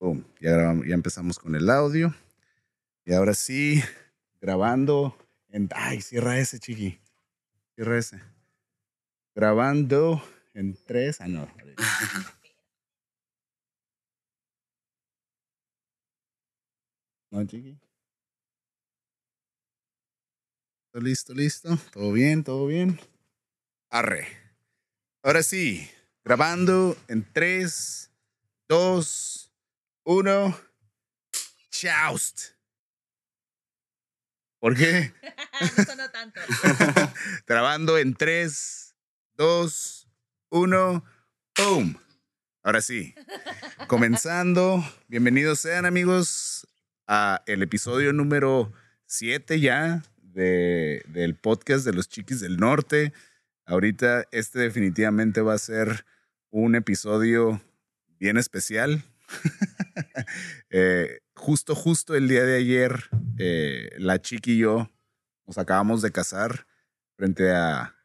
Boom, ya, ya empezamos con el audio. Y ahora sí, grabando. En, ay, cierra ese, chiqui. Cierra ese. Grabando en tres. Ah, no. No, chiqui. Listo, listo. Todo bien, todo bien. Arre. Ahora sí, grabando en 3, 2, 1. Chaust. ¿Por qué? no sonó tanto. grabando en 3, 2, 1. ¡Boom! Ahora sí, comenzando. Bienvenidos sean amigos a el episodio número 7 ya de, del podcast de los Chiquis del Norte. Ahorita este definitivamente va a ser un episodio bien especial. Eh, justo, justo el día de ayer, eh, la Chiqui y yo nos acabamos de casar frente a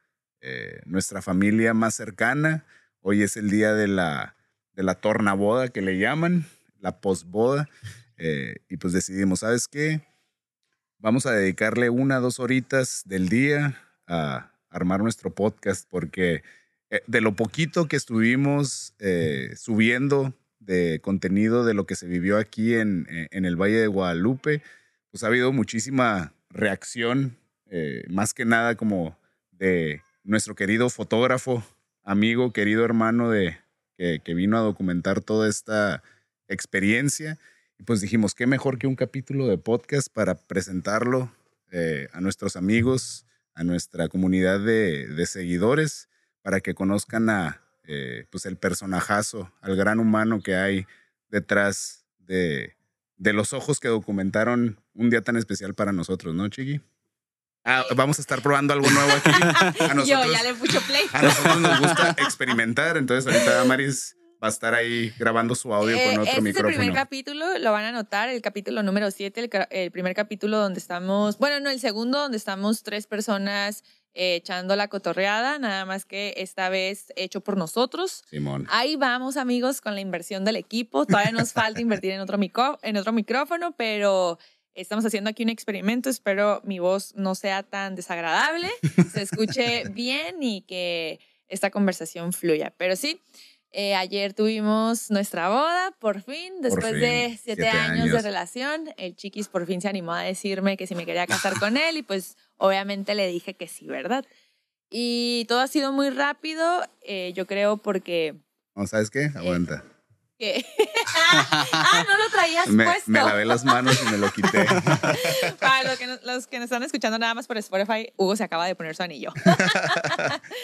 eh, nuestra familia más cercana. Hoy es el día de la, de la tornaboda que le llaman, la posboda. Y pues decidimos, ¿sabes qué? Vamos a dedicarle una, dos horitas del día a armar nuestro podcast porque de lo poquito que estuvimos subiendo de contenido de lo que se vivió aquí en, eh, en el Valle de Guadalupe, pues ha habido muchísima reacción, eh, más que nada como de nuestro querido fotógrafo, amigo, querido hermano de, que, vino a documentar toda esta experiencia. Y pues dijimos, qué mejor que un capítulo de podcast para presentarlo eh, a nuestros amigos, a nuestra comunidad de, de seguidores, para que conozcan a eh, pues el personajazo, al gran humano que hay detrás de, de los ojos que documentaron un día tan especial para nosotros, ¿no, Chiqui? Ah, vamos a estar probando algo nuevo aquí. A nosotros, Yo ya le puse play. a nosotros nos gusta experimentar, entonces ahorita Maris va a estar ahí grabando su audio Eh, con otro este es el micrófono. primer capítulo, lo van a notar, el capítulo número 7, el, el primer capítulo donde estamos, bueno, no, el segundo donde estamos tres personas eh, echando la cotorreada, nada más que esta vez hecho por nosotros. Simón. Ahí vamos, amigos, con la inversión del equipo. Todavía nos falta invertir en otro, micro- en otro micrófono, pero estamos haciendo aquí un experimento. Espero mi voz no sea tan desagradable, se escuche bien y que esta conversación fluya. Pero sí, eh, ayer tuvimos nuestra boda, por fin, después fin, de siete, siete años, de relación. El chiquis por fin se animó a decirme que si me quería casar con él y pues obviamente le dije que sí, ¿verdad? Y todo ha sido muy rápido, eh, yo creo porque... No, ¿Sabes qué? Aguanta. Que- ah, no lo traías Me, puesto. me lavé las manos y me lo quité. Para los que, nos, los que nos están escuchando nada más por Spotify, Hugo se acaba de poner su anillo.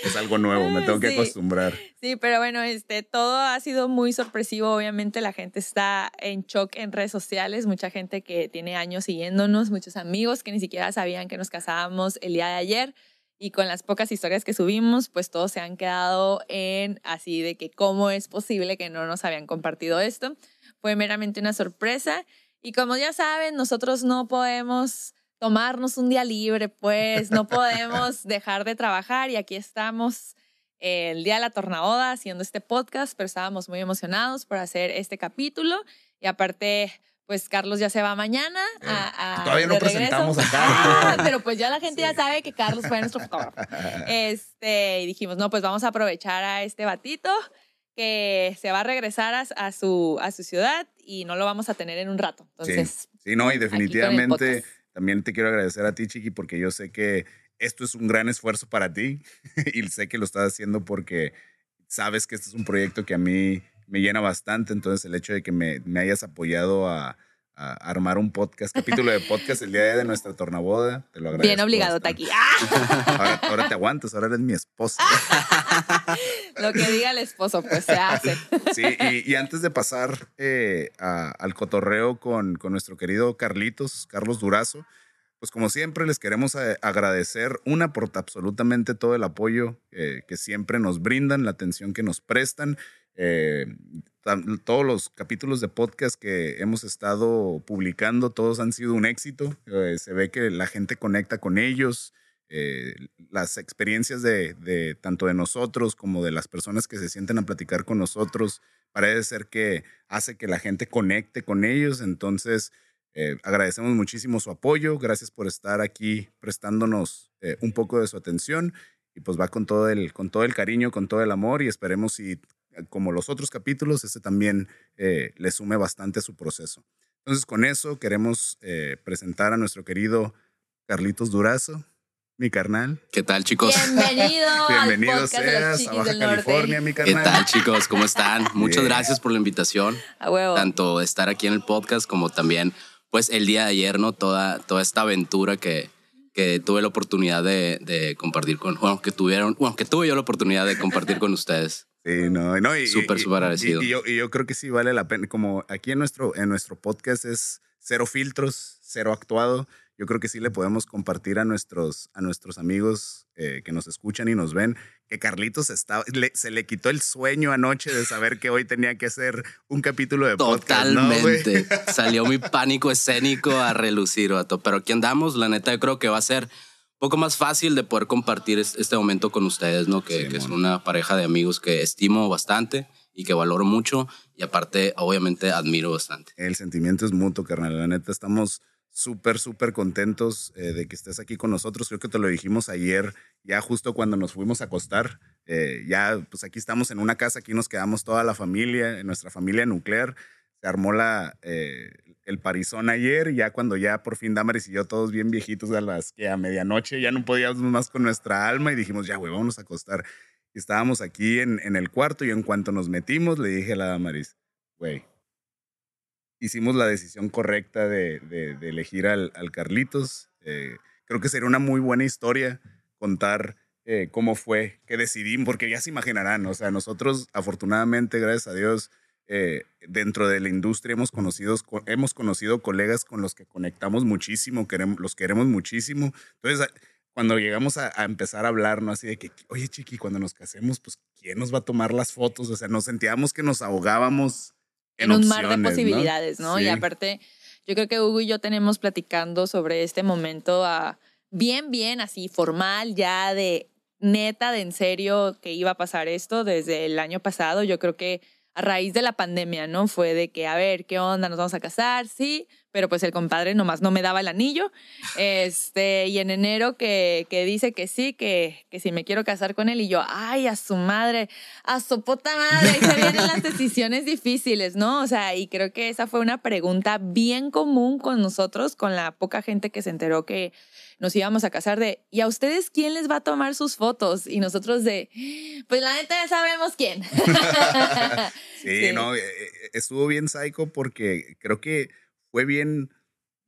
es algo nuevo, me tengo que acostumbrar. Sí, pero bueno, este, todo ha sido muy sorpresivo. Obviamente la gente está en shock en redes sociales. Mucha gente que tiene años siguiéndonos, muchos amigos que ni siquiera sabían que nos casábamos el día de ayer. Y con las pocas historias que subimos, pues todos se han quedado en así de que cómo es posible que no nos habían compartido esto. Fue meramente una sorpresa. Y como ya saben, nosotros no podemos tomarnos un día libre, pues no podemos dejar de trabajar y aquí estamos el día de la tornaboda haciendo este podcast, pero estábamos muy emocionados por hacer este capítulo y aparte, pues Carlos ya se va mañana a, a- Todavía no presentamos a Ah, Carlos. pero pues ya la gente ya Sí. sabe que Carlos fue nuestro fotógrafo. Este, y dijimos, no, pues vamos a aprovechar a este batito que se va a regresar a, a su, a su ciudad y no lo vamos a tener en un rato. Entonces, Sí, no, y definitivamente también te quiero agradecer a ti, Chiqui, porque yo sé que esto es un gran esfuerzo para ti y sé que lo estás haciendo porque sabes que este es un proyecto que a mí me llena bastante, entonces el hecho de que me, me hayas apoyado a, a armar un podcast, capítulo de podcast el día de nuestra tornaboda, te lo agradezco. bien obligado. Taki. ¡Ah! Ahora, ahora te aguantas, ahora eres mi esposa. Lo que diga el esposo, pues se hace. Sí, y, y antes de pasar eh, a- al cotorreo con, con nuestro querido Carlitos, Carlos Durazo, pues como siempre les queremos eh, agradecer, una, por absolutamente todo el apoyo eh, que siempre nos brindan, la atención que nos prestan. Eh, todos los capítulos de podcast que hemos estado publicando, todos han sido un éxito. Eh, se ve que la gente conecta con ellos. eh, las experiencias de, de, tanto de nosotros como de las personas que se sienten a platicar con nosotros, parece ser que hace que la gente conecte con ellos. Entonces, eh, agradecemos muchísimo su apoyo. Gracias por estar aquí prestándonos eh, un poco de su atención. Y pues va con todo, el, con todo el cariño, con todo el amor y esperemos si, como los otros capítulos, este también eh, le sume bastante a su proceso. Entonces, con eso queremos presentar a nuestro querido Carlitos Durazo, mi carnal. ¿Qué tal, chicos? Bienvenido. Bienvenido al seas a Baja California, mi carnal. ¿Qué tal, chicos? ¿Cómo están? Muchas Bien. gracias por la invitación. A huevo. Tanto estar aquí en el podcast como también, pues, el día de ayer, ¿no? Toda, toda esta aventura que, que tuve la oportunidad de, de compartir con, bueno, que tuvieron, bueno, que tuve yo la oportunidad de compartir con ustedes. Sí, no, no. Y, Súper, y- súper y- agradecido. Y, yo, y yo creo que sí vale la pena. Como aquí en nuestro, en nuestro podcast es cero filtros, cero actuado. Yo creo que sí le podemos compartir a nuestros, a nuestros amigos eh, que nos escuchan y nos ven que Carlitos estaba, le- se le quitó el sueño anoche de saber que hoy tenía que hacer un capítulo de podcast. ¿no, güey? Totalmente. Salió mi pánico escénico a relucir, vato. Pero aquí andamos. La neta, yo creo que va a ser poco más fácil de poder compartir es- este momento con ustedes, ¿no? Que, Sí, que son una pareja de amigos que estimo bastante y que valoro mucho. Y aparte, obviamente, admiro bastante. El sentimiento es mutuo, carnal. La neta, estamos súper, súper contentos eh, de que estés aquí con nosotros. Creo que te lo dijimos ayer, ya justo cuando nos fuimos a acostar. Eh, ya, pues aquí estamos en una casa, aquí nos quedamos toda la familia, en nuestra familia nuclear. Se armó la, eh, el parizón ayer, ya cuando ya por fin Damaris y yo, todos bien viejitos a las que a medianoche, ya no podíamos más con nuestra alma y dijimos, ya, güey, vámonos a acostar. Estábamos aquí en, el cuarto y en cuanto nos metimos, le dije a la Damaris, güey, hicimos la decisión correcta de, de- elegir al, al Carlitos. Eh, creo que sería una muy buena historia contar eh, cómo fue que decidimos, porque ya se imaginarán, o sea, nosotros afortunadamente, gracias a Dios, eh, dentro de la industria hemos conocido, hemos conocido colegas con los que conectamos muchísimo, queremos, los queremos muchísimo. Entonces, a- cuando llegamos a, a empezar a hablar, ¿no? Así de que, oye, chiqui, cuando nos casemos, pues, ¿quién nos va a tomar las fotos? O sea, nos sentíamos que nos ahogábamos en un mar de opciones, posibilidades, ¿no? Y Sí. aparte, yo creo que Hugo y yo tenemos platicando sobre este momento ah, bien, bien así, formal, ya de neta, de en serio, que iba a pasar esto desde el año pasado. Yo creo que a raíz de la pandemia, ¿no? Fue de que, a ver, ¿qué onda? ¿Nos vamos a casar? Sí, pero pues el compadre nomás no me daba el anillo. Este, y en enero que, que dice que sí, que, que si me quiero casar con él, y yo, ay, a su madre, a su puta madre, ahí se vienen las decisiones difíciles, ¿no? O sea, y creo que esa fue una pregunta bien común con nosotros, con la poca gente que se enteró que nos íbamos a casar de, ¿y a ustedes quién les va a tomar sus fotos? Y nosotros de, pues la neta ya sabemos quién. Sí, Sí. no, eh, eh, estuvo bien psycho porque creo que fue bien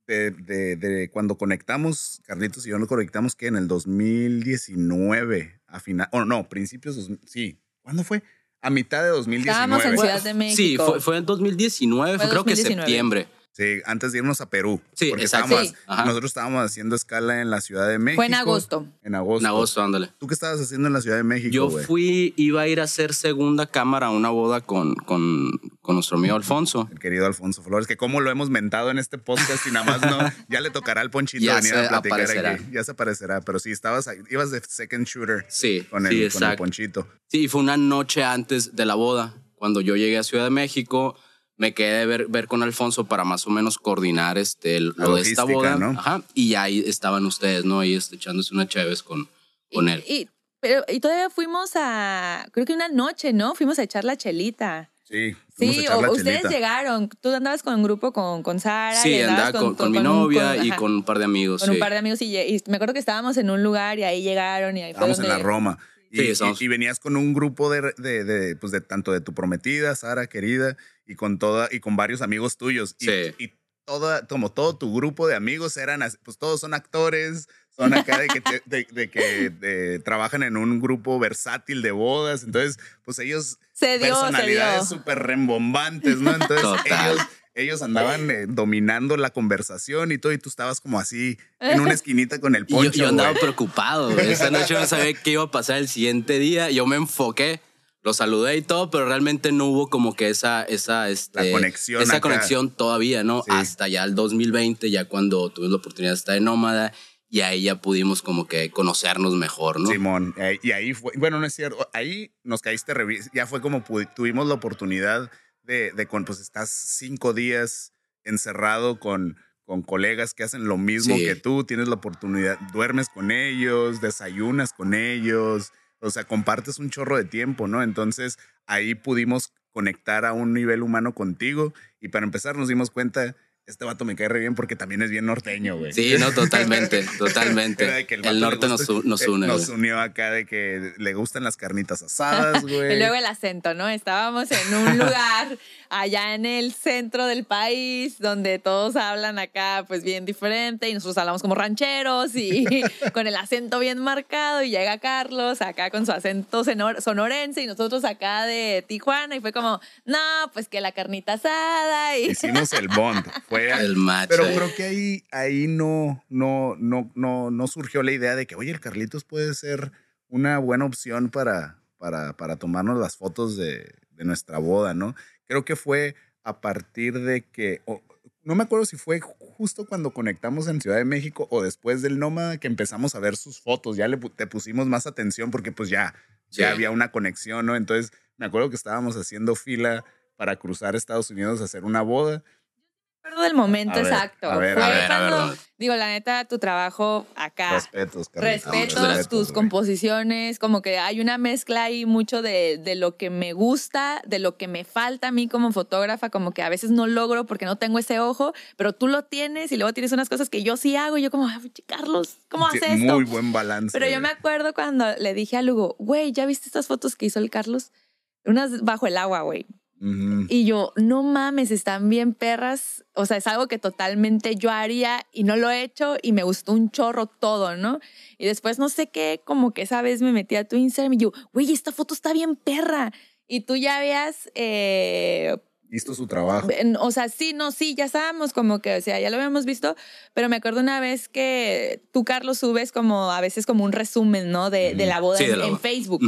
de, de- de cuando conectamos, Carlitos y yo nos conectamos que en el 2019, a final, o no, principios, sí, ¿cuándo fue? A mitad de 2019. Estábamos en Ciudad de México. Sí, fue, fue en 2019, Fue creo que 2019. septiembre. Sí, antes de irnos a Perú. Sí, porque exacto. estábamos- Sí. Nosotros estábamos haciendo escala en la Ciudad de México. Fue en agosto. En agosto. En agosto, ándale. ¿Tú qué estabas haciendo en la Ciudad de México, Yo fui, iba a ir a hacer segunda cámara a una boda con, con, con nuestro amigo Alfonso. El querido Alfonso Flores, que como lo hemos mentado en este podcast y nada más no, ya le tocará al Ponchito Ya venir a platicar aparecerá. aquí. Ya se aparecerá, pero sí, estabas ahí, ibas de second shooter Sí, con el, sí, con el exacto. Ponchito. Sí, fue una noche antes de la boda. Cuando yo llegué a Ciudad de México, me quedé de ver, ver con Alfonso para más o menos coordinar este, La lo de esta boda. ¿no? Ajá. Y ahí estaban ustedes, ¿no? Ahí este, echándose una chévez con, con y, él. Y, pero, y todavía fuimos a, creo que una noche, ¿no? Fuimos a echar la chelita. Sí, Sí, o ustedes chelita. llegaron. Tú andabas con un grupo con, con Sara. y Sí, andabas andaba con, con mi novia con- y ajá, con un par de amigos. con sí. un par de amigos. Y, y me acuerdo que estábamos en un lugar y ahí llegaron y ahí fue Estábamos en la Roma. Y, Sí, y- estamos. y venías con un grupo de, de, de, pues de tanto de tu prometida, Sara, querida, y con toda, y con varios amigos tuyos. Y, Sí. y toda, como todo tu grupo de amigos eran, pues todos son actores, son acá de que, te- de, de que de- trabajan en un grupo versátil de bodas. Entonces, pues ellos se dio. personalidades súper rembombantes, ¿no? Entonces Total. ellos, ellos andaban eh, dominando la conversación y todo, y tú estabas como así en una esquinita con el Y yo, poncho. yo andaba preocupado. güey. Esa noche no sabía qué iba a pasar el siguiente día. Yo me enfoqué, lo saludé y todo, pero realmente no hubo como que esa, esa, este, La conexión esa acá. conexión todavía, ¿no? Sí. Hasta ya el 2020, ya cuando tuve la oportunidad de estar en Nómada y ahí ya pudimos como que conocernos mejor, ¿no? Simón, y ahí fue, bueno, no es cierto, ahí nos caíste, ya fue como tuvimos la oportunidad de, de con, pues estás cinco días encerrado con, con colegas que hacen lo mismo Sí. que tú, tienes la oportunidad, duermes con ellos, desayunas con ellos, o sea, compartes un chorro de tiempo, ¿no? Entonces ahí pudimos conectar a un nivel humano contigo y para empezar nos dimos cuenta, este vato me cae re bien porque también es bien norteño, güey. Sí, no, totalmente, totalmente. El, norte nos, gusta- nos une. Nos güey. unió acá de que le gustan las carnitas asadas, güey. Y luego el acento, ¿no? Estábamos en un lugar allá en el centro del país donde todos hablan acá pues bien diferente y nosotros hablamos como rancheros y con el acento bien marcado y llega Carlos acá con su acento sonor- sonorense y nosotros acá de Tijuana y fue como, no, pues que la carnita asada y... Hicimos el bond. Fue El match. Pero creo que ahí, ahí no, no, no, no, no surgió la idea de que, oye, el Carlitos puede ser una buena opción para, para, para tomarnos las fotos de, de nuestra boda, ¿no? Creo que fue a partir de que, o- no me acuerdo si fue justo cuando conectamos en Ciudad de México o después del Nómada que empezamos a ver sus fotos, ya le te pusimos más atención porque pues ya, ya Sí. había una conexión, ¿no? Entonces me acuerdo que estábamos haciendo fila para cruzar Estados Unidos a hacer una boda. Acuerdo del momento A ver, exacto. a ver, Fue a ver, cuando, digo, la neta, tu trabajo acá. Respetos, Carlitos. muchas Respeto gracias, tus güey. composiciones, como que hay una mezcla ahí mucho de, de lo que me gusta, de lo que me falta a mí como fotógrafa, como que a veces no logro porque no tengo ese ojo, pero tú lo tienes y luego tienes unas cosas que yo sí hago y yo como, "Ay, Carlos, ¿cómo Sí, haces esto? Muy buen balance. Pero yo me acuerdo cuando le dije a Lugo, güey, ¿ya viste estas fotos que hizo el Carlos? Unas bajo el agua, güey. Y yo, no mames, están bien perras. O sea, es algo que totalmente yo haría y no lo he hecho y me gustó un chorro todo, ¿no? Y después no sé qué, como que esa vez me metí a tu Instagram y yo, güey, esta foto está bien perra. Y tú ya habías, eh, Visto su trabajo. o sea, sí, no, sí, ya estábamos como que, o sea, ya lo habíamos visto, pero me acuerdo una vez que tú, Carlos, subes como a veces como un resumen, ¿no? De, de la boda Sí, de en, la en boda. Facebook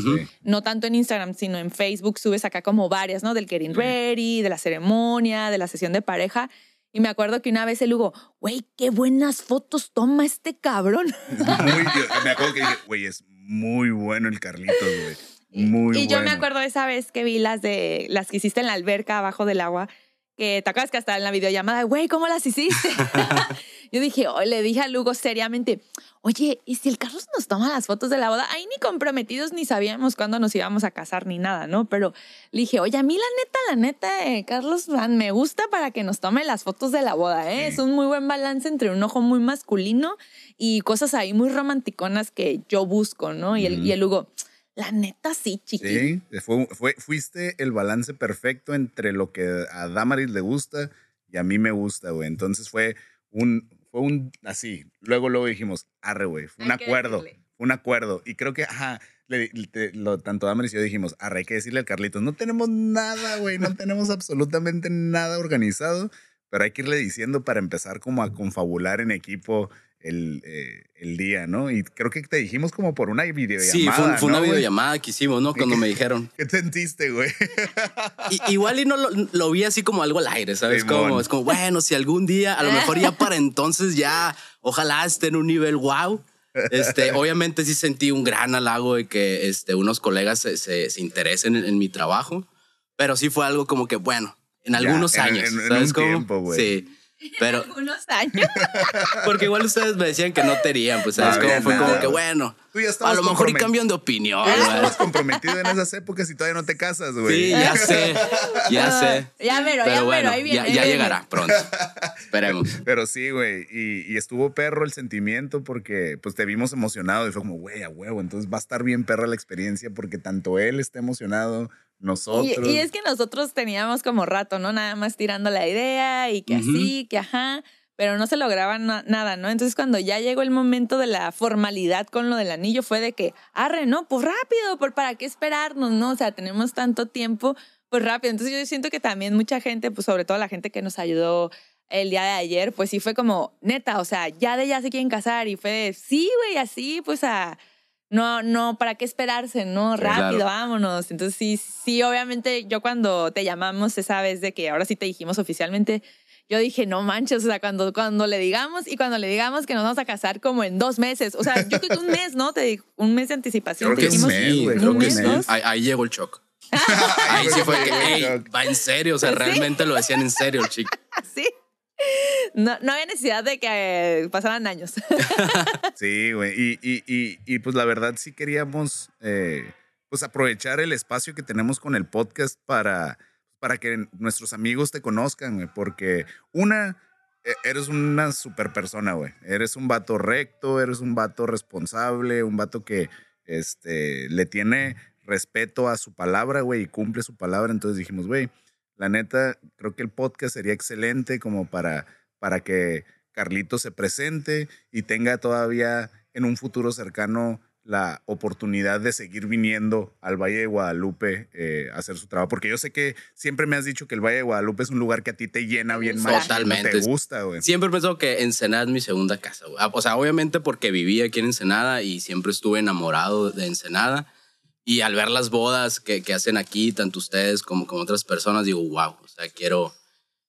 no tanto en Instagram, sino en Facebook subes acá como varias, ¿no? Del getting ready, de la ceremonia, de la sesión de pareja. Y me acuerdo que una vez el Hugo, güey, qué buenas fotos toma este cabrón. Muy, me acuerdo que dije, güey, es muy bueno el Carlitos, güey. Muy y yo me bueno. acuerdo de esa vez que vi las de las que hiciste en la alberca abajo del agua, que te acuerdas que hasta en la videollamada, güey, ¿cómo las hiciste? yo dije, oh, le dije a Lugo seriamente, oye, ¿y si el Carlos nos toma las fotos de la boda? Ahí ni comprometidos ni sabíamos cuándo nos íbamos a casar ni nada, ¿no? Pero le dije, oye, a mí la neta, la neta, eh, Carlos, me gusta para que nos tome las fotos de la boda, ¿eh? Sí. Es un muy buen balance entre un ojo muy masculino y cosas ahí muy romanticonas que yo busco, ¿no? Y el, Ujú. y el Hugo, la neta sí, chiqui. Sí, fue, fue- fuiste el balance perfecto entre lo que a Damaris le gusta y a mí me gusta, güey. Entonces fue un, fue un, así. Luego, luego dijimos, arre, güey. Fue un Hay acuerdo. un acuerdo. Y creo que, ajá, le- te- lo, tanto Damaris y yo dijimos, arre, hay que decirle al Carlitos, no tenemos nada, güey. No tenemos absolutamente nada organizado, pero hay que irle diciendo para empezar como a confabular en equipo el, eh, el día, ¿no? Y creo que te dijimos como por una videollamada. Sí, fue, un- fue una ¿no, güey? videollamada que hicimos, ¿no? Cuando me dijeron. ¿Qué sentiste, güey? Y- igual y no lo, lo vi así como algo al aire, ¿sabes? Simón. Como, es como, bueno, si algún día, a lo mejor ya para entonces ya, ojalá esté en un nivel wow. Este, obviamente sí sentí un gran halago de que este, unos colegas se, se, se interesen en, en mi trabajo, pero sí fue algo como que, bueno, en Ya, algunos en- años, en- en ¿sabes un cómo? tiempo, güey. Sí, pero Unos años. porque igual ustedes me decían que no terían, pues, ¿sabes No cómo? había Fue como que, bueno, Tú ya a lo mejor y cambian de opinión, Tú ya güey. estabas comprometido en esas épocas y todavía no te casas, güey. Sí, ya sé, ya sé. Ya Pero ya bueno, ahí viene. ya, ahí ya llegará pronto. Esperemos. Pero sí, güey. Y, y estuvo perro el sentimiento porque pues te vimos emocionado y fue como, güey, a huevo. Entonces va a estar bien perra la experiencia porque tanto él está emocionado, nosotros. Y, y es que nosotros teníamos como rato, ¿no? Nada más tirando la idea y que así, que ajá, pero no se lograba na- nada, ¿no? Entonces cuando ya llegó el momento de la formalidad con lo del anillo fue de que, arre, ¿no? Pues rápido, ¿por para qué esperarnos, no? O sea, tenemos tanto tiempo, pues rápido. Entonces yo siento que también mucha gente, pues sobre todo la gente que nos ayudó el día de ayer, pues sí fue como, neta, o sea, ya de ya se quieren casar y fue de, sí, güey, así, pues a no, no, ¿para qué esperarse? No, rápido, claro. vámonos. Entonces sí, sí, obviamente yo cuando te llamamos esa vez de que ahora sí te dijimos oficialmente, yo dije, no manches, o sea, cuando, cuando le digamos y cuando le digamos que nos vamos a casar como en dos meses, o sea, yo creo que un mes, ¿no? Te di- un mes de anticipación. Creo te que un dijimos, mes, güey, ¿un creo que mes, un dos? mes. Ahí, ahí llegó el shock. Ahí sí fue que, "Ey, va en serio, o sea, Sí. realmente lo decían en serio el chico. Sí. No, no había necesidad de que pasaran años. Sí, güey. Y, y, y, y, pues la verdad sí queríamos eh, pues aprovechar el espacio que tenemos con el podcast para, para que nuestros amigos te conozcan, güey. Porque una, e- eres una super persona, güey. Eres un vato recto, eres un vato responsable, un vato que este, le tiene respeto a su palabra, güey, y cumple su palabra. Entonces dijimos, güey, la neta, creo que el podcast sería excelente como para, para que Carlito se presente y tenga todavía en un futuro cercano la oportunidad de seguir viniendo al Valle de Guadalupe eh, a hacer su trabajo. Porque yo sé que siempre me has dicho que el Valle de Guadalupe es un lugar que a ti te llena bien más. Totalmente. Te gusta, güey. Siempre he pensado que Ensenada es mi segunda casa. güey. Ah, O sea, obviamente porque viví aquí en Ensenada y siempre estuve enamorado de Ensenada. Y al ver las bodas que, que hacen aquí, tanto ustedes como, como otras personas, digo, wow, o sea, quiero...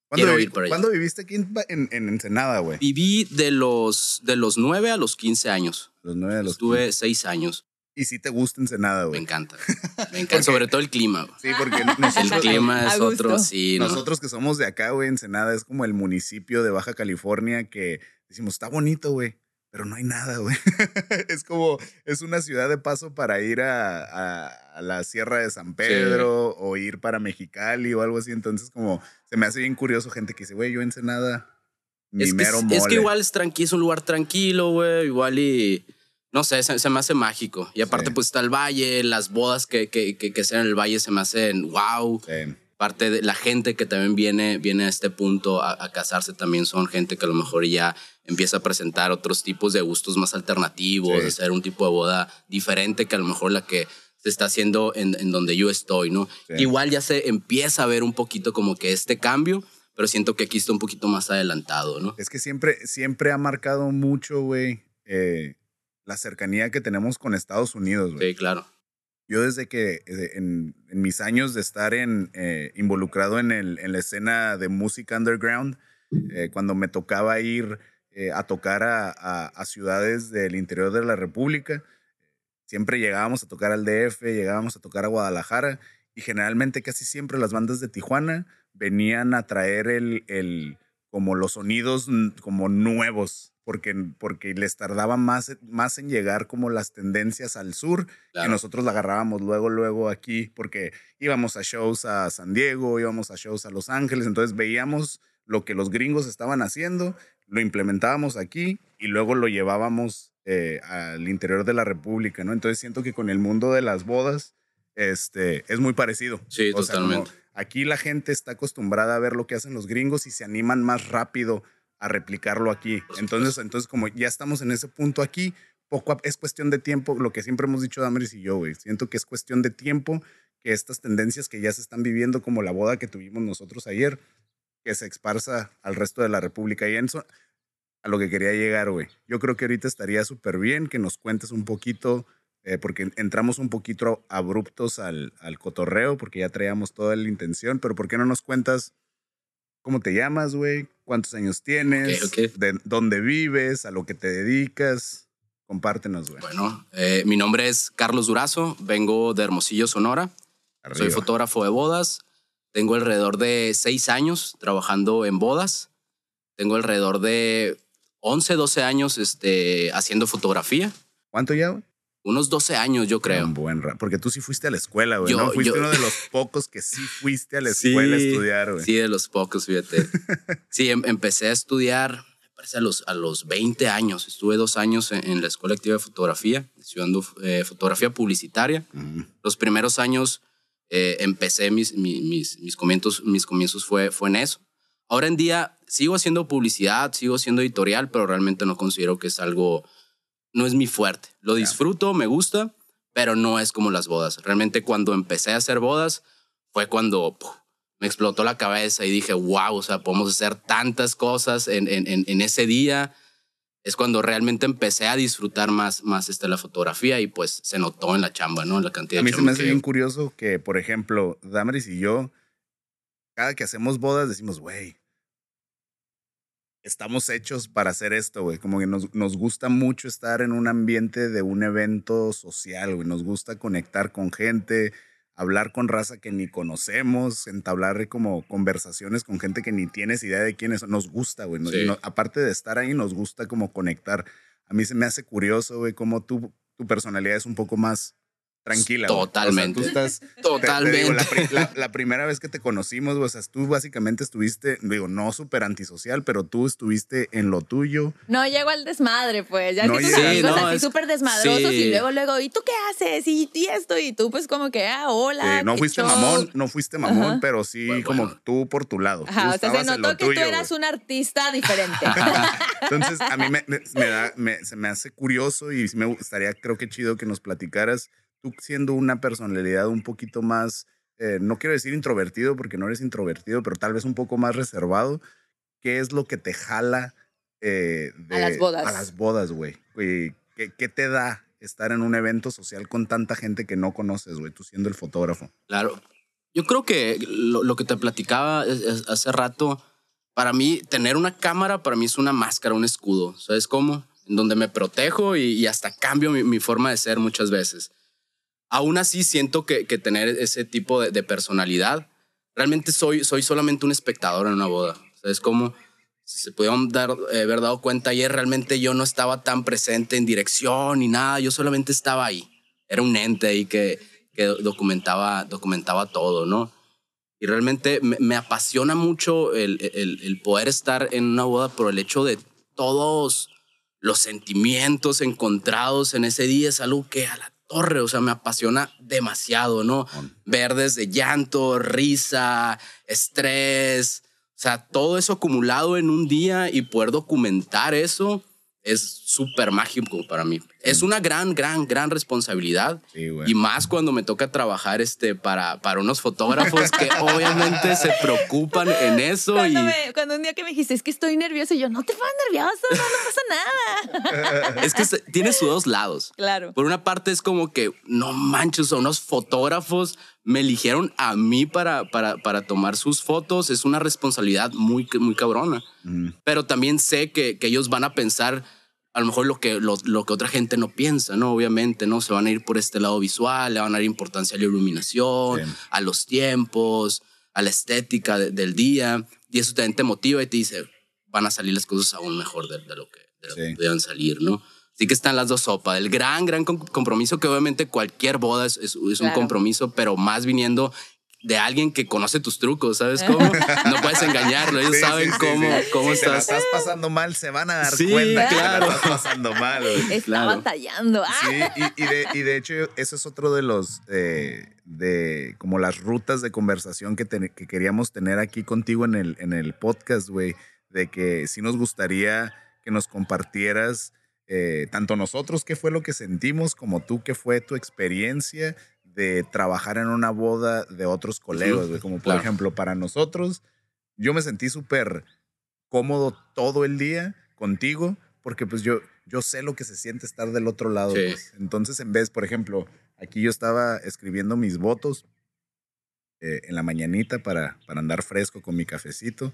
¿Cuándo, quiero ir por allá. ¿cuándo viviste aquí en, en, en Ensenada, güey? Viví de los, de los 9 a los 15 años. Los nueve de los Estuve 6 años. Y sí te gusta Ensenada, Me güey. encanta. Me encanta, sobre todo el clima. güey. Sí, porque El nosotros, clima A es otro, sí, ¿no? nosotros que somos de acá, güey, Ensenada es como el municipio de Baja California que decimos, está bonito, güey, pero no hay nada, güey. es como, es una ciudad de paso para ir a, a- a la Sierra de San Pedro o ir para Mexicali o algo así. Entonces, como, se me hace bien curioso gente que dice, güey, yo Ensenada, mi es, que, mero es- mole. es que igual es tranquilo, es un lugar tranquilo, güey. Igual y. No sé, se, se me hace mágico. Y aparte, Sí. pues está el valle, las bodas que, que, que, que sean en el valle se me hacen wow. Sí. Parte de la gente que también viene, viene a este punto a, a casarse también son gente que a lo mejor ya empieza a presentar otros tipos de gustos más alternativos, Sí. hacer un tipo de boda diferente que a lo mejor la que se está haciendo en, en donde yo estoy, ¿no? Sí. Igual ya se empieza a ver un poquito como que este cambio, pero siento que aquí está un poquito más adelantado, ¿no? Es que siempre, siempre ha marcado mucho, güey, eh, la cercanía que tenemos con Estados Unidos, güey. Sí, claro. Yo desde que en, en mis años de estar en, eh, involucrado en, el, en la escena de música underground, eh, cuando me tocaba ir eh, a tocar a, a- a ciudades del interior de la República, siempre llegábamos a tocar al DF, llegábamos a tocar a Guadalajara y generalmente casi siempre las bandas de Tijuana venían a traer el, el como los sonidos como nuevos. Porque, porque les tardaba más, más en llegar como las tendencias al sur que claro. nosotros la agarrábamos luego, luego aquí, porque íbamos a shows a San Diego, íbamos a shows a Los Ángeles, entonces veíamos lo que los gringos estaban haciendo, lo implementábamos aquí y luego lo llevábamos eh, al interior de la República, ¿no? Entonces siento que con el mundo de las bodas este, es muy parecido. Sí, O sea, como totalmente. aquí la gente está acostumbrada a ver lo que hacen los gringos y se animan más rápido a replicarlo aquí. Entonces, entonces como ya estamos en ese punto aquí, poco a- es cuestión de tiempo, lo que siempre hemos dicho Damaris y yo, güey. Siento que es cuestión de tiempo que estas tendencias que ya se están viviendo, como la boda que tuvimos nosotros ayer, que se esparza al resto de la República. Y eso, a lo que quería llegar, güey. Yo creo que ahorita estaría súper bien que nos cuentes un poquito, eh, porque entramos un poquito abruptos al, al cotorreo, porque ya traíamos toda la intención, pero ¿por qué no nos cuentas cómo te llamas, güey? ¿Cuántos años tienes? De dónde vives? ¿A lo que te dedicas? Compártenos, güey. Bueno, eh, mi nombre es Carlos Durazo, vengo de Hermosillo, Sonora. Soy fotógrafo de bodas. Tengo alrededor de seis años trabajando en bodas. Tengo alrededor de 11, 12 años este, haciendo fotografía. ¿Cuánto ya, güey? Unos 12 años, yo creo. Un buen Porque tú sí fuiste a la escuela, güey. Yo- ¿no? Fuiste yo- uno de los pocos que sí fuiste a la Sí, escuela a estudiar, güey. Sí, de los pocos, fíjate. sí, em- empecé a estudiar, me parece a los, a los 20 años. Estuve dos años en, en la Escuela Activa de Fotografía, estudiando eh, fotografía publicitaria. Los primeros años eh, empecé mis, mi- mis, mis, comienzos, mis comienzos fue, fue en eso. Ahora en día sigo haciendo publicidad, sigo haciendo editorial, pero realmente no considero que es algo, no es mi fuerte. Lo disfruto, me gusta, pero no es como las bodas. Realmente cuando empecé a hacer bodas fue cuando puf, me explotó la cabeza y dije, wow, o sea, podemos hacer tantas cosas en, en, en ese día. Es cuando realmente empecé a disfrutar más, más este, la fotografía y pues se notó en la chamba, ¿no? La cantidad A mí de se me hace que- bien curioso que, por ejemplo, Damaris y yo, cada que hacemos bodas decimos, güey, estamos hechos para hacer esto, güey. Como que nos, nos gusta mucho estar en un ambiente de un evento social, güey. Nos gusta conectar con gente, hablar con raza que ni conocemos, entablar como conversaciones con gente que ni tienes idea de quiénes son. Nos gusta, güey. Sí. no- aparte de estar ahí, nos gusta como conectar. A mí se me hace curioso, güey, cómo tú, tu personalidad es un poco más tranquila. güey. O sea, Totalmente. tú estás te- te Totalmente. digo, la, pri- la- la primera vez que te conocimos, o sea, tú básicamente estuviste, digo, no súper antisocial, pero tú estuviste en lo tuyo. No llego al desmadre, pues. Ya No que tus amigos Sí, no, así es- súper desmadrosos sí. y luego, luego, ¿y tú qué haces? Y, y esto, y tú, pues como que, ah, hola. Eh, no fuiste show. mamón, no fuiste mamón, Ajá. pero sí Bueno, como bueno. tú por tu lado. Tú Ajá, o sea, se notó que tuyo, tú eras un artista diferente. Entonces, a mí me, me- me da, me- se me hace curioso y me gustaría, creo que chido que nos platicaras, tú siendo una personalidad un poquito más, eh, no quiero decir introvertido porque no eres introvertido, pero tal vez un poco más reservado, ¿qué es lo que te jala eh, de- A las bodas. A las bodas, güey. ¿Qué, ¿Qué te da estar en un evento social con tanta gente que no conoces, güey, tú siendo el fotógrafo? Claro. Yo creo que lo, lo que te platicaba es- es- hace rato, para mí, tener una cámara, para mí es una máscara, un escudo. ¿Sabes cómo? En donde me protejo y, y hasta cambio mi, mi forma de ser muchas veces. Aún así, siento que, que tener ese tipo de, personalidad, realmente soy, soy solamente un espectador en una boda. ¿Sabes cómo? Si se pudieron dar, eh, haber dado cuenta ayer, realmente yo no estaba tan presente en dirección ni nada, yo solamente estaba ahí. Era un ente ahí que, que documentaba, documentaba todo, ¿no? Y realmente me, apasiona mucho el, el- el poder estar en una boda por el hecho de todos los sentimientos encontrados en ese día. Es algo que a la torre, o sea, me apasiona demasiado, ¿no? Ver desde llanto, risa, estrés, o sea, todo eso acumulado en un día y poder documentar eso es súper mágico para mí. Es una gran, gran, gran responsabilidad. Sí, güey. Y más cuando me toca trabajar este, para, para unos fotógrafos que obviamente se preocupan en eso. Y, cuando, me- cuando un día que me dijiste, es que estoy nervioso, y yo, no te pongas nervioso, no, no pasa nada. es que se- tiene sus dos lados. Claro. Por una parte es como que, no manches, son unos fotógrafos me eligieron a mí para, para, para tomar sus fotos. Es una responsabilidad muy, muy cabrona. Mm, Pero también sé que, que ellos van a pensar a lo mejor lo que, lo, lo que otra gente no piensa, ¿no? Obviamente, ¿no? Se van a ir por este lado visual, le van a dar importancia a la iluminación, Sí. a los tiempos, a la estética de- del día. Y eso también te motiva y te dice, van a salir las cosas aún mejor de, de lo que, de lo Sí. que pudieran salir, ¿no? Así que están las dos sopas. El gran, gran com- compromiso que obviamente cualquier boda es, es- es un Claro. compromiso, pero más viniendo de alguien que conoce tus trucos, ¿sabes cómo? No puedes engañarlo, ellos Sí, saben sí, sí, cómo, sí. cómo si te la estás. estás pasando mal, se van a dar Sí, cuenta que te claro. la estás pasando mal, güey. Está Claro. batallando. Ah, Sí, y, y de, y de hecho, eso es otro de los, eh, de como las rutas de conversación que, te- que queríamos tener aquí contigo en el, en el podcast, güey, de que sí nos gustaría que nos compartieras, eh, tanto nosotros qué fue lo que sentimos, como tú qué fue tu experiencia de trabajar en una boda de otros colegas, güey, como por claro. ejemplo, para nosotros, yo me sentí súper cómodo todo el día contigo, porque pues yo, yo sé lo que se siente estar del otro lado. Sí. pues. Entonces, en vez, por ejemplo, aquí yo estaba escribiendo mis votos eh, en la mañanita para, para andar fresco con mi cafecito.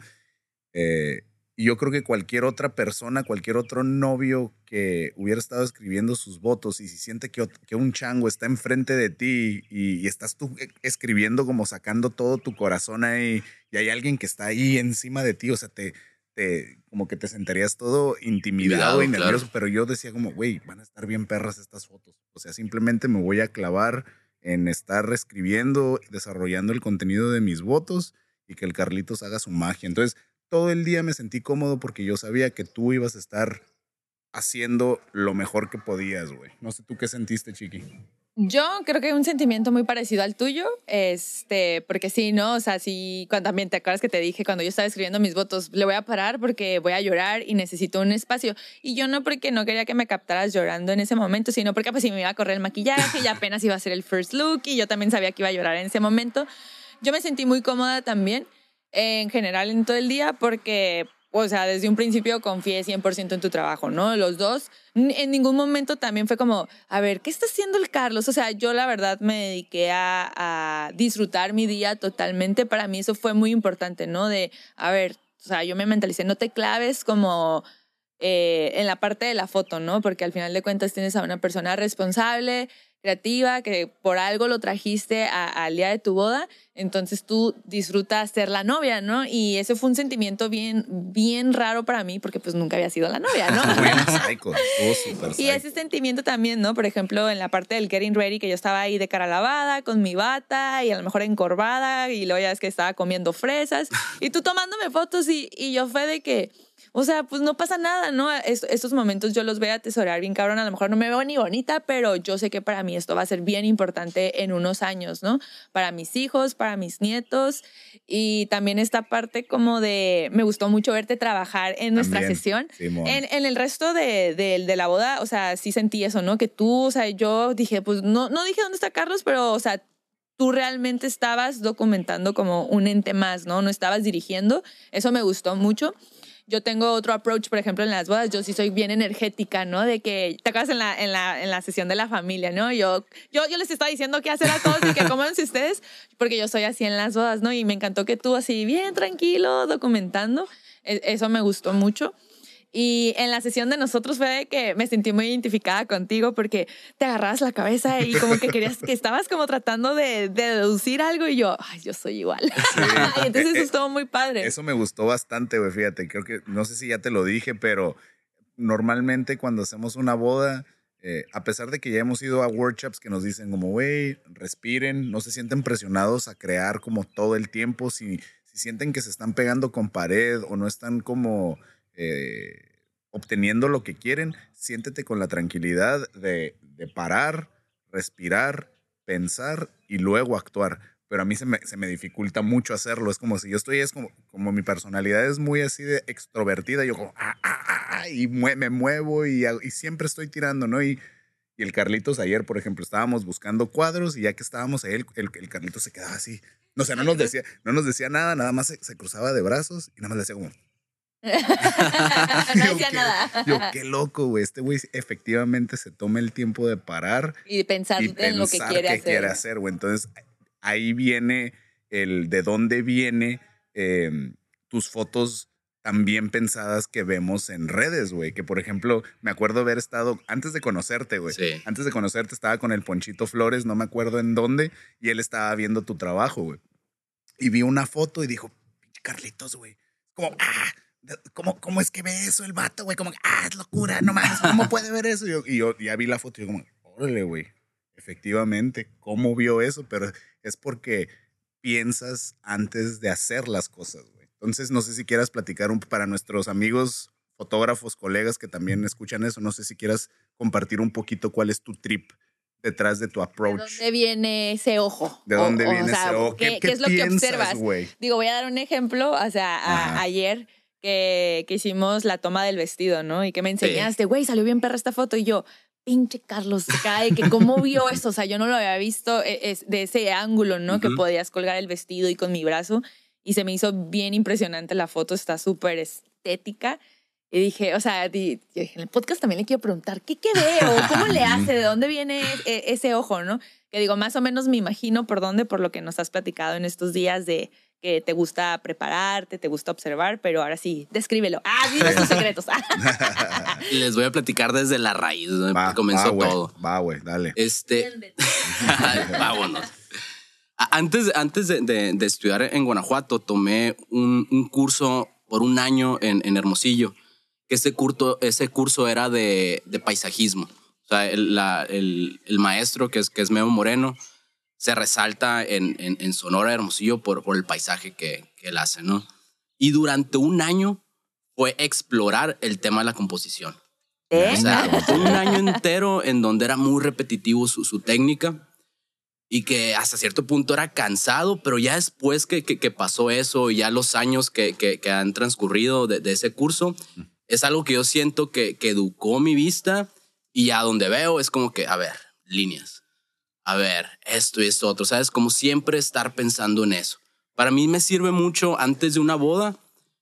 eh, y yo creo que cualquier otra persona, cualquier otro novio que hubiera estado escribiendo sus votos y si siente que, que un chango está enfrente de ti y, y estás tú eh, escribiendo como sacando todo tu corazón ahí y hay alguien que está ahí encima de ti, o sea, te, te como que te sentarías todo intimidado Intimidado, y nervioso, claro. pero yo decía como, güey, van a estar bien perras estas fotos. O sea, simplemente me voy a clavar en estar escribiendo, desarrollando el contenido de mis votos y que el Carlitos haga su magia. Entonces, todo el día me sentí cómodo porque yo sabía que tú ibas a estar haciendo lo mejor que podías, güey. No sé tú qué sentiste, Chiqui. Yo creo que un sentimiento muy parecido al tuyo, este, porque sí, ¿no? O sea, sí, cuando también te acuerdas que te dije cuando yo estaba escribiendo mis votos, le voy a parar porque voy a llorar y necesito un espacio. Y yo no porque no quería que me captaras llorando en ese momento, sino porque pues si me iba a correr el maquillaje y apenas iba a ser el first look y yo también sabía que iba a llorar en ese momento. Yo me sentí muy cómoda también, en general en todo el día, porque o sea, desde un principio confié 100% en tu trabajo, ¿no? Los dos, en ningún momento también fue como, a ver, ¿qué está haciendo el Carlos? O sea, yo la verdad me dediqué a, a disfrutar mi día totalmente. Para mí eso fue muy importante, ¿no? De, a ver, o sea, yo me mentalicé, no te claves como eh, en la parte de la foto, ¿no? Porque al final de cuentas tienes a una persona responsable, creativa, que por algo lo trajiste al día de tu boda, entonces tú disfrutas ser la novia, ¿no? Y ese fue un sentimiento bien, bien raro para mí, porque pues nunca había sido la novia, ¿no? y ese sentimiento también, ¿no? Por ejemplo, en la parte del getting ready, que yo estaba ahí de cara lavada, con mi bata y a lo mejor encorvada, y luego ya es que estaba comiendo fresas, y tú tomándome fotos, y, y yo fue de que o sea, pues no pasa nada, ¿no? estos momentos yo los voy a atesorar bien cabrón. A lo mejor no me veo ni bonita, pero yo sé que para mí esto va a ser bien importante en unos años, ¿no? Para mis hijos, para mis nietos. Y también esta parte como de, me gustó mucho verte trabajar en nuestra sesión. En, en, el resto de, de, la boda, o sea, sí sentí eso, ¿no? Que tú, o sea, yo dije, pues no, no dije dónde está Carlos, pero, o sea, tú realmente estabas documentando como un ente más, ¿no? No estabas dirigiendo. Eso me gustó mucho. Yo tengo otro approach, por ejemplo, en las bodas, yo sí soy bien energética, ¿no? De que te acabas en la, en la, en la sesión de la familia, ¿no? Yo, yo, yo les estaba diciendo qué hacer a todos y que coman ustedes, porque yo soy así en las bodas, ¿no? Y me encantó que tú así bien tranquilo, documentando. E, eso me gustó mucho. Y en la sesión de nosotros fue que me sentí muy identificada contigo porque te agarrabas la cabeza y como que querías que estabas como tratando de, deducir algo y yo, ay, yo soy igual. y entonces eso eh, estuvo muy padre. Eso me gustó bastante, güey, fíjate, creo que, no sé si ya te lo dije, pero normalmente cuando hacemos una boda, eh, a pesar de que ya hemos ido a workshops que nos dicen como, güey, respiren, no se sienten presionados a crear como todo el tiempo, si, si sienten que se están pegando con pared o no están como eh, obteniendo lo que quieren, siéntete con la tranquilidad de, parar, respirar, pensar y luego actuar. Pero a mí se me, se me, dificulta mucho hacerlo. Es como si yo estoy, es como, como mi personalidad es muy así de extrovertida, yo como, ah, ah, ah, y me muevo y, y, siempre estoy tirando, ¿no? Y, y, el Carlitos ayer, por ejemplo, estábamos buscando cuadros y ya que estábamos ahí, el, el, Carlitos se quedaba así. No, o no nos decía, no nos decía nada, nada más se, se cruzaba de brazos y nada más le decía como, no decía nada. Yo, qué loco, güey. Este güey efectivamente se toma el tiempo de parar y pensar en lo que quiere hacer. quiere hacer, güey. Entonces, ahí viene el de dónde viene em, tus fotos tan bien pensadas que vemos en redes, güey. Que por ejemplo, me acuerdo haber estado, antes de conocerte, güey. Antes de conocerte estaba con el Ponchito Flores, no me acuerdo en dónde, y él estaba viendo tu trabajo, güey. Y vi una foto y dijo, Carlitos, güey. Como, ah, ¿Cómo, ¿Cómo es que ve eso el vato, güey? Como, ah, es locura, no más, ¿cómo puede ver eso? Y yo, ya vi la foto y yo como, órale, güey, efectivamente, ¿cómo vio eso? Pero es porque piensas antes de hacer las cosas, güey. Entonces, no sé si quieras platicar un, para nuestros amigos, fotógrafos, colegas que también escuchan eso, no sé si quieras compartir un poquito cuál es tu trip detrás de tu approach. ¿De dónde viene ese ojo? ¿De dónde viene ese ojo? ¿Qué, es lo que observas? Digo, voy a dar un ejemplo. O sea, ayer que, que, hicimos la toma del vestido, ¿no? Y que me enseñaste, güey, salió bien perra esta foto. Y yo, pinche Carlos cae, que cómo vio eso. O sea, yo no lo había visto e, de ese ángulo, ¿no? Que podías colgar el vestido y con mi brazo. Y se me hizo bien impresionante la foto, está súper estética. Y dije, o sea, en el podcast también le quiero preguntar, ¿qué, qué veo? ¿Cómo le hace? ¿De dónde viene e, ese ojo, no? Que digo, más o menos me imagino por dónde, por lo que nos has platicado en estos días de que te gusta prepararte, te gusta observar, pero ahora sí, descríbelo. Ah, dime tus secretos. Les voy a platicar desde la raíz, donde comenzó todo. Va, güey, dale. Este, vámonos. Antes, antes de, estudiar en Guanajuato, tomé un, curso por un año en, Hermosillo, que ese curso, ese curso era de, paisajismo. O sea, el, el, maestro, que es, que es Memo Moreno, se resalta en, en, Sonora Hermosillo por, por el paisaje que, que, él hace, ¿no? Y durante un año fue explorar el tema de la composición. O sea, fue un año entero en donde era muy repetitivo su, su técnica y que hasta cierto punto era cansado, pero ya después que, que, pasó eso y ya los años que, que han transcurrido de, de, ese curso, es algo que yo siento que, educó mi vista y a donde veo es como que, a ver, líneas a ver, esto y esto otro, ¿sabes? Como siempre estar pensando en eso. Para mí me sirve mucho antes de una boda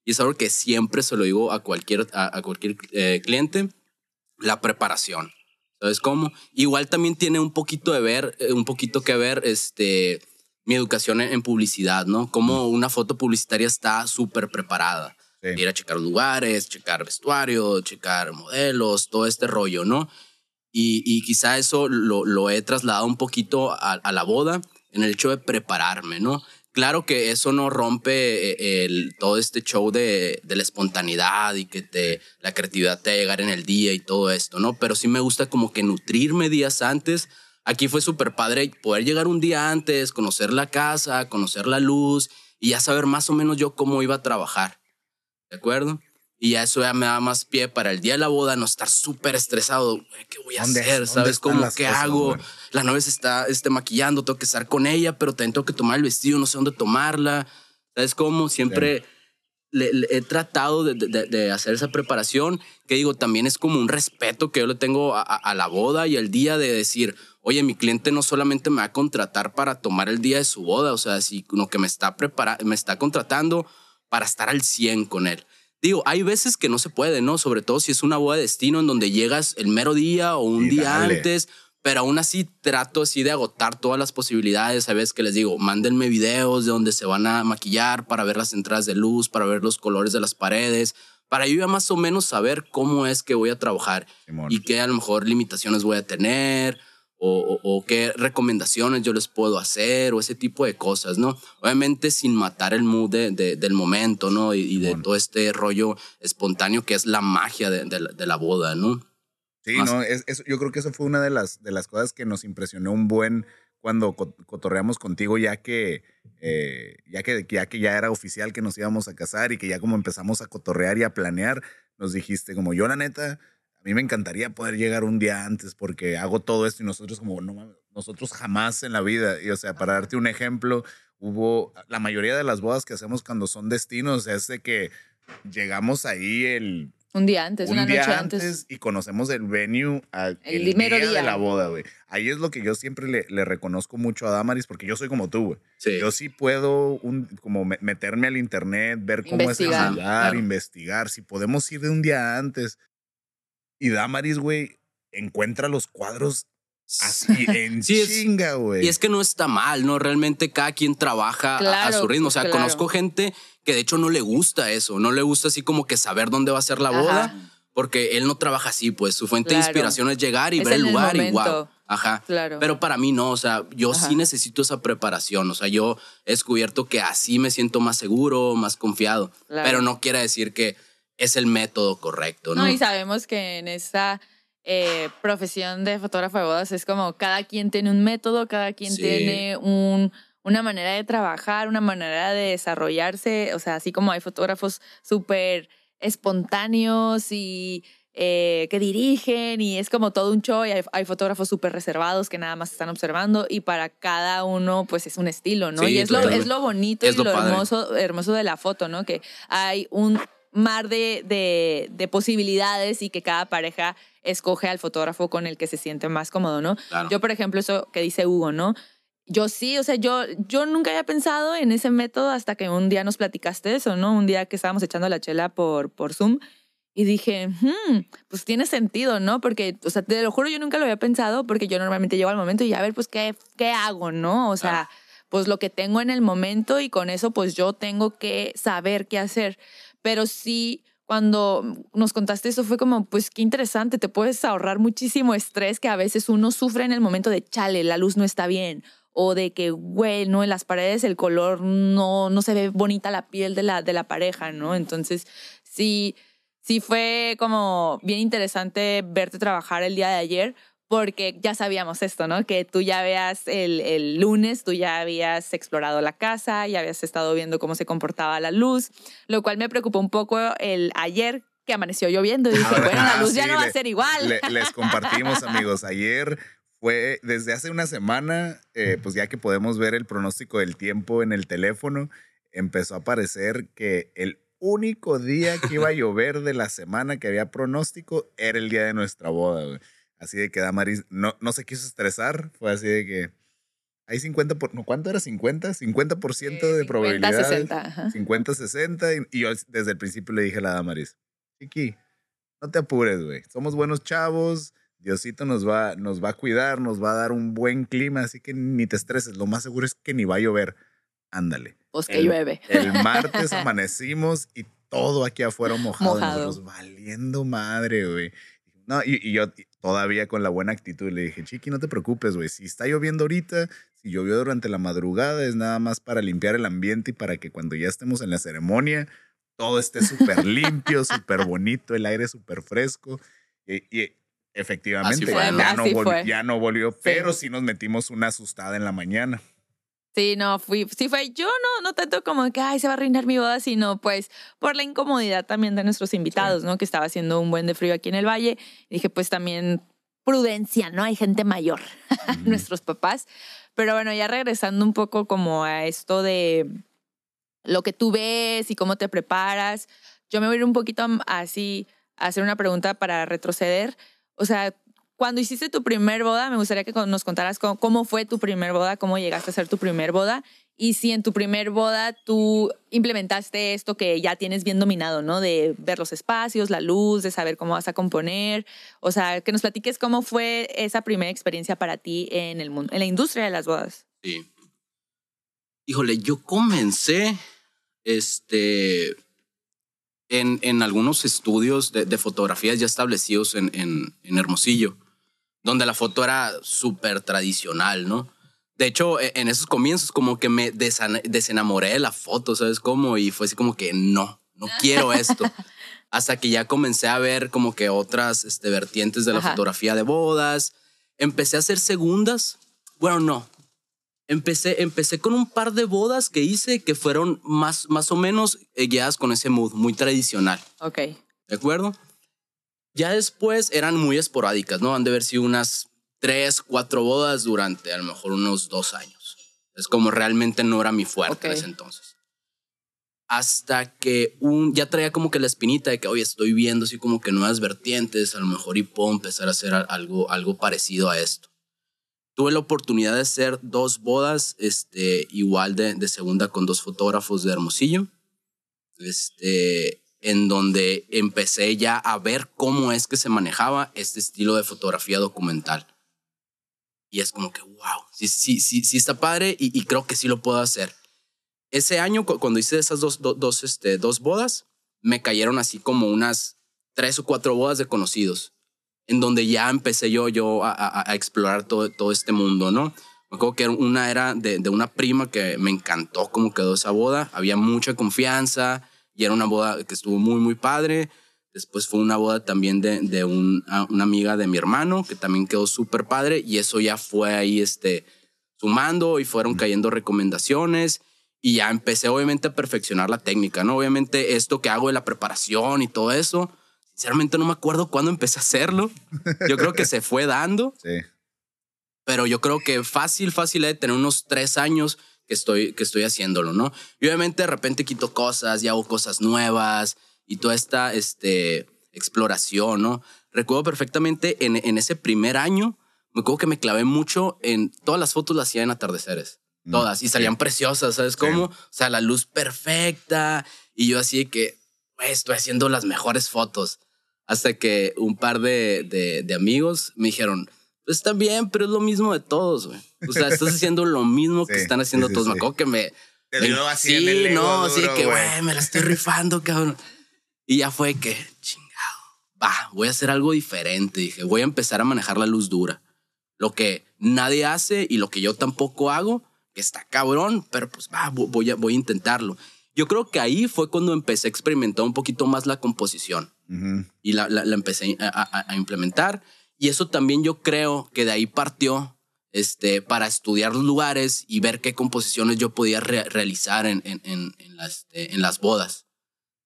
y es algo que siempre se lo digo a cualquier, a, cualquier eh, cliente, la preparación. ¿Sabes cómo? Igual también tiene un poquito de ver, eh, un poquito que ver, este, mi educación en, publicidad, ¿no? Como una foto publicitaria está súper preparada. Ir a checar lugares, checar vestuario, checar modelos, todo este rollo, ¿no? Y, y quizá eso lo, lo, he trasladado un poquito a, la boda en el hecho de prepararme, ¿no? Claro que eso no rompe eh, el, todo este show de, de, la espontaneidad y que te, la creatividad te va a llegar en el día y todo esto, ¿no? Pero sí me gusta como que nutrirme días antes. Aquí fue súper padre poder llegar un día antes, conocer la casa, conocer la luz y ya saber más o menos yo cómo iba a trabajar. ¿De acuerdo? Y ya eso ya me da más pie para el día de la boda, no estar súper estresado. ¿Qué voy a hacer? ¿Sabes cómo? ¿Qué hago? La novia se está este, maquillando, tengo que estar con ella, pero también tengo que tomar el vestido, no sé dónde tomarla. ¿Sabes cómo? Siempre le, he tratado de, de, hacer esa preparación, que digo, también es como un respeto que yo le tengo a, a, la boda y el día de decir, oye, mi cliente no solamente me va a contratar para tomar el día de su boda, o sea, sino que me está, prepara me está contratando para estar al 100 con él. Digo, hay veces que no se puede, ¿no? Sobre todo si es una boda de destino en donde llegas el mero día o un día antes, pero aún así trato así de agotar todas las posibilidades. A veces que les digo, mándenme videos de donde se van a maquillar para ver las entradas de luz, para ver los colores de las paredes, para yo ya más o menos saber cómo es que voy a trabajar y qué a lo mejor limitaciones voy a tener o, qué recomendaciones yo les puedo hacer o ese tipo de cosas, ¿no? Obviamente sin matar el mood de, del momento, ¿no? Y, de todo este rollo espontáneo que es la magia de, la, boda, ¿no? Sí, no, es, yo creo que eso fue una de las, de las cosas que nos impresionó un buen cuando cotorreamos contigo, ya que, eh, ya que ya que ya era oficial que nos íbamos a casar y que ya como empezamos a cotorrear y a planear, nos dijiste como yo la neta a mí me encantaría poder llegar un día antes porque hago todo esto y nosotros como, no, nosotros jamás en la vida. Y o sea, para darte un ejemplo, hubo, la mayoría de las bodas que hacemos cuando son destinos es de que llegamos ahí el... Un día antes, un una día noche antes, Y conocemos el venue el, el día, de la boda, güey. Ahí es lo que yo siempre le, le, reconozco mucho a Damaris porque yo soy como tú, güey. Sí. Yo sí puedo un, como meterme al internet, ver cómo es el lugar, investigar. Si podemos ir de un día antes, y Damaris, güey, encuentra los cuadros así en chinga, güey. Y es que no está mal, ¿no? Realmente cada quien trabaja a, su ritmo. O sea, conozco gente que de hecho no le gusta eso. No le gusta así como que saber dónde va a ser la boda. Porque él no trabaja así, pues su fuente de inspiración es llegar y ver el lugar y wow. Ajá. Claro. Pero para mí no, o sea, yo sí necesito esa preparación. O sea, yo he descubierto que así me siento más seguro, más confiado. Pero no quiere decir que es el método correcto, ¿no? No, y sabemos que en esta eh, profesión de fotógrafo de bodas es como cada quien tiene un método, cada quien tiene un, una manera de trabajar, una manera de desarrollarse, o sea, así como hay fotógrafos súper espontáneos y eh, que dirigen y es como todo un show y hay, fotógrafos súper reservados que nada más están observando y para cada uno pues es un estilo, ¿no? y es, lo, es lo bonito y lo, hermoso, hermoso de la foto, ¿no? Que hay un mar de, de, posibilidades y que cada pareja escoge al fotógrafo con el que se siente más cómodo, ¿no? Yo, por ejemplo, eso que dice Hugo, ¿no? Yo sí, o sea, yo, yo nunca había pensado en ese método hasta que un día nos platicaste eso, ¿no? Un día que estábamos echando la chela por, por Zoom y dije, hmm, pues tiene sentido, ¿no? Porque, o sea, te lo juro, yo nunca lo había pensado porque yo normalmente llego al momento y a ver, pues, ¿qué, qué hago, no? O sea, pues lo que tengo en el momento y con eso, pues yo tengo que saber qué hacer pero sí cuando nos contaste eso fue como, pues qué interesante, te puedes ahorrar muchísimo estrés que a veces uno sufre en el momento de, chale, la luz no está bien, o de que, güey, no, en las paredes el color no, no se ve bonita la piel de la, de la pareja, ¿no? Entonces, sí, sí fue como bien interesante verte trabajar el día de ayer, porque ya sabíamos esto, ¿no? Que tú ya veas el, el, lunes, tú ya habías explorado la casa, ya habías estado viendo cómo se comportaba la luz, lo cual me preocupó un poco el ayer que amaneció lloviendo y dije, bueno, la luz ya no va a ser igual. les compartimos, amigos, ayer fue desde hace una semana, eh, pues ya que podemos ver el pronóstico del tiempo en el teléfono, empezó a aparecer que el único día que iba a llover de la semana que había pronóstico era el día de nuestra boda, güey. Así de que Damaris no, no se quiso estresar, fue así de que hay 50 por, no, ¿cuánto era? 50, 50% de probabilidad. 60. 50, 60. Y, y, yo desde el principio le dije a la Damaris, Chiqui, no te apures, güey. Somos buenos chavos. Diosito nos va, nos va a cuidar, nos va a dar un buen clima, así que ni te estreses. Lo más seguro es que ni va a llover. Ándale. Pues que llueve. El martes amanecimos y todo aquí afuera mojado. Nosotros valiendo madre, güey. No, y, y, yo todavía con la buena actitud le dije, Chiqui, no te preocupes, güey. Si está lloviendo ahorita, si llovió durante la madrugada, es nada más para limpiar el ambiente y para que cuando ya estemos en la ceremonia, todo esté súper limpio, súper bonito, el aire súper fresco. Y, y efectivamente, ya, no volvió, ya, no volvió, pero sí nos metimos una asustada en la mañana. Sí, no, fui, sí fue, yo no, no tanto como que, ay, se va a arruinar mi boda, sino pues por la incomodidad también de nuestros invitados, ¿no? Que estaba haciendo un buen de frío aquí en el valle. Y dije, pues también prudencia, ¿no? Hay gente mayor, nuestros papás. Pero bueno, ya regresando un poco como a esto de lo que tú ves y cómo te preparas, yo me voy a ir un poquito así a hacer una pregunta para retroceder. O sea, cuando hiciste tu primer boda, me gustaría que nos contaras cómo, fue tu primer boda, cómo llegaste a hacer tu primer boda y si en tu primer boda tú implementaste esto que ya tienes bien dominado, ¿no? De ver los espacios, la luz, de saber cómo vas a componer. O sea, que nos platiques cómo fue esa primera experiencia para ti en el mundo, en la industria de las bodas. Sí. Híjole, yo comencé este, en, en algunos estudios de, fotografías ya establecidos en, en Hermosillo donde la foto era súper tradicional, ¿no? De hecho, e, en esos comienzos como que me desenamoré de la foto, ¿sabes cómo? Y fue así como que no, no quiero esto. Hasta que ya comencé a ver como que otras este, vertientes de la fotografía de bodas. Empecé a hacer segundas. Bueno, no. Empecé, empecé con un par de bodas que hice que fueron más, más o menos guiadas con ese mood muy tradicional. Ok. ¿De acuerdo? Ya después eran muy esporádicas, ¿no? Han de haber sido unas tres, cuatro bodas durante a lo mejor unos dos años. Es como realmente no era mi fuerte en ese entonces. Hasta que un, ya traía como que la espinita de que, oye, estoy viendo así como que nuevas vertientes, a lo mejor y puedo empezar a hacer algo, algo parecido a esto. Tuve la oportunidad de hacer dos bodas, este, igual de, de segunda con dos fotógrafos de Hermosillo. Este, en donde empecé ya a ver cómo es que se manejaba este estilo de fotografía documental. Y es como que, wow, sí, sí, sí, sí está padre y, creo que sí lo puedo hacer. Ese año, cuando hice esas dos, dos, este, dos bodas, me cayeron así como unas tres o cuatro bodas de conocidos, en donde ya empecé yo, yo a, explorar todo, todo este mundo, ¿no? Me acuerdo que una era de, de una prima que me encantó cómo quedó esa boda, había mucha confianza, y era una boda que estuvo muy, muy padre. Después fue una boda también de, de una amiga de mi hermano, que también quedó súper padre. Y eso ya fue ahí este, sumando y fueron cayendo recomendaciones. Y ya empecé obviamente a perfeccionar la técnica, ¿no? Obviamente esto que hago de la preparación y todo eso, sinceramente no me acuerdo cuándo empecé a hacerlo. Yo creo que se fue dando. Sí. Pero yo creo que fácil, fácil de tener unos tres años que estoy, que estoy haciéndolo, ¿no? Y obviamente de repente quito cosas y hago cosas nuevas y toda esta este, exploración, ¿no? Recuerdo perfectamente en, en ese primer año, me acuerdo que me clavé mucho en todas las fotos las hacía en atardeceres. Mm, todas. Y salían preciosas, ¿sabes cómo? O sea, la luz perfecta. Y yo así que, estoy haciendo las mejores fotos. Hasta que un par de, de, de amigos me dijeron, pues está bien, pero es lo mismo de todos, güey. O sea, estás haciendo lo mismo que están haciendo todos. Me acuerdo que me. sí, no, sí, que, güey, me la estoy rifando, cabrón. Y ya fue que, chingado, va, voy a hacer algo diferente. Dije, voy a empezar a manejar la luz dura. Lo que nadie hace y lo que yo tampoco hago, que está cabrón, pero pues va, voy a, voy a intentarlo. Yo creo que ahí fue cuando empecé a experimentar un poquito más la composición y la, la, empecé a, a implementar. Y eso también yo creo que de ahí partió este, para estudiar los lugares y ver qué composiciones yo podía realizar en, en, en, las, este, en las bodas.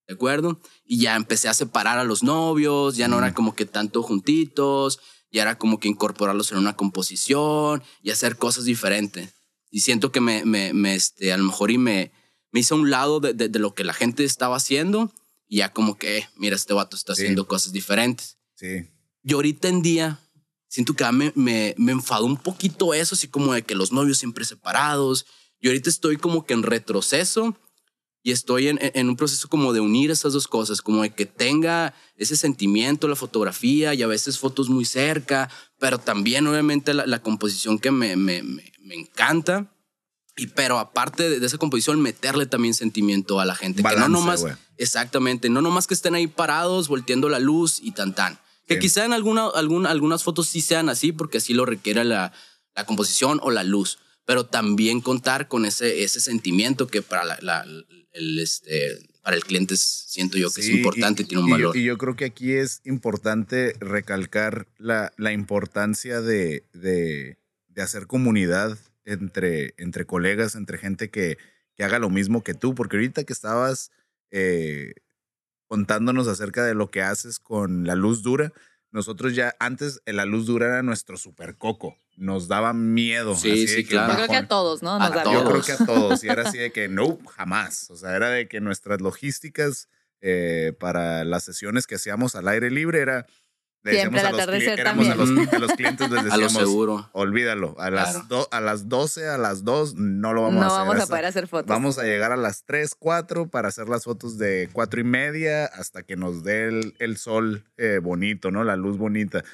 ¿De acuerdo? Y ya empecé a separar a los novios, ya no era como que tanto juntitos, ya era como que incorporarlos en una composición y hacer cosas diferentes. Y siento que me, me, me este, a lo mejor y me, me hice a un lado de, de, lo que la gente estaba haciendo y ya como que, mira, este vato está haciendo cosas diferentes. Sí. Yo ahorita en día siento que me, me, me enfadó un poquito eso, así como de que los novios siempre separados. Y ahorita estoy como que en retroceso y estoy en, en, un proceso como de unir esas dos cosas, como de que tenga ese sentimiento, la fotografía y a veces fotos muy cerca, pero también obviamente la, la composición que me, me, me, me, encanta. Y pero aparte de, de, esa composición, meterle también sentimiento a la gente. Balance, que no nomás, wey. exactamente, no nomás que estén ahí parados, volteando la luz y tan tan. Que sí. quizá en alguna, alguna, algunas fotos sí sean así, porque así lo requiere la, la composición o la luz pero también contar con ese, ese sentimiento que para, la, la, el, este, para el cliente siento yo que sí, es importante y, y tiene un valor. Y yo creo que aquí es importante recalcar la, la importancia de, de, de, hacer comunidad entre, entre colegas, entre gente que, que, haga lo mismo que tú, porque ahorita que estabas eh, contándonos acerca de lo que haces con la luz dura, nosotros ya antes la luz dura era nuestro super coco. Nos daba miedo. Sí, así sí, que claro. Yo creo que a todos, ¿no? Nos a todos. Yo creo que a todos. Y era así de que no, jamás. O sea, era de que nuestras logísticas eh, para las sesiones que hacíamos al aire libre era. Le Siempre al atardecer también. A los, a los, clientes les decíamos, a lo seguro. olvídalo, a las, claro. do, a las 12, a las 2 no lo vamos no a hacer. No vamos a poder hacer fotos. Vamos a llegar a las 3, 4 para hacer las fotos de 4 y media hasta que nos dé el, el sol eh, bonito, ¿no? La luz bonita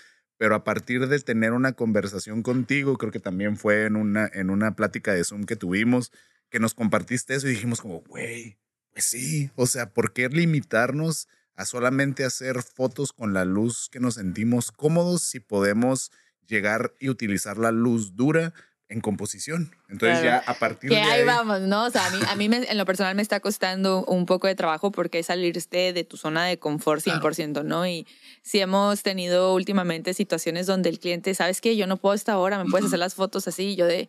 pero a partir de tener una conversación contigo, creo que también fue en una, en una plática de Zoom que tuvimos, que nos compartiste eso y dijimos como, güey, pues sí, o sea, ¿por qué limitarnos a solamente hacer fotos con la luz que nos sentimos cómodos si podemos llegar y utilizar la luz dura en composición. Entonces claro. ya a partir que de ahí, ahí vamos, ¿no? O sea, a mí, a mí me, en lo personal me está costando un poco de trabajo porque es salirte de tu zona de confort 100%, claro. ¿no? Y si hemos tenido últimamente situaciones donde el cliente, ¿sabes qué? Yo no puedo esta hora, me puedes hacer las fotos así, y yo de,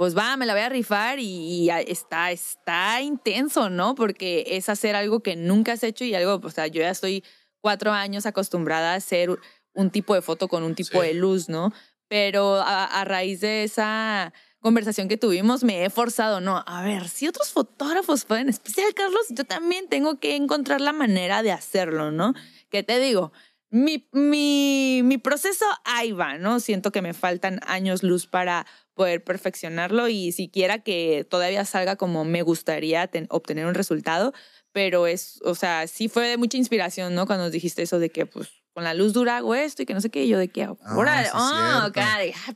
pues va, me la voy a rifar y, y, está, está intenso, ¿no? Porque es hacer algo que nunca has hecho y algo, o sea, yo ya estoy cuatro años acostumbrada a hacer un tipo de foto con un tipo sí. de luz, ¿no? pero a, a, raíz de esa conversación que tuvimos me he forzado, no, a ver, si otros fotógrafos pueden, especial Carlos, yo también tengo que encontrar la manera de hacerlo, ¿no? ¿Qué te digo? Mi, mi, mi proceso ahí va, ¿no? Siento que me faltan años luz para poder perfeccionarlo y siquiera que todavía salga como me gustaría ten, obtener un resultado, pero es, o sea, sí fue de mucha inspiración, ¿no? Cuando nos dijiste eso de que, pues, con la luz dura hago esto y que no sé qué, y yo de qué hago. Ah, sí, oh, cara de, ah,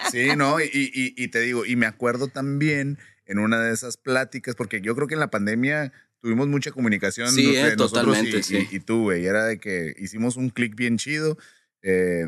sí, no, y, y, y, te digo, y me acuerdo también en una de esas pláticas, porque yo creo que en la pandemia tuvimos mucha comunicación sí, entre eh, nosotros totalmente, y, sí. y, tú, güey, era de que hicimos un clic bien chido. Eh,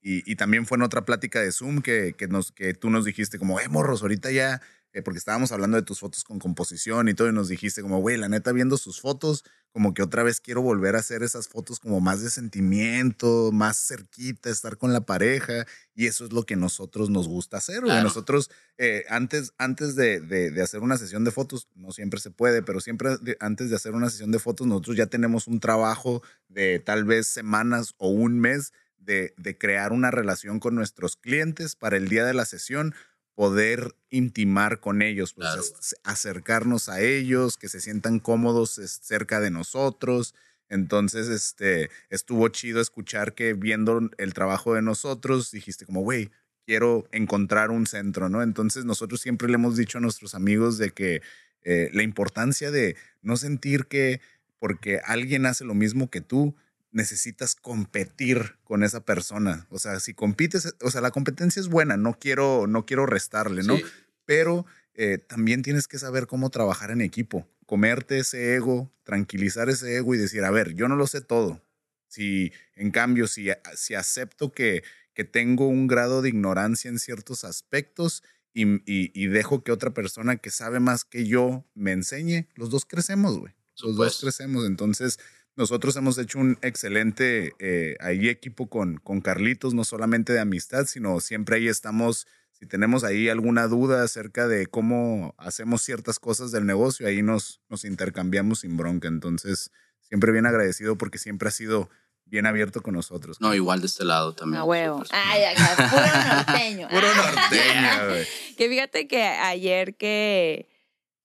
y, y, también fue en otra plática de Zoom que, que, nos, que tú nos dijiste como, eh, morros, ahorita ya, eh, porque estábamos hablando de tus fotos con composición y todo, y nos dijiste como, güey, la neta, viendo sus fotos, como que otra vez quiero volver a hacer esas fotos como más de sentimiento, más cerquita, estar con la pareja, y eso es lo que nosotros nos gusta hacer, güey. Claro. Nosotros, eh, antes, antes de, de, de, hacer una sesión de fotos, no siempre se puede, pero siempre de, antes de hacer una sesión de fotos, nosotros ya tenemos un trabajo de tal vez semanas o un mes de, de, crear una relación con nuestros clientes para el día de la sesión poder intimar con ellos, pues, claro. acercarnos a ellos, que se sientan cómodos cerca de nosotros. Entonces, este, estuvo chido escuchar que viendo el trabajo de nosotros, dijiste como, güey, quiero encontrar un centro, ¿no? Entonces, nosotros siempre le hemos dicho a nuestros amigos de que eh, la importancia de no sentir que porque alguien hace lo mismo que tú, necesitas competir con esa persona. O sea, si compites, o sea, la competencia es buena, no quiero, no quiero restarle, ¿no? Sí. Pero eh, también tienes que saber cómo trabajar en equipo, comerte ese ego, tranquilizar ese ego y decir, a ver, yo no lo sé todo. Si, en cambio, si, si acepto que, que tengo un grado de ignorancia en ciertos aspectos y, y, y dejo que otra persona que sabe más que yo me enseñe, los dos crecemos, güey. Los dos crecemos. Entonces, nosotros hemos hecho un excelente eh, ahí equipo con, con Carlitos, no solamente de amistad, sino siempre ahí estamos, si tenemos ahí alguna duda acerca de cómo hacemos ciertas cosas del negocio, ahí nos, nos intercambiamos sin bronca. Entonces, siempre bien agradecido porque siempre ha sido bien abierto con nosotros. No, igual de este lado también. A huevo. Ay, acá, puro norteño. puro norteño, güey. que fíjate que ayer que,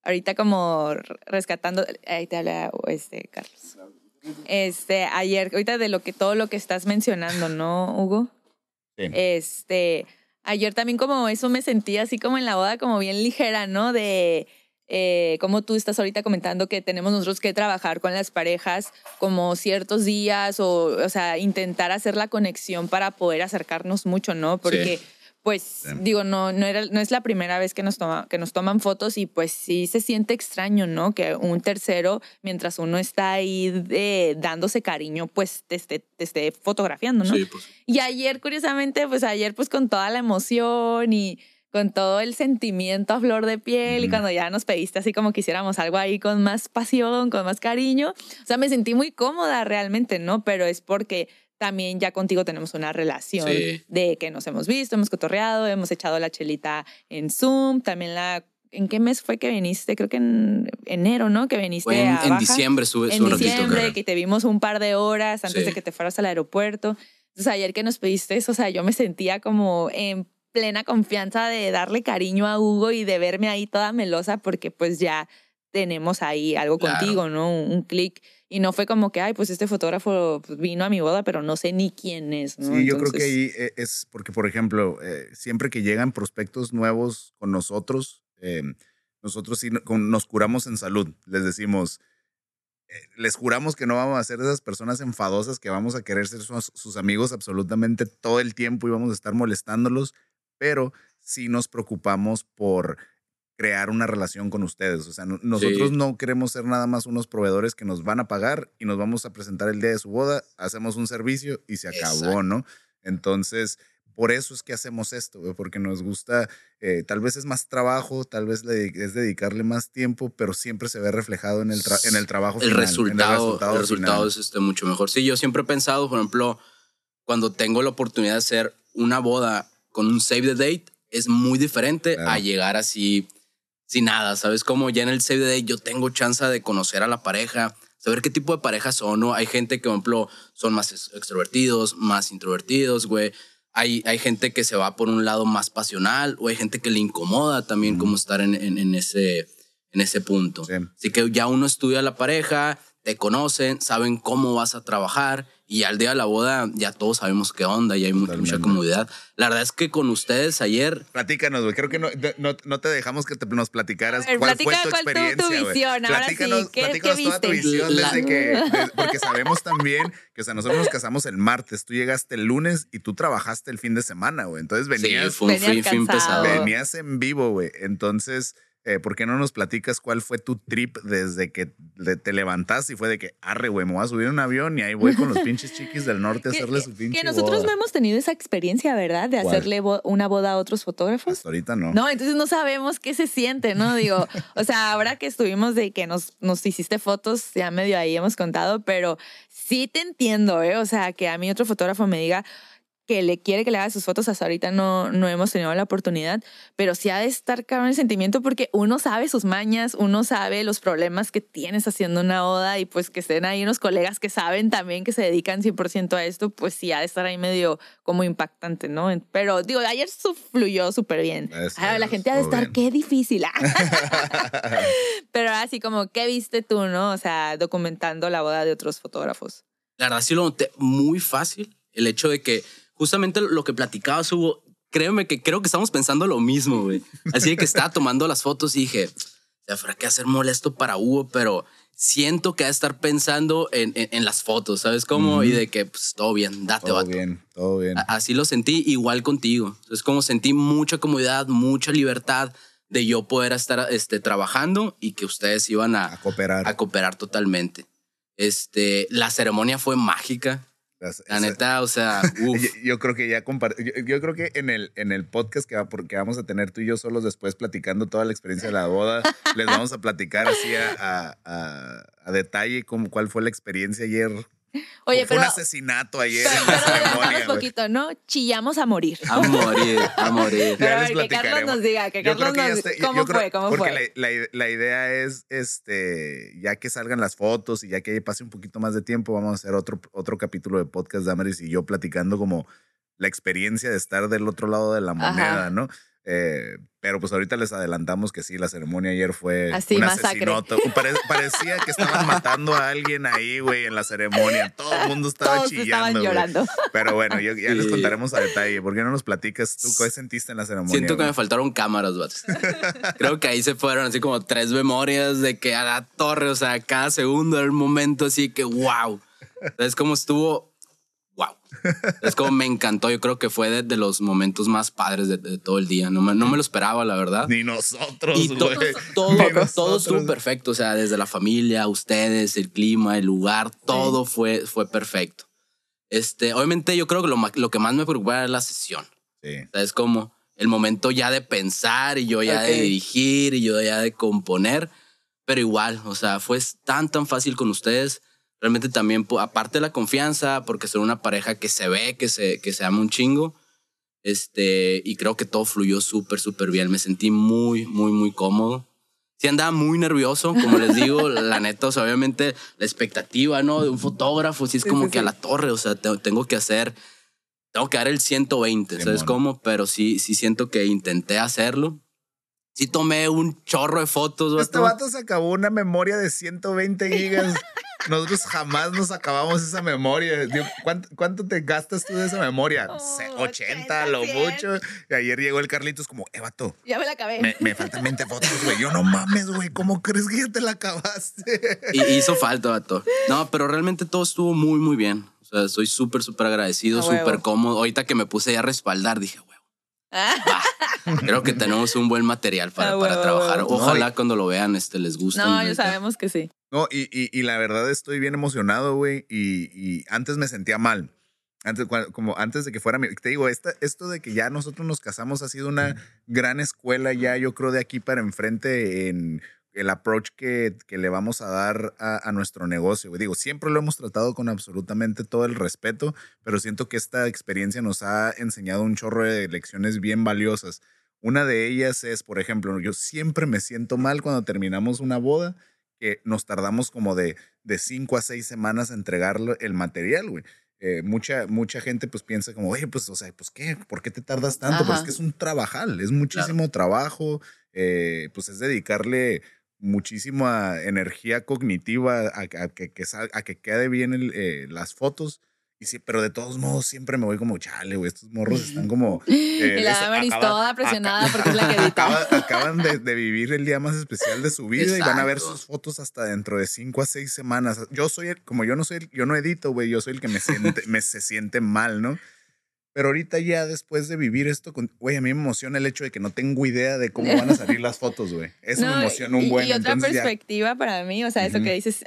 ahorita como rescatando, ahí te habla este, Carlos. Este, ayer, ahorita de lo que todo lo que estás mencionando, ¿no, Hugo? Sí. Este, ayer también como eso me sentí así como en la boda, como bien ligera, ¿no? De eh, como tú estás ahorita comentando que tenemos nosotros que trabajar con las parejas como ciertos días o, o sea, intentar hacer la conexión para poder acercarnos mucho, ¿no? Porque pues digo, no, no, era, no es la primera vez que nos, toma, que nos toman fotos y pues sí se siente extraño, ¿no? Que un tercero, mientras uno está ahí de- dándose cariño, pues te esté, te esté fotografiando, ¿no? Sí, pues. Y ayer, curiosamente, pues ayer pues con toda la emoción y con todo el sentimiento a flor de piel y cuando ya nos pediste así como quisiéramos algo ahí con más pasión, con más cariño, o sea, me sentí muy cómoda realmente, ¿no? Pero es porque también ya contigo tenemos una relación Sí. de que nos hemos visto, hemos cotorreado, hemos echado la chelita en Zoom, también la... ¿En qué mes fue que viniste? Creo que en enero, ¿no? Que viniste Fue en, a en Baja diciembre sube en un diciembre, que te vimos un par de horas antes Sí. de que te fueras al aeropuerto. Entonces ayer que nos pediste eso, o sea, yo me sentía como en plena confianza de darle cariño a Hugo y de verme ahí toda melosa porque pues ya tenemos ahí algo Claro. contigo, ¿no? Un, un clic. Y no fue como que, ay, pues este fotógrafo vino a mi boda, pero no sé ni quién es, ¿no? Sí, yo creo que Entonces, ahí eh, es porque, por ejemplo, eh, siempre que llegan prospectos nuevos con nosotros, eh, nosotros sí nos curamos en salud. Les decimos, eh, les juramos que no vamos a ser esas personas enfadosas que vamos a querer ser sus, sus amigos absolutamente todo el tiempo y vamos a estar molestándolos, pero sí nos preocupamos por crear una relación con ustedes. O sea, no- nosotros Sí. no queremos ser nada más unos proveedores que nos van a pagar y nos vamos a presentar el día de su boda, hacemos un servicio y se acabó, Exacto. ¿no? Entonces, por eso es que hacemos esto, porque nos gusta, eh, tal vez es más trabajo, tal vez le- es dedicarle más tiempo, pero siempre se ve reflejado en el, tra- en el trabajo el final, resultado, el resultado, final. es este, mucho mejor. Sí, yo siempre he pensado, por ejemplo, cuando tengo la oportunidad de hacer una boda con un save the date, es muy diferente Claro. a llegar así sin nada, ¿sabes? Como ya en el save date yo tengo chance de conocer a la pareja, saber qué tipo de pareja son, ¿no? Hay gente que, por ejemplo, son más ex- extrovertidos, más introvertidos, güey. Hay, hay gente que se va por un lado más pasional o hay gente que le incomoda también como estar en, en- en ese, en ese punto. Sí. Así que ya uno estudia a la pareja, te conocen, saben cómo vas a trabajar y al día de la boda ya todos sabemos qué onda y hay mu- mucha Totalmente. comodidad. La verdad es que con ustedes ayer Platícanos, güey. Creo que no, no, no te dejamos que te, nos platicaras ver, cuál fue tu cuál tu- tu experiencia. güey. visión, ahora sí, Platícanos, ¿qué- platícanos qué toda tu viste? visión La- desde que. de- porque sabemos también que, o sea, nosotros nos casamos el martes, tú llegaste el lunes y tú trabajaste el fin de semana, güey. Entonces sí, venías, fue un Venías fin, fin cansado. pesado. venías en vivo, güey. Entonces. Eh, ¿Por qué no nos platicas cuál fue tu trip desde que te levantaste y fue de que, arre, güey, me voy a subir a un avión y ahí voy con los pinches chiquis del norte a hacerle su pinche que nosotros boda? no hemos tenido esa experiencia, ¿verdad? De ¿Cuál? hacerle bo- una boda a otros fotógrafos. Hasta ahorita no. No, entonces no sabemos qué se siente, ¿no? Digo, o sea, ahora que estuvimos de que nos, nos hiciste fotos, ya medio ahí hemos contado, pero sí te entiendo, ¿eh? O sea, que a mí otro fotógrafo me diga que le quiere que le haga sus fotos, hasta ahorita no, no hemos tenido la oportunidad, pero sí ha de estar cabrón el sentimiento porque uno sabe sus mañas, uno sabe los problemas que tienes haciendo una boda y pues que estén ahí unos colegas que saben también que se dedican 100% a esto, pues sí ha de estar ahí medio como impactante, ¿no? Pero digo, ayer fluyó súper bien. Gracias, Ah, la gente ha de estar, bien. qué difícil. Pero así como, ¿qué viste tú, no? O sea, documentando la boda de otros fotógrafos. La verdad sí lo noté muy fácil. El hecho de que justamente lo que platicabas, Hugo, créeme que creo que estamos pensando lo mismo, güey. Así de que estaba tomando las fotos y dije, habrá que hacer molesto para Hugo, pero siento que a estar pensando en, en- en las fotos, ¿sabes cómo? Y de que, pues, todo bien, date, Todo vato. bien, todo bien. Así lo sentí igual contigo. Es como sentí mucha comodidad, mucha libertad de yo poder estar este, trabajando y que ustedes iban A a, cooperar. a cooperar totalmente. Este, la ceremonia fue mágica. Las- La neta, o sea, uf, Yo, yo creo que ya compar- yo, yo creo que en el, en el podcast que, va, porque vamos a tener tú y yo solos después platicando toda la experiencia de la boda, les vamos a platicar así a, a- a- a detalle como cuál fue la experiencia ayer. Oye, fue pero, un asesinato ayer pero, en la pero poquito, ¿no? Chillamos a morir. a morir, a morir. Pero Ya a les ver, que Carlos nos diga, que Yo Carlos que nos yo- ¿Cómo creo- fue? ¿Cómo porque fue? La, la- la idea es, este, ya que salgan las fotos y ya que pase un poquito más de tiempo, vamos a hacer otro, otro capítulo de podcast Damaris y yo platicando como la experiencia de estar del otro lado de la Ajá. moneda, ¿no? Eh, pero pues ahorita les adelantamos que sí, la ceremonia ayer fue Así, un masacre. asesinato. Pare- parecía que estaban matando a alguien ahí, güey, en la ceremonia. Todo el mundo estaba Todos chillando. estaban güey. llorando. Pero bueno, yo- ya les Sí. contaremos a detalle. ¿Por qué no nos platicas tú qué sentiste en la ceremonia? Siento que güey? me faltaron cámaras, vatos. Creo que ahí se fueron así como tres memorias de que a la torre, o sea, cada segundo era un momento así que wow. Es como estuvo wow. Es como me encantó. Yo creo que fue de, de los momentos más padres de, de todo el día. No me, no me lo esperaba, la verdad. Ni nosotros, Y todo, Ni todo nosotros. estuvo perfecto. O sea, desde la familia, ustedes, el clima, el lugar, todo fue, fue perfecto. Este, obviamente, yo creo que lo, lo que más me preocupaba era la sesión. Sí. O sea, es como el momento ya de pensar y yo ya de dirigir y yo ya de componer. Pero igual, o sea, fue tan, tan fácil con ustedes. Realmente también, aparte de la confianza, porque son una pareja que se ve, que se, que se ama un chingo. Este, y creo que todo fluyó súper, súper bien. Me sentí muy, muy, muy cómodo. Sí andaba muy nervioso, como les digo, la neta, o sea, obviamente la expectativa, ¿no? De un fotógrafo, sí es Sí, como sí, que a sí. la torre, o sea, te- tengo que hacer, tengo que dar el 120, ¿sabes Simón. cómo? Pero sí, sí siento que intenté hacerlo. Sí tomé un chorro de fotos, Este vato. vato se acabó una memoria de 120 gigas. Nosotros jamás nos acabamos esa memoria. Digo, ¿Cuánto, cuánto te gastas tú de esa memoria? Oh, Se- 80 a lo 100. mucho. Y ayer llegó el Carlitos como, eh, vato, Ya me la acabé. me, me faltan 20 fotos, güey. Yo no mames, güey. ¿Cómo crees que ya te la acabaste? Y hizo falta, vato. No, pero realmente todo estuvo muy, muy bien. O sea, soy súper, súper agradecido, súper cómodo. Ahorita que me puse ya a respaldar, dije, huevo. Ah, Creo que tenemos un buen material para, A para huevo, a trabajar. Ojalá cuando lo vean este, les guste. no, ya sabemos que sí. No, y, y, y la verdad estoy bien emocionado, güey. Y, y antes me sentía mal. Antes, como antes de que fuera mi. Te digo, esta, esto de que ya nosotros nos casamos ha sido una gran escuela ya, yo creo, de aquí para enfrente en el approach que, que le vamos a dar a, a nuestro negocio. Digo, siempre lo hemos tratado con absolutamente todo el respeto, pero siento que esta experiencia nos ha enseñado un chorro de lecciones bien valiosas. Una de ellas es, por ejemplo, yo siempre me siento mal cuando terminamos una boda que nos tardamos como de, de cinco a seis semanas en entregar el material, güey. Eh, mucha, mucha gente pues piensa como, oye, pues, o sea, pues qué, ¿por qué te tardas tanto? Pero es Ajá. que es un trabajal, es muchísimo trabajo, eh, pues es dedicarle muchísima energía cognitiva a, a que, que sal- a que quede bien el, eh, las fotos. Y sí, pero de todos modos siempre me voy como, chale, güey, estos morros están como... eh, y la Damaris toda presionada porque es la que edita. Acaba- acaban de, de vivir el día más especial de su vida y van a ver Exacto. sus fotos hasta dentro de cinco a seis semanas. Yo soy el, como yo no soy, el- yo no edito, güey, yo soy el que me siente, me se siente mal, ¿no? Pero ahorita ya después de vivir esto, güey, a mí me emociona el hecho de que no tengo idea de cómo van a salir las fotos, güey. Eso me No, emociona un y, buen. y otra entonces ya- perspectiva para mí, o sea, eso Ujú. que dices,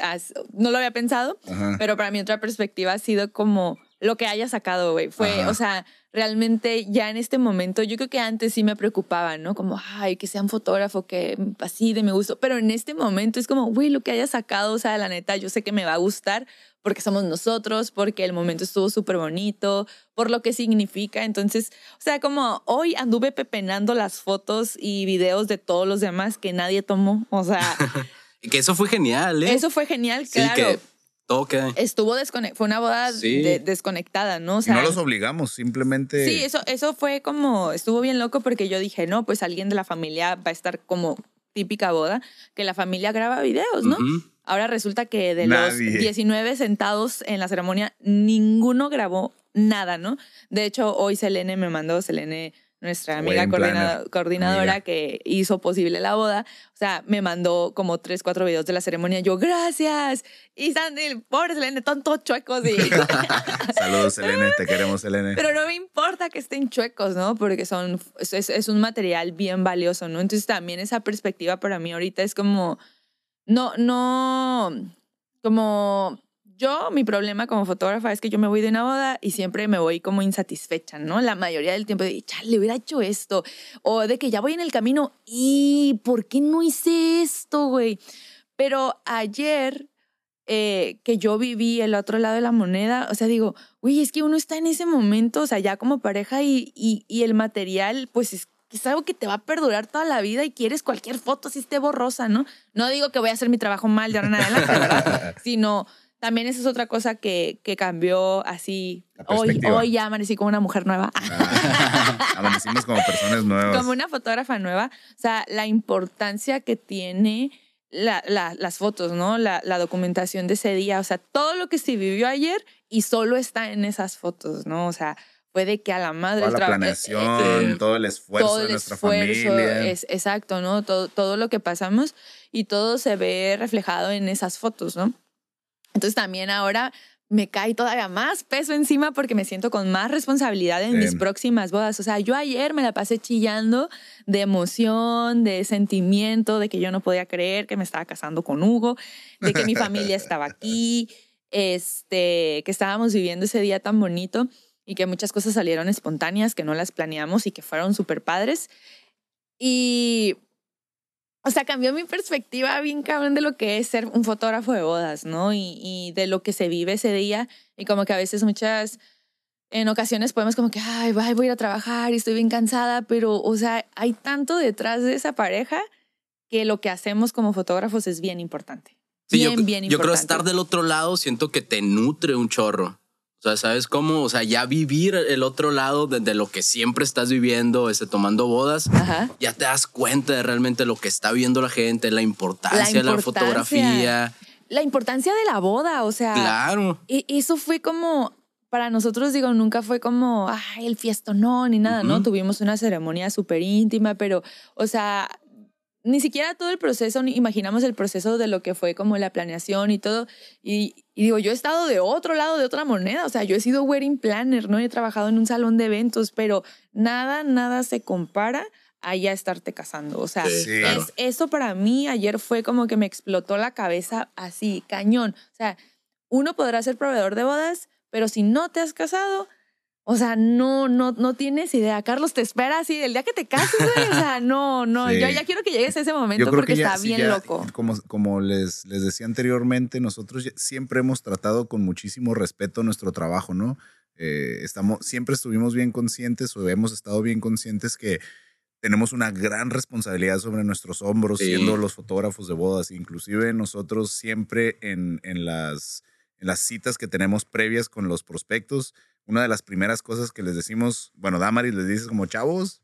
no lo había pensado, Ajá. pero para mí otra perspectiva ha sido como lo que haya sacado, güey. Fue, Ajá. o sea, realmente ya en este momento, yo creo que antes sí me preocupaba, ¿no? Como, ay, que sea un fotógrafo, que así de me gusto. Pero en este momento es como, güey, lo que haya sacado, o sea, la neta, yo sé que me va a gustar porque somos nosotros, porque el momento estuvo súper bonito, por lo que significa. Entonces, o sea, como hoy anduve pepenando las fotos y videos de todos los demás que nadie tomó. O sea, que eso fue genial, ¿eh? eso fue genial, sí, claro. que todo queda. Estuvo desconectada, fue una boda Sí. de- desconectada, ¿no? O Y sea, no los obligamos, simplemente. Sí, eso, eso fue como, estuvo bien loco porque yo dije, no, pues alguien de la familia va a estar como típica boda, que la familia graba videos, ¿no? Ujú. Ahora resulta que de Nadie. los 19 sentados en la ceremonia, ninguno grabó nada, ¿no? De hecho, hoy Selene me mandó, Selene, nuestra amiga coordinadora Amiga. que hizo posible la boda, o sea, me mandó como tres, cuatro videos de la ceremonia. Yo, gracias. Y Sandy, pobre Selene, están todos chuecos. Y... Saludos, Selene, te queremos, Selene. Pero no me importa que estén chuecos, ¿no? Porque son, es un material bien valioso, ¿no? Entonces también esa perspectiva para mí ahorita es como, no, no, como yo, mi problema como fotógrafa es que yo me voy de una boda y siempre me voy como insatisfecha, ¿no? La mayoría del tiempo de, chale, hubiera hecho esto. O de que ya voy en el camino y, ¿por qué no hice esto, güey? Pero ayer eh, que yo viví el otro lado de la moneda, o sea, digo, güey, es que uno está en ese momento, o sea, ya como pareja y, y, y el material, pues es, es algo que te va a perdurar toda la vida y quieres cualquier foto así esté borrosa, ¿no? No digo que voy a hacer mi trabajo mal de ahora en adelante, ¿verdad? Sino también esa es otra cosa que, que cambió así. Hoy, ya amanecí como una mujer nueva. Ah, amanecimos como personas nuevas. como una fotógrafa nueva. O sea, la importancia que tiene la- la- las fotos, ¿no? La, la documentación de ese día. O sea, todo lo que se vivió ayer y solo está en esas fotos, ¿no? O sea, fue de que a la madre... Toda la planeación, eh, eh, todo el esfuerzo todo de el nuestra esfuerzo, familia. es exacto, ¿no? Todo, todo lo que pasamos y todo se ve reflejado en esas fotos, ¿no? Entonces también ahora me cae todavía más peso encima porque me siento con más responsabilidad en mis próximas bodas. O sea, yo ayer me la pasé chillando de emoción, de sentimiento, de que yo no podía creer que me estaba casando con Hugo, de que mi familia estaba aquí, este, que estábamos viviendo ese día tan bonito y que muchas cosas salieron espontáneas, que no las planeamos y que fueron súper padres. Y, o sea, cambió mi perspectiva bien cabrón de lo que es ser un fotógrafo de bodas, ¿no? Y, y de lo que se vive ese día. Y como que a veces muchas, en ocasiones podemos como que, ay, bye, voy a ir a trabajar y estoy bien cansada, pero, o sea, hay tanto detrás de esa pareja que lo que hacemos como fotógrafos es bien importante. Sí, yo, Bien, bien yo creo importante. estar del otro lado siento que te nutre un chorro. O sea, ¿sabes cómo? O sea, ya vivir el otro lado de, de lo que siempre estás viviendo, ese, tomando bodas, Ajá. ya te das cuenta de realmente lo que está viendo la gente, la importancia, de la fotografía. La importancia de la boda, o sea, Claro. E- eso fue como, para nosotros, digo, nunca fue como, ay, el fiestonón ni nada, ¿no? Tuvimos una ceremonia súper íntima, pero, o sea, ni siquiera todo el proceso, ni imaginamos el proceso de lo que fue como la planeación y todo. Y, y digo, yo he estado de otro lado, de otra moneda, o sea, yo he sido wedding planner, ¿no? He trabajado en un salón de eventos, pero nada, nada se compara a ya estarte casando. O sea, Sí, Sí. claro. es, eso para mí ayer fue como que me explotó la cabeza así, cañón. O sea, uno podrá ser proveedor de bodas, pero si no te has casado, o sea, no, no, no tienes idea. Carlos te espera así el día que te cases, güey. O sea, no, no, Sí. yo ya quiero que llegues a ese momento Yo creo porque que ya, está sí, bien ya, loco. Como, como les, les decía anteriormente, nosotros siempre hemos tratado con muchísimo respeto nuestro trabajo, ¿no? Eh, estamos, siempre estuvimos bien conscientes o hemos estado bien conscientes que tenemos una gran responsabilidad sobre nuestros hombros Sí. siendo los fotógrafos de bodas. Inclusive nosotros siempre en, en las, en las citas que tenemos previas con los prospectos, una de las primeras cosas que les decimos, bueno, Damaris les dice como chavos,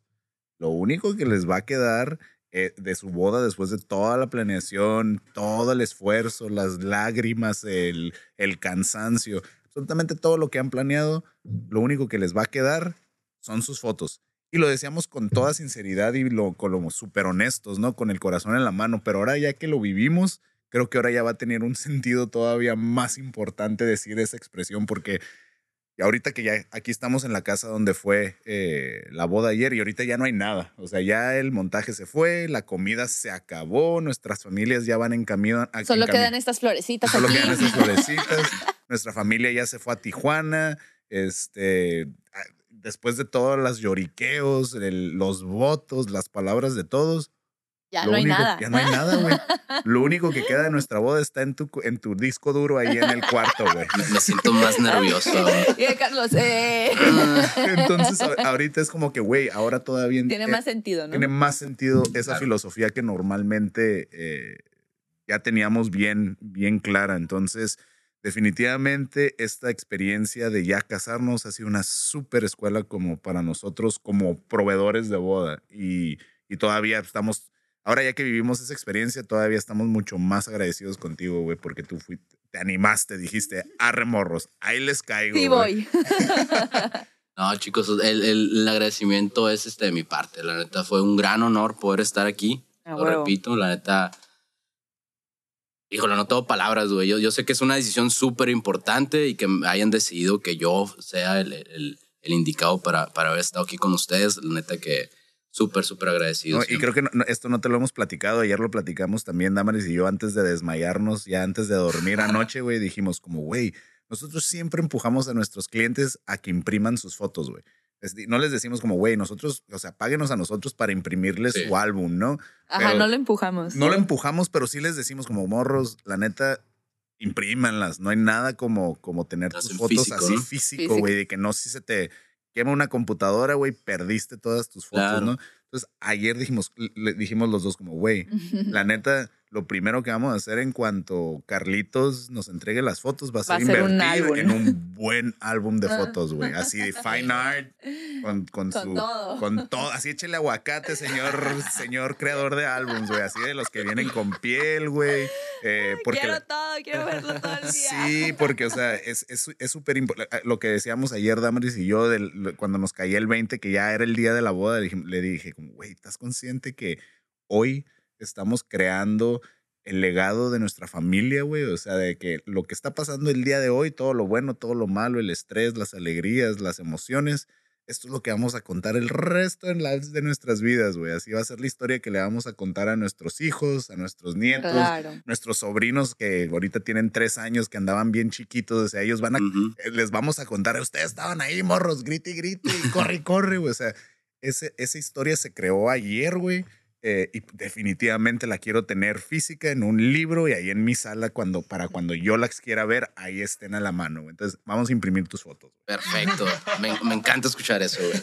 lo único que les va a quedar eh, de su boda después de toda la planeación, todo el esfuerzo, las lágrimas, el, el cansancio, absolutamente todo lo que han planeado, lo único que les va a quedar son sus fotos. Y lo decíamos con toda sinceridad y lo, con lo súper honestos, ¿no? Con el corazón en la mano. Pero ahora ya que lo vivimos, creo que ahora ya va a tener un sentido todavía más importante decir esa expresión porque y ahorita que ya aquí estamos en la casa donde fue eh, la boda ayer y ahorita ya no hay nada. O sea, ya el montaje se fue, la comida se acabó, nuestras familias ya van en camino. Solo en cami- quedan estas florecitas Solo aquí. quedan esas florecitas. Nuestra familia ya se fue a Tijuana. Este, después de todos los lloriqueos, el- los votos, las palabras de todos, Ya lo no hay nada. Ya no hay nada, güey. Lo único que queda de nuestra boda está en tu, en tu disco duro ahí en el cuarto, güey. Me, siento más nervioso. Carlos, eh, Entonces, a- ahorita es como que, güey, ahora todavía tiene eh, más sentido, ¿no? tiene más sentido esa Claro. filosofía que normalmente eh, ya teníamos bien, bien clara. Entonces, definitivamente esta experiencia de ya casarnos ha sido una súper escuela como para nosotros como proveedores de boda. Y, y todavía estamos, ahora ya que vivimos esa experiencia, todavía estamos mucho más agradecidos contigo, güey, porque tú fuiste, te animaste, dijiste, arre morros, ahí les caigo. Sí, güey". voy. No, chicos, el, el- el agradecimiento es este de mi parte. La neta fue un gran honor poder estar aquí. Lo huevo. repito, la neta. Híjole, no tengo palabras, güey. Yo, yo sé que es una decisión súper importante y que hayan decidido que yo sea el, el- el indicado para, para haber estado aquí con ustedes. La neta que súper, súper agradecido. No, y creo que no- no, esto no te lo hemos platicado, ayer lo platicamos también, Damaris y yo, antes de desmayarnos, ya antes de dormir anoche, güey, dijimos como, güey, nosotros siempre empujamos a nuestros clientes a que impriman sus fotos, güey. No les decimos como, güey, nosotros, o sea, páguenos a nosotros para imprimirles Sí. su álbum, ¿no? Ajá, Pero no lo empujamos. No lo empujamos, pero sí les decimos como, morros, la neta, imprímanlas. No hay nada como, como tener Las tus fotos físico, así ¿no? físico, Físico. güey, de que no si se te quema una computadora, güey, perdiste todas tus fotos, Claro. ¿no? Entonces, ayer dijimos, le dijimos los dos como, güey, la neta, lo primero que vamos a hacer en cuanto Carlitos nos entregue las fotos va a ser, Va a ser un invertir en un buen álbum de Ah. fotos, güey. Así de fine art, con, con, Con su... todo. Con todo. Así échele aguacate, señor, señor creador de álbums, güey. Así de los que vienen con piel, güey. Eh, porque quiero todo, quiero verlo todo el día. Sí, porque, o sea, es es súper importante. Lo que decíamos ayer, Damaris y yo, del- cuando nos caía el 20, que ya era el día de la boda, le dije, le dije como, güey, ¿estás consciente que hoy estamos creando el legado de nuestra familia, güey? O sea, de que lo que está pasando el día de hoy, todo lo bueno, todo lo malo, el estrés, las alegrías, las emociones, esto es lo que vamos a contar el resto de nuestras vidas, güey. Así va a ser la historia que le vamos a contar a nuestros hijos, a nuestros nietos, Claro. nuestros sobrinos que ahorita tienen tres años, que andaban bien chiquitos, o sea, ellos van a, eh, les vamos a contar, ustedes estaban ahí, morros, grite y grite, y corre y corre, güey. O sea, ese, esa historia se creó ayer, güey. Eh, y definitivamente la quiero tener física en un libro y ahí en mi sala cuando para cuando yo las quiera ver ahí estén a la mano. Entonces vamos a imprimir tus fotos. Perfecto. Me, me encanta escuchar eso, güey.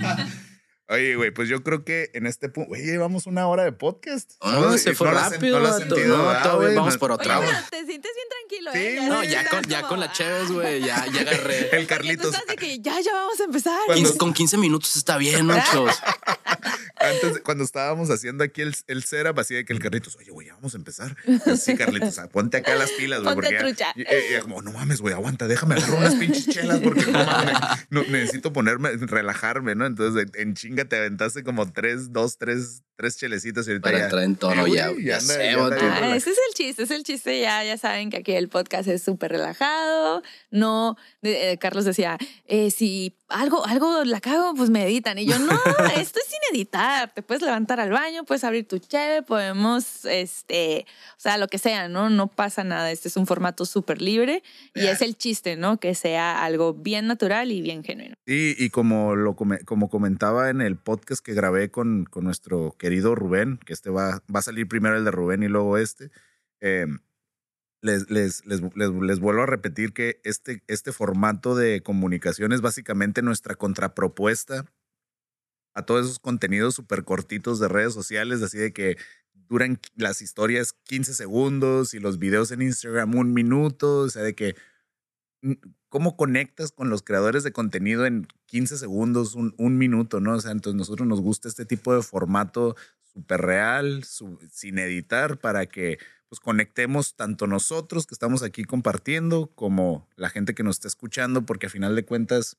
Oye, güey, pues yo creo que en este punto, güey, llevamos una hora de podcast. No, se fue rápido. lo sentido, no, ¿verdad, todavía güey? vamos por Oye, otra, pero te sientes bien tranquilo, Sí, ¿eh? güey. No, ya con, ya como, con la ah, Cheves, güey, ya, ya agarré. El tú Carlitos. estás de que ya, ya vamos a empezar. Cuando- con 15 minutos está bien, ¿no, chavos? Antes, cuando estábamos haciendo aquí el, el setup, así de que el Carlitos, oye, güey, ya vamos a empezar. Sí, Carlitos, ah, ponte acá las pilas, güey. Ponte ya- trucha. y- y- y como, no mames, güey, aguanta, déjame agarrar unas pinches chelas porque no mames, no, necesito ponerme, relajarme, ¿no? Entonces, en chinga te aventaste como tres, dos, tres, tres chelecitas y ahorita Para ya. entrar en tono Eh, ya, güey, ya anda- sé, bien Ah, ese es el chiste, ese es el chiste. Ya, ya saben que aquí el podcast es súper relajado. No, eh, Carlos decía, eh, si algo, algo la cago, pues me editan. Y yo, no, esto es sin editar. Te puedes levantar al baño, puedes abrir tu cheve, podemos, este, o sea, lo que sea, ¿no? No pasa nada. Este es un formato súper libre y Ya. es el chiste, ¿no? Que sea algo bien natural y bien genuino. Sí, y como, lo, como comentaba en el podcast que grabé con, con nuestro querido Rubén, que este va, va a salir primero el de Rubén y luego este, eh, les, les, les, les, vuelvo a repetir que este, este formato de comunicación es básicamente nuestra contrapropuesta a todos esos contenidos súper cortitos de redes sociales, así de que duran las historias 15 segundos y los videos en Instagram un minuto, o sea, de que cómo conectas con los creadores de contenido en 15 segundos, un, minuto, ¿no? O sea, entonces nosotros nos gusta este tipo de formato súper real, sin editar, para que pues conectemos tanto nosotros que estamos aquí compartiendo como la gente que nos está escuchando, porque a final de cuentas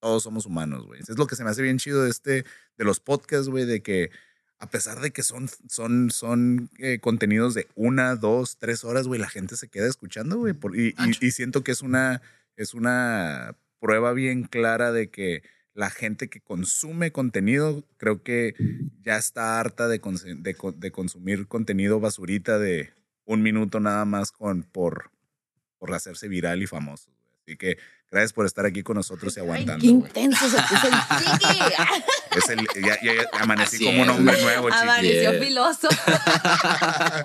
todos somos humanos, güey. Es lo que se me hace bien chido de este, de los podcasts, güey, de que a pesar de que son, son, son eh, contenidos de una, dos, tres horas, güey, la gente se queda escuchando, güey. por- Y, y- Ancho. y siento que es una, es una prueba bien clara de que la gente que consume contenido, creo que ya está harta de, de, de consumir contenido basurita de un minuto nada más con, por, por hacerse viral y famoso. Así que gracias por estar aquí con nosotros y Ay, aguantando. qué intenso se puso el. Es el, ya, ya- ya amanecí Así como un hombre nuevo, chiqui. Amaneció filoso.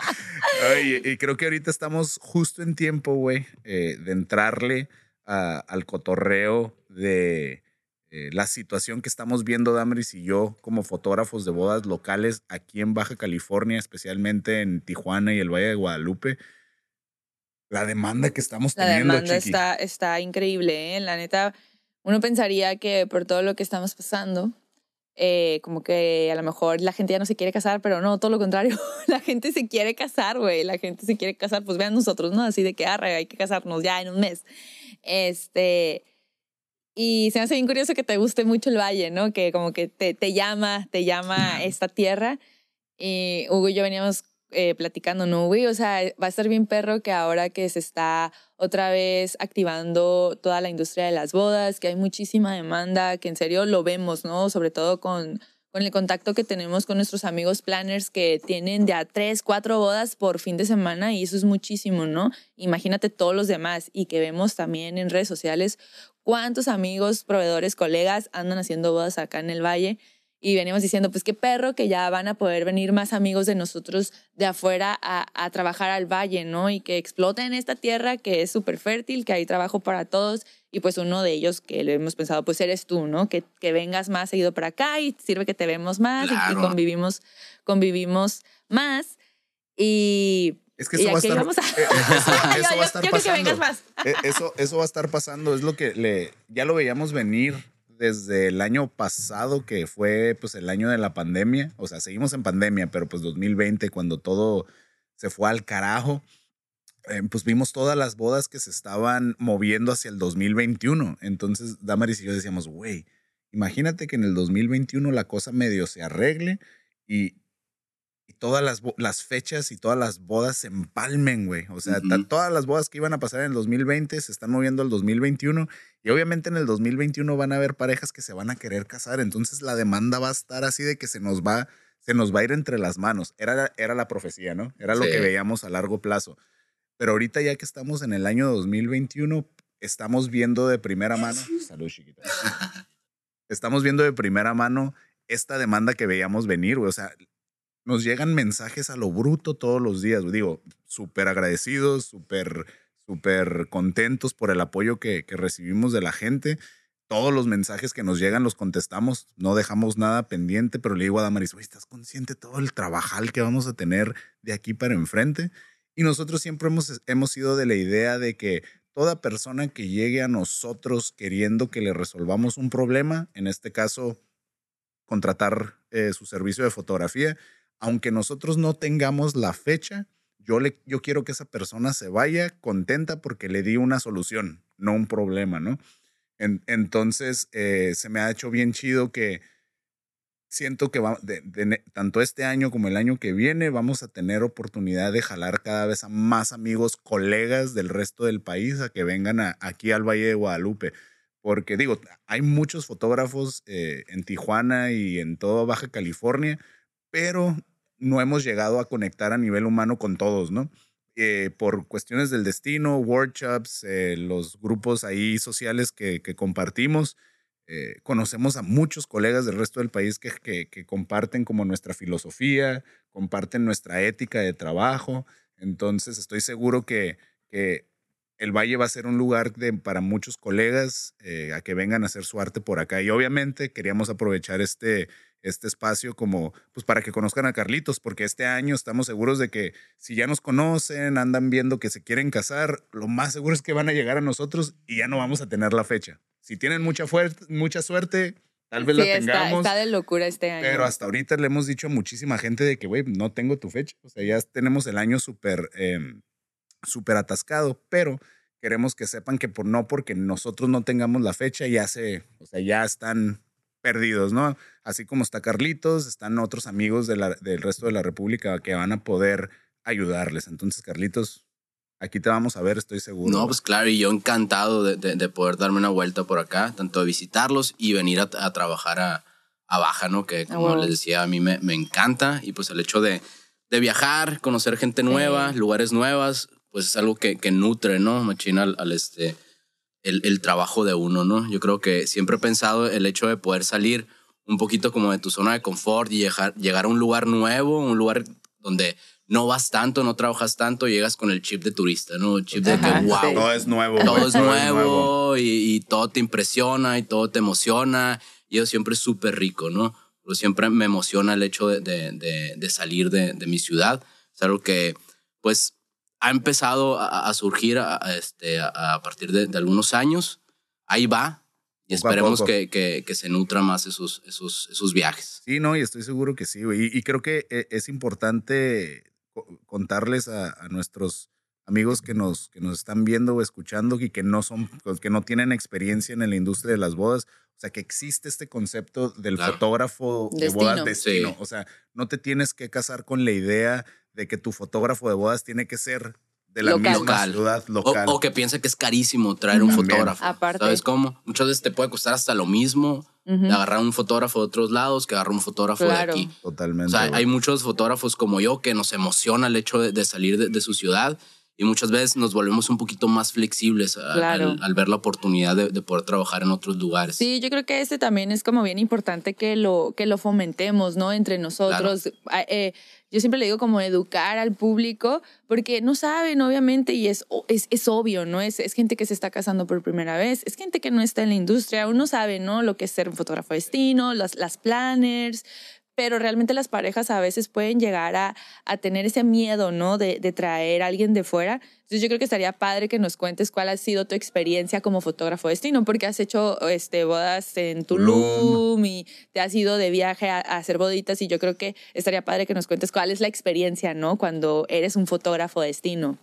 Oye, y creo que ahorita estamos justo en tiempo, güey, eh, de entrarle a- al cotorreo de eh, la situación que estamos viendo Damaris y yo como fotógrafos de bodas locales aquí en Baja California, especialmente en Tijuana y el Valle de Guadalupe. La demanda que estamos La teniendo, demanda chiqui. está, está increíble, ¿eh? La neta, uno pensaría que por todo lo que estamos pasando, eh, como que a lo mejor la gente ya no se quiere casar, pero no, todo lo contrario. La gente se quiere casar, güey. La gente se quiere casar, pues vean nosotros, ¿no? Así de que, arre, hay que casarnos ya en un mes. Este. Y se me hace bien curioso que te guste mucho el valle, ¿no? Que como que te, te llama, te llama esta tierra. Y Hugo y yo veníamos eh, platicando, ¿no, güey? O sea, va a estar bien perro que ahora que se está otra vez activando toda la industria de las bodas, que hay muchísima demanda, que en serio lo vemos, ¿no? Sobre todo con, con el contacto que tenemos con nuestros amigos planners que tienen de a tres, cuatro bodas por fin de semana y eso es muchísimo, ¿no? Imagínate todos los demás y que vemos también en redes sociales cuántos amigos, proveedores, colegas andan haciendo bodas acá en el valle y venimos diciendo, pues qué perro que ya van a poder venir más amigos de nosotros de afuera a, a trabajar al valle, ¿no? Y que exploten esta tierra que es súper fértil, que hay trabajo para todos. Y pues uno de ellos que le hemos pensado, pues eres tú, ¿no? Que, que vengas más seguido para acá y sirve que te vemos más y que Claro. convivimos, convivimos más. Y es que eso va a estar, vamos a... eso, eso va a estar yo, yo pasando. que vengas más. Eh, Eso, eso va a estar pasando. Es lo que le, ya lo veíamos venir desde el año pasado, que fue pues el año de la pandemia. O sea, seguimos en pandemia, pero pues 2020, cuando todo se fue al carajo, eh, pues vimos todas las bodas que se estaban moviendo hacia el 2021. Entonces, Damaris y yo decíamos, güey, imagínate que en el 2021 la cosa medio se arregle y, y todas las, fechas y todas las bodas se empalmen, güey. O sea, todas las bodas que iban a pasar en el 2020 se están moviendo al 2021 y obviamente en el 2021 van a haber parejas que se van a querer casar. Entonces la demanda va a estar así de que se nos va, se nos va a ir entre las manos. Era, la- era la profecía, ¿no? Era lo Sí. que veíamos a largo plazo. Pero ahorita ya que estamos en el año 2021, estamos viendo de primera mano. Salud, chiquita. Estamos viendo de primera mano esta demanda que veíamos venir, güey. O sea, nos llegan mensajes a lo bruto todos los días. Digo, súper agradecidos, súper, súper contentos por el apoyo que, que recibimos de la gente. Todos los mensajes que nos llegan los contestamos, no dejamos nada pendiente, pero le digo a Damaris, güey, ¿estás consciente de todo el trabajal que vamos a tener de aquí para enfrente? Y nosotros siempre hemos, hemos sido de la idea de que toda persona que llegue a nosotros queriendo que le resolvamos un problema, en este caso, contratar eh, su servicio de fotografía, aunque nosotros no tengamos la fecha, yo, le, yo quiero que esa persona se vaya contenta porque le di una solución, no un problema, ¿no? En- entonces, eh, se me ha hecho bien chido que siento que va, de- tanto este año como el año que viene vamos a tener oportunidad de jalar cada vez a más amigos, colegas del resto del país a que vengan aquí al Valle de Guadalupe. Porque digo, hay muchos fotógrafos eh, en Tijuana y en toda Baja California, pero no hemos llegado a conectar a nivel humano con todos, ¿no? Eh, por cuestiones del destino, workshops, eh, los grupos ahí sociales que, compartimos, eh, conocemos a muchos colegas del resto del país que, comparten como nuestra filosofía, comparten nuestra ética de trabajo. Entonces estoy seguro que, el Valle va a ser un lugar para muchos colegas a que vengan a hacer su arte por acá. Y obviamente queríamos aprovechar este, este espacio como pues para que conozcan a Carlitos, porque este año estamos seguros de que si ya nos conocen, andan viendo que se quieren casar, lo más seguro es que van a llegar a nosotros y ya no vamos a tener la fecha. Si tienen mucha, mucha suerte, tal vez Sí, la está, tengamos. está de locura este año. Pero hasta ahorita le hemos dicho a muchísima gente de que, güey, no tengo tu fecha. O sea, ya tenemos el año súper em, súper atascado, pero queremos que sepan que por no porque nosotros no tengamos la fecha, ya se, o sea, ya están perdidos, ¿no? Así como está Carlitos, están otros amigos de la- del resto de la República que van a poder ayudarles. Entonces, Carlitos, aquí te vamos a ver, estoy seguro. No, pues claro, y yo encantado de, de- de poder darme una vuelta por acá, tanto de visitarlos y venir a, a trabajar a, a Baja, ¿no? Que como huevo. les decía, a mí me, me encanta y pues el hecho de, de viajar, conocer gente nueva, lugares nuevas, pues es algo que, que nutre, ¿no? Machina al, al, este, el, el trabajo de uno, ¿no? Yo creo que siempre he pensado el hecho de poder salir un poquito como de tu zona de confort y llegar, llegar a un lugar nuevo, un lugar donde no vas tanto, no trabajas tanto, llegas con el chip de turista, ¿no? El chip de Ajá, que, wow, sí. Todo es nuevo. todo es nuevo y, y todo te impresiona y todo te emociona. Y eso siempre es súper rico, ¿no? Pero siempre me emociona el hecho de, de- de- de salir de, de mi ciudad. Es algo que, pues, ha empezado a, a surgir a, a este, a, partir de, de algunos años. Ahí va. Y esperemos que, que, que se nutra más esos, esos, esos viajes. Sí, no, y estoy seguro que sí, güey. Y, y creo que eh, es importante co- contarles a nuestros amigos que nos, que nos están viendo o escuchando y que no son, pues, que no tienen experiencia en la industria de las bodas. O sea, que existe este concepto del Claro. fotógrafo de bodas Destino. destino. Sí. O sea, no te tienes que casar con la idea de que tu fotógrafo de bodas tiene que ser de la Local. misma Local. ciudad O, local. o que piensa que es carísimo traer un También. fotógrafo. Aparte. ¿Sabes cómo? Muchas veces te puede costar hasta lo mismo Ujú. de agarrar un fotógrafo de otros lados que agarrar un fotógrafo Claro. de aquí. Totalmente. O sea, hay muchos fotógrafos como yo que nos emociona el hecho de, de salir de, de su ciudad y muchas veces nos volvemos un poquito más flexibles a- Claro. al, al ver la oportunidad de, de poder trabajar en otros lugares. Sí, yo creo que este también es como bien importante que lo, que lo fomentemos, ¿no? Entre nosotros. Eh, yo siempre le digo como educar al público, porque no saben, obviamente, y es, es, es obvio, ¿no? Es, es gente que se está casando por primera vez, es gente que no está en la industria, aún no sabe, ¿no? Lo que es ser un fotógrafo destino, las, las planners, pero realmente las parejas a veces pueden llegar a, a tener ese miedo, ¿no? De, traer a alguien de fuera. Entonces yo creo que estaría padre que nos cuentes cuál ha sido tu experiencia como fotógrafo de destino, porque has hecho este, bodas en Tulum, y te has ido de viaje a, a, hacer boditas y yo creo que estaría padre que nos cuentes cuál es la experiencia, ¿no? Cuando eres un fotógrafo de destino.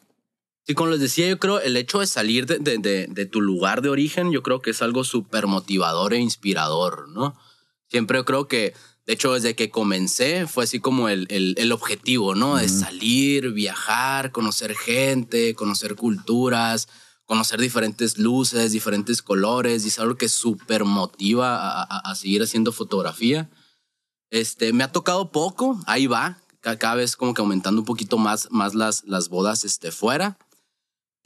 Sí, como les decía, yo creo el hecho de salir de, de, tu lugar de origen, yo creo que es algo súper motivador e inspirador, ¿no? Siempre creo que de hecho, desde que comencé fue así como el, el, el objetivo, ¿no? De salir, viajar, conocer gente, conocer culturas, conocer diferentes luces, diferentes colores, y es algo que súper motiva a, a, a, seguir haciendo fotografía. Este, me ha tocado poco, ahí va, cada vez como que aumentando un poquito más, más las, las bodas este, fuera.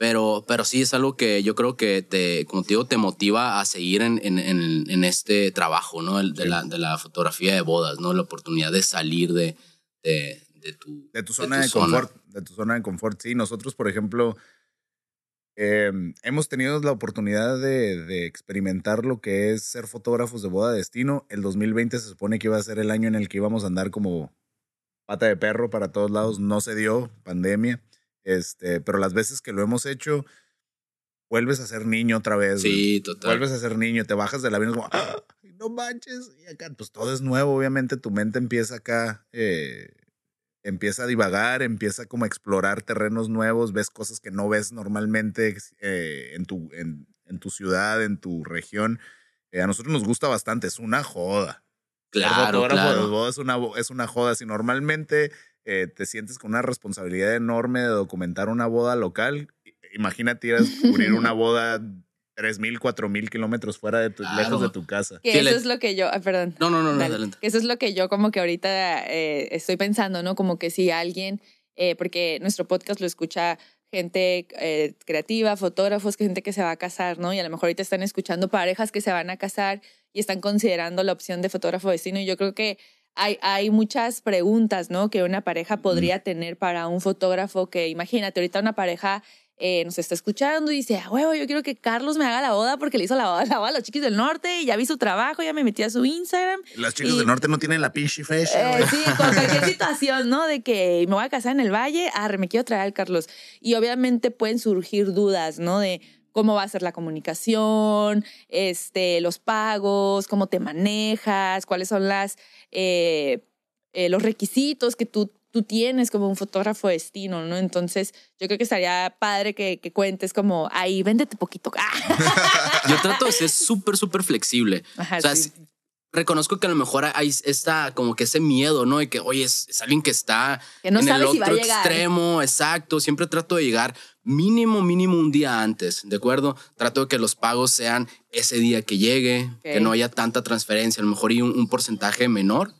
Pero, pero sí es algo que yo creo que te, como te digo, te motiva a seguir en, en, en, en este trabajo, ¿no? El, de, sí. la, de la fotografía de bodas, ¿no? La oportunidad de salir de, de, de tu, de tu zona de, tu de confort. De tu zona de confort, sí. Nosotros, por ejemplo, eh, hemos tenido la oportunidad de, de, experimentar lo que es ser fotógrafos de boda de destino. El 2020 se supone que iba a ser el año en el que íbamos a andar como pata de perro para todos lados. No se dio, pandemia. Este, pero las veces que lo hemos hecho, vuelves a ser niño otra vez. Sí, total. Vuelves a ser niño, te bajas del avión como, ¡Ah! no manches. Y acá, pues todo es nuevo, obviamente tu mente empieza acá, eh, empieza a divagar, empieza como a explorar terrenos nuevos, ves cosas que no ves normalmente eh, en, tu, en, en, tu ciudad, en tu región. Eh, a nosotros nos gusta bastante, es una joda. Claro, claro. Es una, es una joda. Si normalmente eh, te sientes con una responsabilidad enorme de documentar una boda local. Imagínate ir a descubrir una boda 3.000, 4.000 kilómetros fuera de tu, claro. lejos de tu casa. Que eso es lo que yo, ah, perdón. No, no, no, no adelante. Eso es lo que yo como que ahorita eh, estoy pensando, ¿no? Como que si alguien, eh, porque nuestro podcast lo escucha gente eh, creativa, fotógrafos, gente que se va a casar, ¿no? Y a lo mejor ahorita están escuchando parejas que se van a casar y están considerando la opción de fotógrafo destino. Y yo creo que hay, hay muchas preguntas, ¿no? Que una pareja podría mm. tener para un fotógrafo que, imagínate, ahorita una pareja eh, nos está escuchando y dice, a huevo, yo quiero que Carlos me haga la boda porque le hizo la boda, la boda a los chiquis del norte y ya vi su trabajo, ya me metí a su Instagram. Los chicos y, del norte no tienen la pinche fecha. Eh, sí, con cualquier situación, ¿no? De que me voy a casar en el valle, arre, me quiero traer al Carlos. Y obviamente pueden surgir dudas, ¿no? De cómo va a ser la comunicación, este, los pagos, cómo te manejas, cuáles son las, eh, eh, los requisitos que tú, tú tienes como un fotógrafo de destino, ¿no? Entonces, yo creo que estaría padre que, que cuentes como, ahí, véndete poquito. yo trato de ser súper, súper flexible. Ajá, o sea, sí reconozco que a lo mejor hay esta, como que ese miedo, ¿no? De que, oye, es, es alguien que está que no en el si otro extremo, exacto. Siempre trato de llegar mínimo, mínimo un día antes, ¿de acuerdo? Trato de que los pagos sean ese día que llegue, okay. que no haya tanta transferencia, a lo mejor y un, un porcentaje menor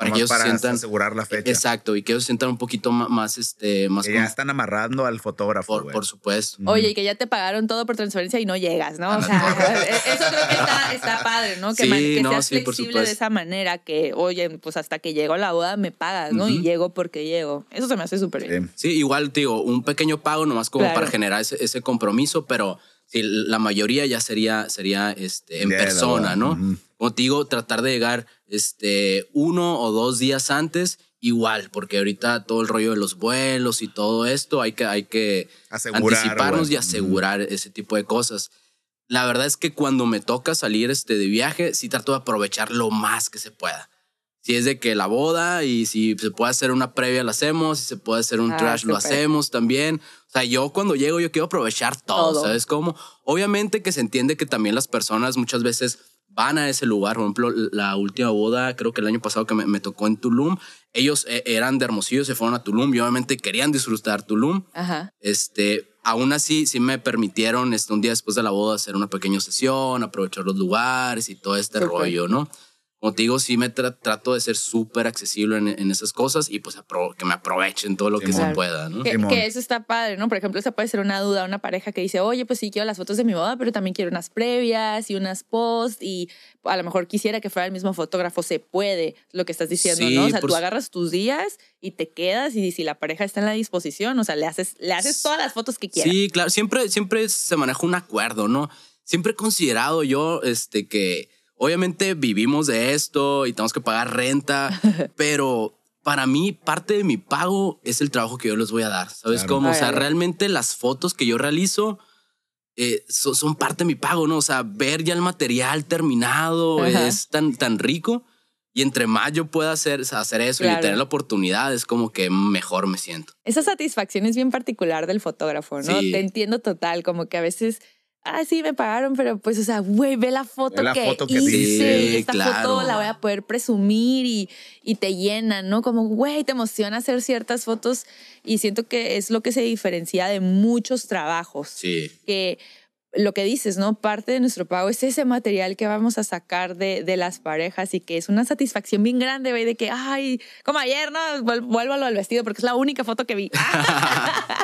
para que ellos para sientan asegurar la fecha. Exacto, y que ellos sientan un poquito más, este, más. Que ya están amarrando al fotógrafo. Por, por supuesto. Oye, y que ya te pagaron todo por transferencia y no llegas, ¿no? O sea, eso creo que está, está padre, ¿no? Que, sí, man, que no, seas sí, flexible de esa manera, que, oye, pues hasta que llegó la boda me pagas, ¿no? Uh -huh. Y llego porque llego. Eso se me hace súper bien. Sí, igual, digo, un pequeño pago nomás como claro. para generar ese, ese compromiso, pero sí, la mayoría ya sería, sería este, en yeah, persona, ¿no? Uh -huh. Como te digo, tratar de llegar este, uno o dos días antes, igual, porque ahorita todo el rollo de los vuelos y todo esto, hay que, hay que asegurar, anticiparnos y asegurar ese tipo de cosas. La verdad es que cuando me toca salir este, de viaje, sí trato de aprovechar lo más que se pueda. Si es de que la boda y si se puede hacer una previa, la hacemos. Si se puede hacer un ah, trash, lo hacemos también. O sea, yo cuando llego, yo quiero aprovechar todo, todo. ¿sabes cómo? Obviamente que se entiende que también las personas muchas veces van a ese lugar. Por ejemplo, la última boda, creo que el año pasado que me, me tocó en Tulum, ellos eh, eran de Hermosillo, se fueron a Tulum y obviamente querían disfrutar Tulum. Ajá. Este, aún así, sí me permitieron este, un día después de la boda hacer una pequeña sesión, aprovechar los lugares y todo este rollo, ¿no? Como te digo, sí me tra trato de ser súper accesible en, en, esas cosas y pues que me aprovechen todo lo que se pueda, ¿no? Que, que, eso está padre, ¿no? Por ejemplo, esa puede ser una duda, una pareja que dice, oye, pues sí quiero las fotos de mi boda, pero también quiero unas previas y unas post y a lo mejor quisiera que fuera el mismo fotógrafo, se puede, lo que estás diciendo, sí, ¿no? O sea, tú agarras tus días y te quedas y si la pareja está en la disposición, o sea, le haces, le haces todas las fotos que quieras. Sí, claro, siempre, siempre se maneja un acuerdo, ¿no? Siempre he considerado yo, este, que obviamente vivimos de esto y tenemos que pagar renta, pero para mí parte de mi pago es el trabajo que yo les voy a dar. ¿Sabes Claro. cómo? O sea, realmente las fotos que yo realizo eh, so- son parte de mi pago, ¿no? O sea, ver ya el material terminado Ajá. es tan, tan rico. Y entre más yo pueda hacer, hacer eso Claro. y tener la oportunidad, es como que mejor me siento. Esa satisfacción es bien particular del fotógrafo, ¿no? Sí. Te entiendo total, como que a veces, ah, sí, me pagaron, pero pues, o sea, güey, ve la foto Ve la que foto que hice. y esta Sí, claro. foto la voy a poder presumir y, y te llena, ¿no? Como, güey, te emociona hacer ciertas fotos y siento que es lo que se diferencia de muchos trabajos. Sí. que lo que dices, ¿no? Parte de nuestro pago es ese material que vamos a sacar de, de las parejas y que es una satisfacción bien grande, güey, de que, ay, como ayer, ¿no? Vuel- Vuelvo a lo del vestido porque es la única foto que vi.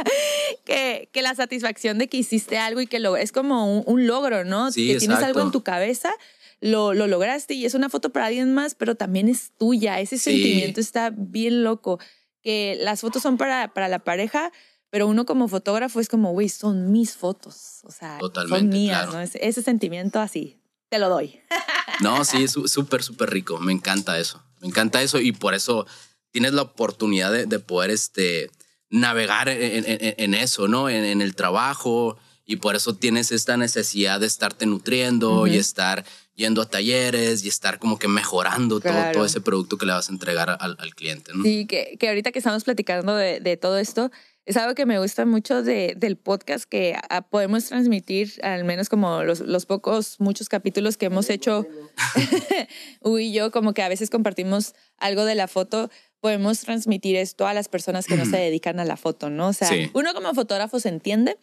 que, que la satisfacción de que hiciste algo y que lo, es como un, un logro, ¿no? Sí, que tienes algo exacto. en tu cabeza. Lo, lo lograste y es una foto para alguien más, pero también es tuya. Ese Sí. sentimiento está bien loco. Que las fotos son para, para la pareja, pero uno como fotógrafo es como, güey, son mis fotos. O sea, son mías, claro. ¿no? Ese, ese sentimiento así, te lo doy. No, sí, es súper, súper rico. Me encanta eso. Me encanta eso y por eso tienes la oportunidad de, de poder este, navegar en, en- en eso, ¿no? En, en el trabajo y por eso tienes esta necesidad de estarte nutriendo y estar yendo a talleres y estar como que mejorando todo, ese producto que le vas a entregar al, al cliente, ¿no? Sí, que, que ahorita que estamos platicando de, de todo esto, es algo que me gusta mucho de, del podcast que ah, podemos transmitir, al menos como los, los pocos, muchos capítulos que hemos hecho, Hugo y yo, como que a veces compartimos algo de la foto, podemos transmitir esto a las personas que no se dedican a la foto, ¿no? O sea, Sí. uno como fotógrafo se entiende,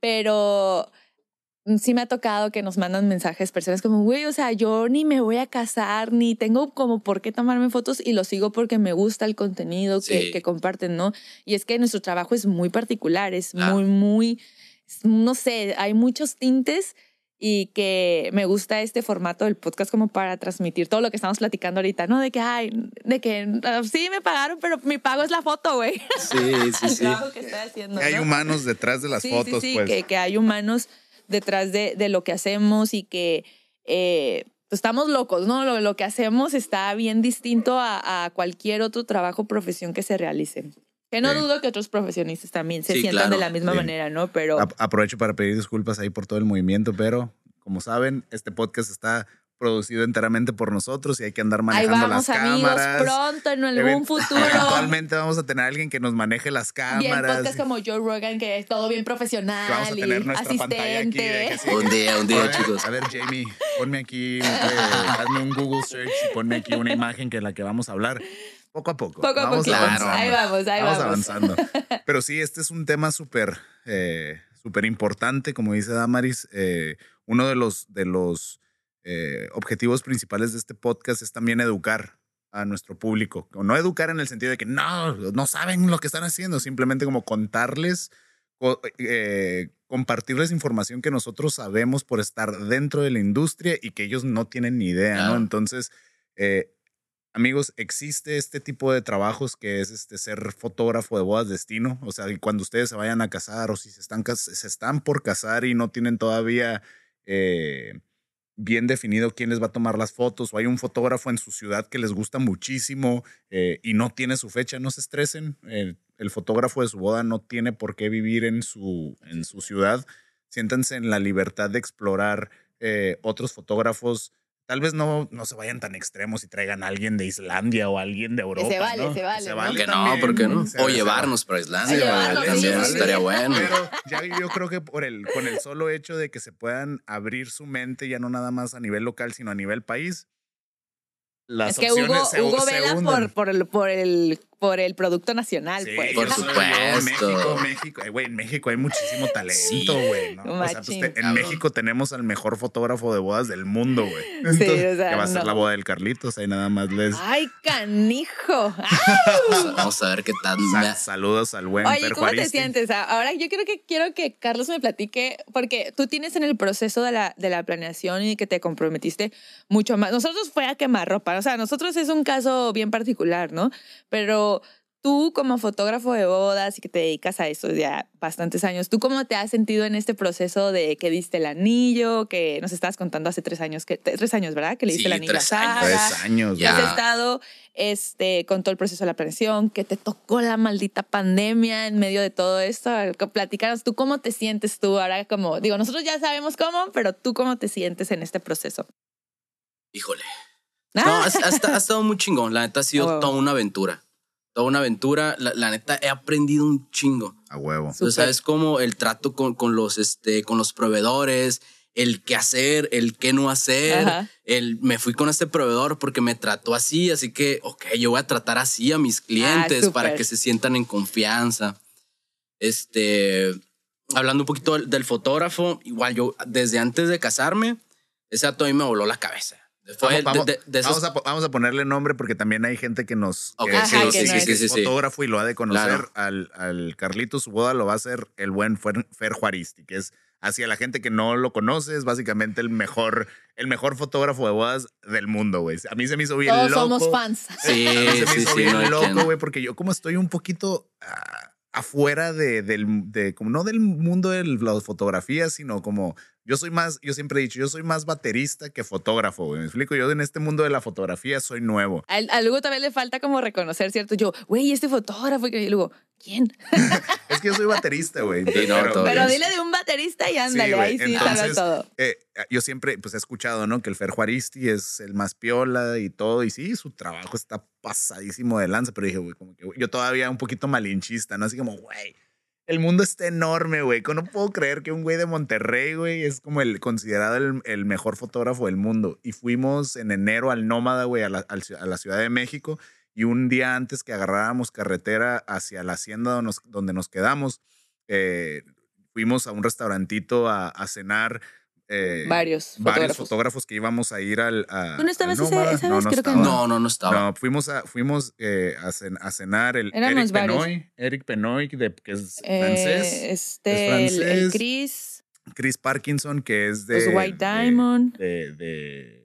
pero sí me ha tocado que nos mandan mensajes personas como, güey, o sea, yo ni me voy a casar, ni tengo como por qué tomarme fotos y lo sigo porque me gusta el contenido que, Sí. que comparten, ¿no? Y es que nuestro trabajo es muy particular, es Claro. muy, muy, no sé, hay muchos tintes y que me gusta este formato del podcast como para transmitir todo lo que estamos platicando ahorita, ¿no? De que, ay, de que ah, sí me pagaron, pero mi pago es la foto, güey. Sí, sí, El sí. trabajo que estoy haciendo. Que hay ¿no? humanos detrás de las sí, fotos, sí, sí, pues. que, que hay humanos detrás de, de lo que hacemos y que eh, pues, estamos locos, ¿no? Lo, lo que hacemos está bien distinto a, a cualquier otro trabajo o profesión que se realice. Que no Sí. dudo que otros profesionistas también se Sí, sientan de claro. la misma Sí. manera, ¿no? Pero A- aprovecho para pedir disculpas ahí por todo el movimiento, pero como saben, este podcast está producido enteramente por nosotros y hay que andar ahí manejando vamos, las amigos, cámaras. pronto, en algún Event- futuro. Eventualmente vamos a tener a alguien que nos maneje las Bien, cámaras. podcast como Joe Rogan, que es todo bien profesional. que vamos a tener y nuestra pantalla aquí. de asistente. que sí, Un día, un A día, ver, chicos. A ver, Jamie, ponme aquí, eh, hazme un Google search y ponme aquí una imagen que es la que vamos a hablar. Poco a poco. Poco a vamos poquito. Claro. Ahí vamos, ahí vamos vamos. avanzando. Pero sí, este es un tema súper eh, súper importante, como dice Damaris. Eh, uno de los, de los eh, objetivos principales de este podcast es también educar a nuestro público. O No educar en el sentido de que no, no saben lo que están haciendo, simplemente como contarles, co- eh, compartirles información que nosotros sabemos por estar dentro de la industria y que ellos no tienen ni idea, ¿no? Entonces, eh, amigos, existe este tipo de trabajos que es este ser fotógrafo de bodas destino. O sea, cuando ustedes se vayan a casar o si se están, se están por casar y no tienen todavía eh, bien definido quién les va a tomar las fotos o hay un fotógrafo en su ciudad que les gusta muchísimo eh, y no tiene su fecha, no se estresen. El, el fotógrafo de su boda no tiene por qué vivir en su, en su ciudad. Siéntanse en la libertad de explorar eh, otros fotógrafos tal vez no, no se vayan tan extremos y traigan a alguien de Islandia o a alguien de Europa. se vale, ¿no? se vale, ¿no? ¿Por qué no? también. ¿Por qué no? Se- O se llevarnos para Islandia. Llevarnos, también sí, sí, sí. estaría bueno. Pero ya yo creo que por el, con el solo hecho de que se puedan abrir su mente, ya no nada más a nivel local, sino a nivel país, las es que opciones Hugo, se, Hugo se vela hunden. por, por, el, por, el, por el producto nacional, Sí, pues. Por supuesto. México, México. Güey, en México hay muchísimo talento, Sí. güey. ¿no? O sea, pues, te- en. México tenemos al mejor fotógrafo de bodas del mundo, güey. Sí, Entonces, o sea, que va a ser no. la boda del Carlitos. Ahí nada más les. Ay, canijo. Vamos a ver qué tal. sa- saludos al buen Oye, Per ¿cómo te sientes? Ah, Ahora yo creo que quiero que Carlos me platique, porque tú tienes en el proceso de la, de la planeación y que te comprometiste mucho más. Nosotros fue a quemar ropa, o sea, nosotros es un caso bien particular, ¿no? Pero tú como fotógrafo de bodas y que te dedicas a eso ya bastantes años, ¿tú cómo te has sentido en este proceso de que diste el anillo, que nos estabas contando hace tres años, que, tres años, ¿verdad? Que le diste Sí, el anillo a tres años. Sara. Tres años, Ya. Has estado este, con todo el proceso de la planeación, que te tocó la maldita pandemia en medio de todo esto. Platícanos, ¿tú cómo te sientes tú ahora? Como, digo, nosotros ya sabemos cómo, pero tú cómo te sientes en este proceso. Híjole. Ah, No, ha, ha esta- ha estado muy chingón. La neta ha sido huevo. toda una aventura. Toda una aventura. La, la neta he aprendido un chingo. A huevo. Tú sabes cómo el trato con, con los, este, con los proveedores, el qué hacer, el qué no hacer. Ajá. El, me fui con este proveedor porque me trató así, así que, ok, yo voy a tratar así a mis clientes para Ah, que se sientan en confianza. Este, hablando un poquito del, del fotógrafo, igual yo desde antes de casarme, ese dato a mí me voló la cabeza. Fue Vamos, de- de- de esos- vamos a, vamos a ponerle nombre porque también hay gente que nos Ok, que, sí, que nos sí, sí, sí, fotógrafo y lo ha de conocer Claro. al, al Carlito su boda lo va a hacer el buen Fer, Fer Juaristi que es hacia la gente que no lo conoce es básicamente el mejor el mejor fotógrafo de bodas del mundo güey a mí se me hizo bien Todos loco somos fans. Sí, a mí se me sí, hizo sí, bien no loco, güey, porque yo como estoy un poquito ah, afuera de, del, de, como no del mundo de las fotografías, sino como yo soy más, yo siempre he dicho, yo soy más baterista que fotógrafo, güey. Me explico, yo en este mundo de la fotografía soy nuevo. A, a Lugo también le falta como reconocer, ¿cierto? Yo, güey, este fotógrafo. Y luego, ¿quién? Es que yo soy baterista, güey. Sí, no, Pero bien. dile de un baterista y ándale, güey. ahí sí Entonces, todo. eh, yo siempre pues he escuchado, ¿no? Que el Fer Juaristi es el más piola y todo. Y sí, su trabajo está pasadísimo de lanza. Pero dije, güey, como que güey, yo todavía un poquito malinchista, ¿no? Así como, güey, el mundo está enorme, güey. No puedo creer que un güey de Monterrey, güey, es como el considerado el, el mejor fotógrafo del mundo. Y fuimos en enero al Nómada, güey, a la, a la Ciudad de México. Y un día antes que agarráramos carretera hacia la hacienda donde nos, donde nos quedamos, eh, fuimos a un restaurantito a, a cenar. Eh, Varios varios fotógrafos. fotógrafos que íbamos a ir al. A, ¿Tú no estabas al esa No, vez? no Creo que estaba. No, no, no estaba. No, fuimos a, fuimos eh, a, cen- a cenar el Éramos Eric varios. Penoy, Eric Penoy, de, que es Eh, francés, este, es el-. Chris, Chris Parkinson, que es de. los Pues White de- Diamond, De, de-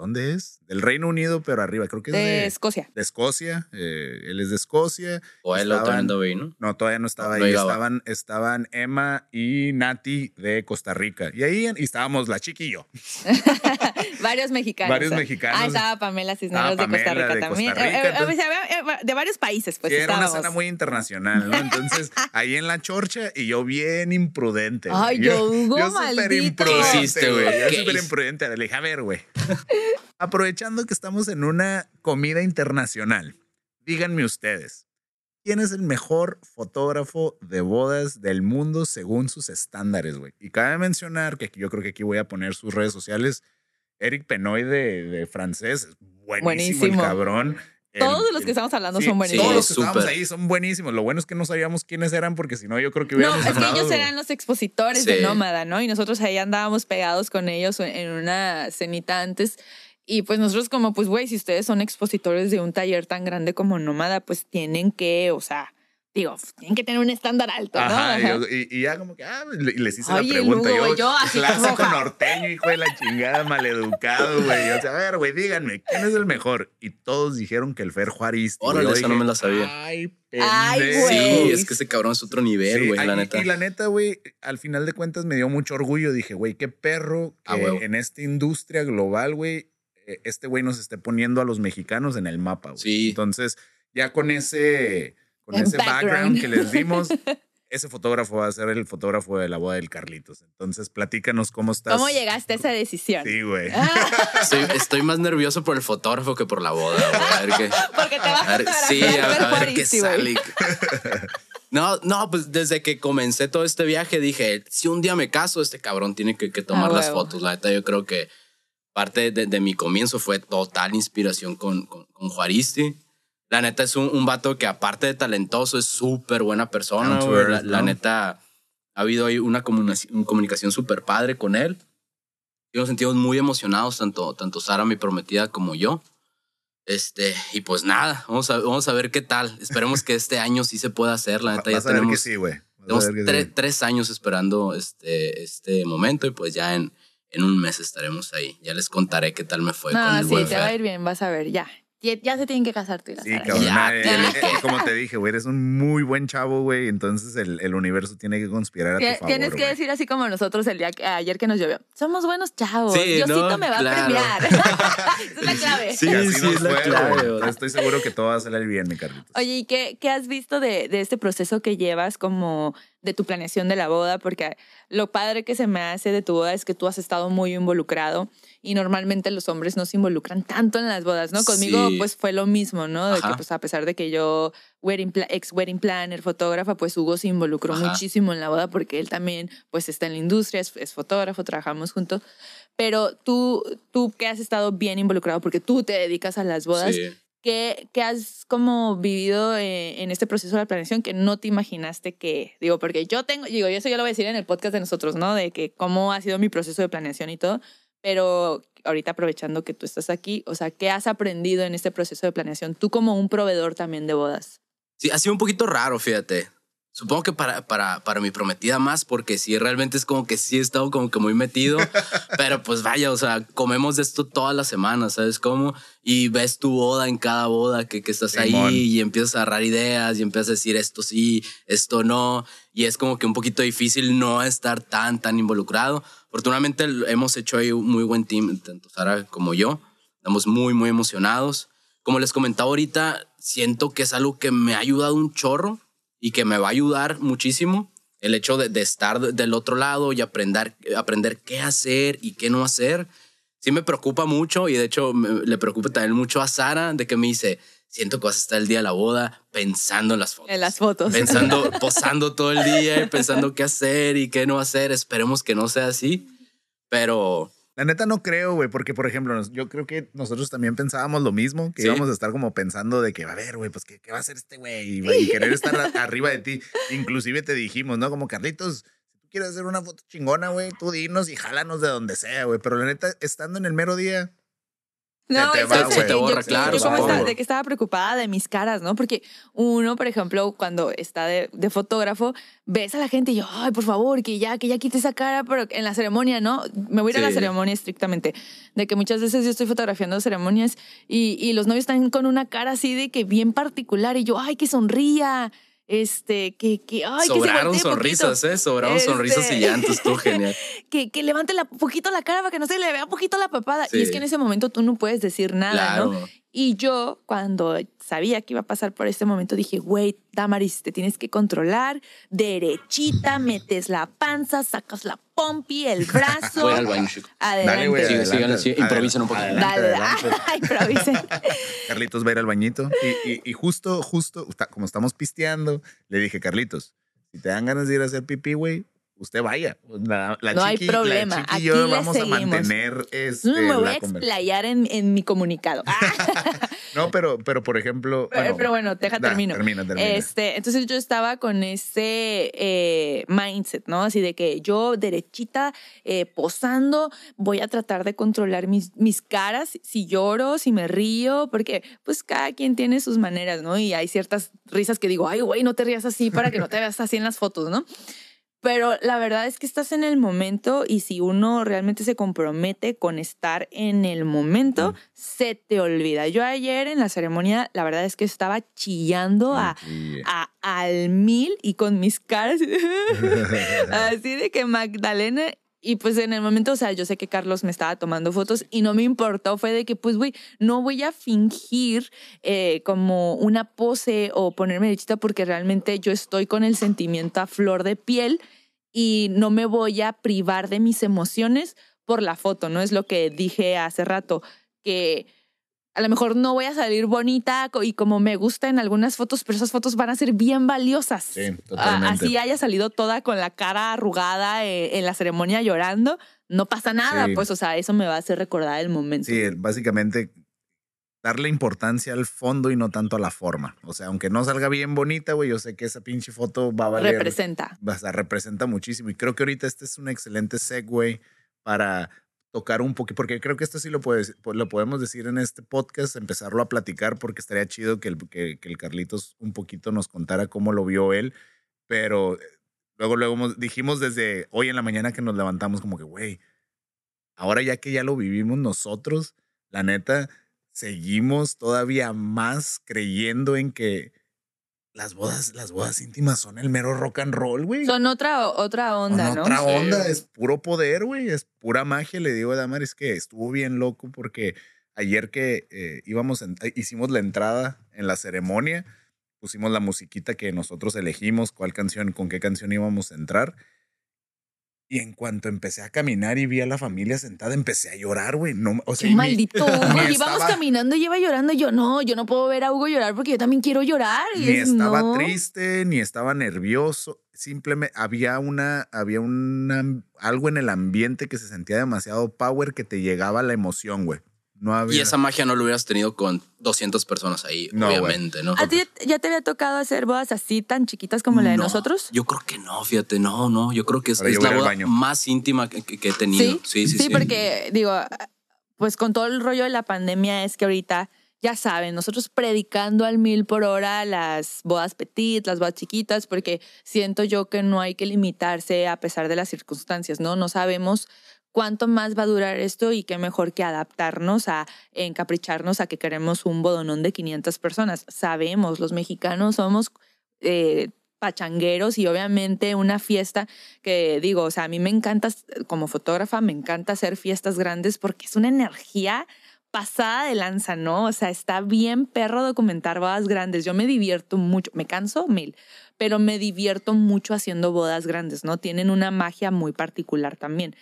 ¿Dónde es? Del Reino Unido, pero arriba, creo que es de de, Escocia. de Escocia. eh, él es de Escocia. O él también ahí, ¿no? No, todavía no estaba No ahí. Estaban, estaban Emma y Nati de Costa Rica. Y ahí y estábamos la chiqui y yo. varios mexicanos. Varios mexicanos. Ah, estaba Pamela Cisneros Estaba de Costa Pamela Rica de también. Costa Rica, Eh, eh, entonces- eh, de varios países, pues Sí, era una cena muy internacional, ¿no? Entonces, ahí en la chorcha y yo bien imprudente. Ay, yo, Hugo, yo súper maldito. imprudente, ¿Qué hiciste, güey? Yo ¿Qué súper imprudente. Le dije, a ver, güey. Aprovechando que estamos en una comida internacional, díganme ustedes, ¿quién es el mejor fotógrafo de bodas del mundo según sus estándares, güey? Y cabe mencionar que yo creo que aquí voy a poner sus redes sociales. Eric Penoy de, de francés, buenísimo, Buenísimo. el cabrón. El- Todos de los que estamos hablando Sí, son buenísimos. Todos los que estábamos ahí son buenísimos. Lo bueno es que no sabíamos quiénes eran porque si no yo creo que No, hubiéramos es que ellos eran los expositores Sí. de Nómada, ¿no? Y nosotros ahí andábamos pegados con ellos en una cenita antes. Y pues nosotros como, pues, güey, si ustedes son expositores de un taller tan grande como Nómada, pues tienen que, o sea, digo, tienen que tener un estándar alto, ¿no? Ajá, y Ajá. yo- y, y ya como que, ah, les hice Oye, la pregunta. Lugo, yo, yo así clásico norteño, hijo de la chingada, maleducado, güey. O sea, a ver, güey, díganme, ¿quién es el mejor? Y todos dijeron que el Fer güey. Órale, esa no me la sabía. Ay, Ay, pendejo". güey. Sí, es que ese cabrón es otro nivel, Sí, güey, la neta. Y la neta, güey, al final de cuentas me dio mucho orgullo. Dije, güey, qué perro A que huevo. en esta industria global, güey, eh, este güey nos esté poniendo a los mexicanos en el mapa, güey. Sí. Entonces, ya con ese, con ese background. background. que les dimos, ese fotógrafo va a ser el fotógrafo de la boda del Carlitos. Entonces, platícanos cómo estás. ¿Cómo llegaste a esa decisión? Sí, güey. Ah, Estoy, estoy más nervioso por el fotógrafo que por la boda, güey. A ver qué. porque te vas A a ver, sí, a, Fer a ver qué sale. No, no, pues desde que comencé todo este viaje dije, si un día me caso, este cabrón tiene que, que tomar Ah, las huevo. fotos. La neta, yo creo que parte de, de mi comienzo fue total inspiración con, con, con Juaristi. La neta es un, un vato que aparte de talentoso es súper buena persona. Earth, La, la ¿no? neta, ha habido ahí una comunicación, una comunicación súper padre con él. Y nos sentimos muy emocionados, tanto, tanto Sara, mi prometida, como yo. Este, y pues nada, vamos a, vamos a ver qué tal. Esperemos que este año sí se pueda hacer. La neta, ya Vas a ver que tenemos, sí, tenemos tre- sí. tres años esperando este, este momento y pues ya en, en un mes estaremos ahí. Ya les contaré qué tal me fue con No, el sí, te va a ir bien, vas a ver, ya. Ya se tienen que casar tú y la Sí, Sara. cabrón. Ya, eh, eh, como te dije, güey, eres un muy buen chavo, güey. Entonces el, el universo tiene que conspirar a tu favor. Tienes que güey. decir así como nosotros el día que, ayer que nos llovió. Somos buenos chavos. Sí, Diosito ¿no? me va Claro. a premiar. Esa es la clave. Sí, sí, nos es la fue, clave, güey. Estoy seguro que todo va a salir bien, mi Carlitos. Oye, ¿y qué, qué has visto de, de este proceso que llevas como de tu planeación de la boda? Porque lo padre que se me hace de tu boda es que tú has estado muy involucrado y normalmente los hombres no se involucran tanto en las bodas, ¿no? Conmigo Sí. pues fue lo mismo, ¿no? De que pues a pesar de que yo wedding ex wedding planner, fotógrafa, pues Hugo se involucró Ajá. muchísimo en la boda porque él también pues está en la industria, es, es fotógrafo, trabajamos juntos. Pero tú, tú que has estado bien involucrado porque tú te dedicas a las bodas, Sí. ¿Qué, qué has como vivido eh, en este proceso de la planeación que no te imaginaste que, digo, porque yo tengo, digo, eso yo lo voy a decir en el podcast de nosotros, ¿no? De que cómo ha sido mi proceso de planeación y todo, pero ahorita aprovechando que tú estás aquí, o sea, ¿qué has aprendido en este proceso de planeación? Tú como un proveedor también de bodas. Sí, ha sido un poquito raro, fíjate. Supongo que para, para, para mi prometida más, porque sí, realmente es como que sí he estado como que muy metido, pero pues vaya, o sea, comemos de esto todas las semanas, ¿sabes cómo? Y ves tu boda en cada boda que, que estás Simón. ahí y empiezas a agarrar ideas y empiezas a decir esto sí, esto no, y es como que un poquito difícil no estar tan, tan involucrado. Afortunadamente hemos hecho ahí un muy buen team, tanto Sara como yo, estamos muy, muy emocionados. Como les comentaba ahorita, siento que es algo que me ha ayudado un chorro y que me va a ayudar muchísimo el hecho de, de estar de- del otro lado y aprender, aprender qué hacer y qué no hacer. Sí me preocupa mucho y de hecho me- le preocupa también mucho a Sara de que me dice, siento que vas a estar el día de la boda pensando en las fotos. En las fotos. Pensando, posando todo el día y pensando qué hacer y qué no hacer. Esperemos que no sea así, pero La neta no creo, güey, porque por ejemplo, yo creo que nosotros también pensábamos lo mismo, que Sí. íbamos a estar como pensando de que, a ver, güey, pues ¿qué, qué va a hacer este güey y, querer estar arriba de ti. Inclusive te dijimos, ¿no? Como Carlitos, si tú quieres hacer una foto chingona, güey, tú dinos y jálanos de donde sea, güey. Pero la neta, estando en el mero día, No, te va, Se te borra, yo- claro, yo como estaba- de que estaba preocupada de mis caras, ¿no? Porque uno, por ejemplo, cuando está de, de fotógrafo, ves a la gente y yo, ay, por favor, que ya, que ya quite esa cara, pero en la ceremonia, ¿no? Me voy a ir a la Sí. ceremonia estrictamente. De que muchas veces yo estoy fotografiando ceremonias y, y los novios están con una cara así de que bien particular y yo, ay, que sonría. Este, que, que, ay, que se sobraron poquito. sonrisas, ¿eh? Sobraron Este- sonrisas y llantos, estuvo genial. que, que levante la, poquito la cara para que no se le vea poquito la papada. Y es que en ese momento tú no puedes decir nada, Claro. ¿no? Y yo, cuando sabía que iba a pasar por este momento, dije, güey, Damaris, te tienes que controlar, derechita, metes la panza, sacas la pompi, el brazo. Voy al baño, chico. Adelante. dale, güey. Sí, adelante, sí, improvisen un poquito. adelante, Dale, adelante. dale. improvisen. Carlitos va a ir al bañito. Y, y- y justo, justo, como estamos pisteando, le dije, Carlitos, si te dan ganas de ir a hacer pipí, güey, usted vaya. La, la No hay problema, La chiqui aquí y yo vamos a mantener este, me voy la a explayar en, en mi comunicado. No, pero, pero por ejemplo. Pero, pero bueno, deja da, termino. Termina, termina. Este, entonces yo estaba con ese eh, mindset, ¿no? Así de que yo derechita, eh, posando, voy a tratar de controlar mis, mis caras, si lloro, si me río, porque pues cada quien tiene sus maneras, ¿no? Y hay ciertas risas que digo, ay, güey, no te rías así para que no te veas así en las fotos, ¿no? Pero la verdad es que estás en el momento y si uno realmente se compromete con estar en el momento, se te olvida. Yo ayer en la ceremonia, la verdad es que estaba chillando a, a- al mil y con mis caras así de que Magdalena y pues en el momento, o sea, yo sé que Carlos me estaba tomando fotos y no me importó, fue de que pues güey, no voy a fingir eh, como una pose o ponerme derechita porque realmente yo estoy con el sentimiento a flor de piel y no me voy a privar de mis emociones por la foto, ¿no? Es lo que dije hace rato, que a lo mejor no voy a salir bonita y como me gusta en algunas fotos, pero esas fotos van a ser bien valiosas. Sí, Ah, totalmente. Así haya salido toda con la cara arrugada eh, en la ceremonia llorando, no pasa nada, Sí. pues, o sea, eso me va a hacer recordar el momento. Sí, básicamente darle importancia al fondo y no tanto a la forma. O sea, aunque no salga bien bonita, güey, yo sé que esa pinche foto va a valer. Representa. o sea, representa muchísimo. Y creo que ahorita este es un excelente segue para tocar un poquito, porque creo que esto sí lo, puedes, lo podemos decir en este podcast, empezarlo a platicar, porque estaría chido que el, que, el Carlitos un poquito nos contara cómo lo vio él, pero eh, luego, luego dijimos desde hoy en la mañana que nos levantamos como que, güey, ahora ya que ya lo vivimos nosotros, la neta, seguimos todavía más creyendo en que las bodas, las bodas íntimas son el mero rock and roll, güey. Son otra, otra onda, Son ¿no? Otra Sí. onda, es puro poder, güey, es pura magia. Le digo a Damaris que estuvo bien loco porque ayer que eh, íbamos, en- eh, hicimos la entrada en la ceremonia, pusimos la musiquita que nosotros elegimos, cuál canción, con qué canción íbamos a entrar. Y en cuanto empecé a caminar y vi a la familia sentada, empecé a llorar, güey. No, o sea, Qué maldito Hugo. ni íbamos estaba- caminando y iba llorando. Yo, no, yo no puedo ver a Hugo llorar porque yo también quiero llorar. Ni es, estaba no. triste, ni estaba nervioso. Simplemente había una, había una, algo en el ambiente que se sentía demasiado power que te llegaba la emoción, güey. No había. Y esa magia no lo hubieras tenido con 200 personas ahí, No, obviamente, ¿no? ¿A ti ya te había tocado hacer bodas así tan chiquitas como la de No, nosotros? Yo creo que no, fíjate, no, no. Yo creo que es, la boda más íntima que, he tenido. Sí, sí, sí. porque digo, pues con todo el rollo de la pandemia es que ahorita, ya saben, nosotros predicando al mil por hora las bodas petit, las bodas chiquitas, porque siento yo que no hay que limitarse a pesar de las circunstancias, ¿no? No sabemos cuánto más va a durar esto y qué mejor que adaptarnos a encapricharnos a que queremos un bodonón de 500 personas. Sabemos, los mexicanos somos eh, pachangueros y obviamente una fiesta que digo, o sea, a mí me encanta, como fotógrafa, me encanta hacer fiestas grandes porque es una energía pasada de lanza, ¿no? O sea, está bien perro documentar bodas grandes. Yo me divierto mucho, me canso mil, pero me divierto mucho haciendo bodas grandes, ¿no? Tienen una magia muy particular también.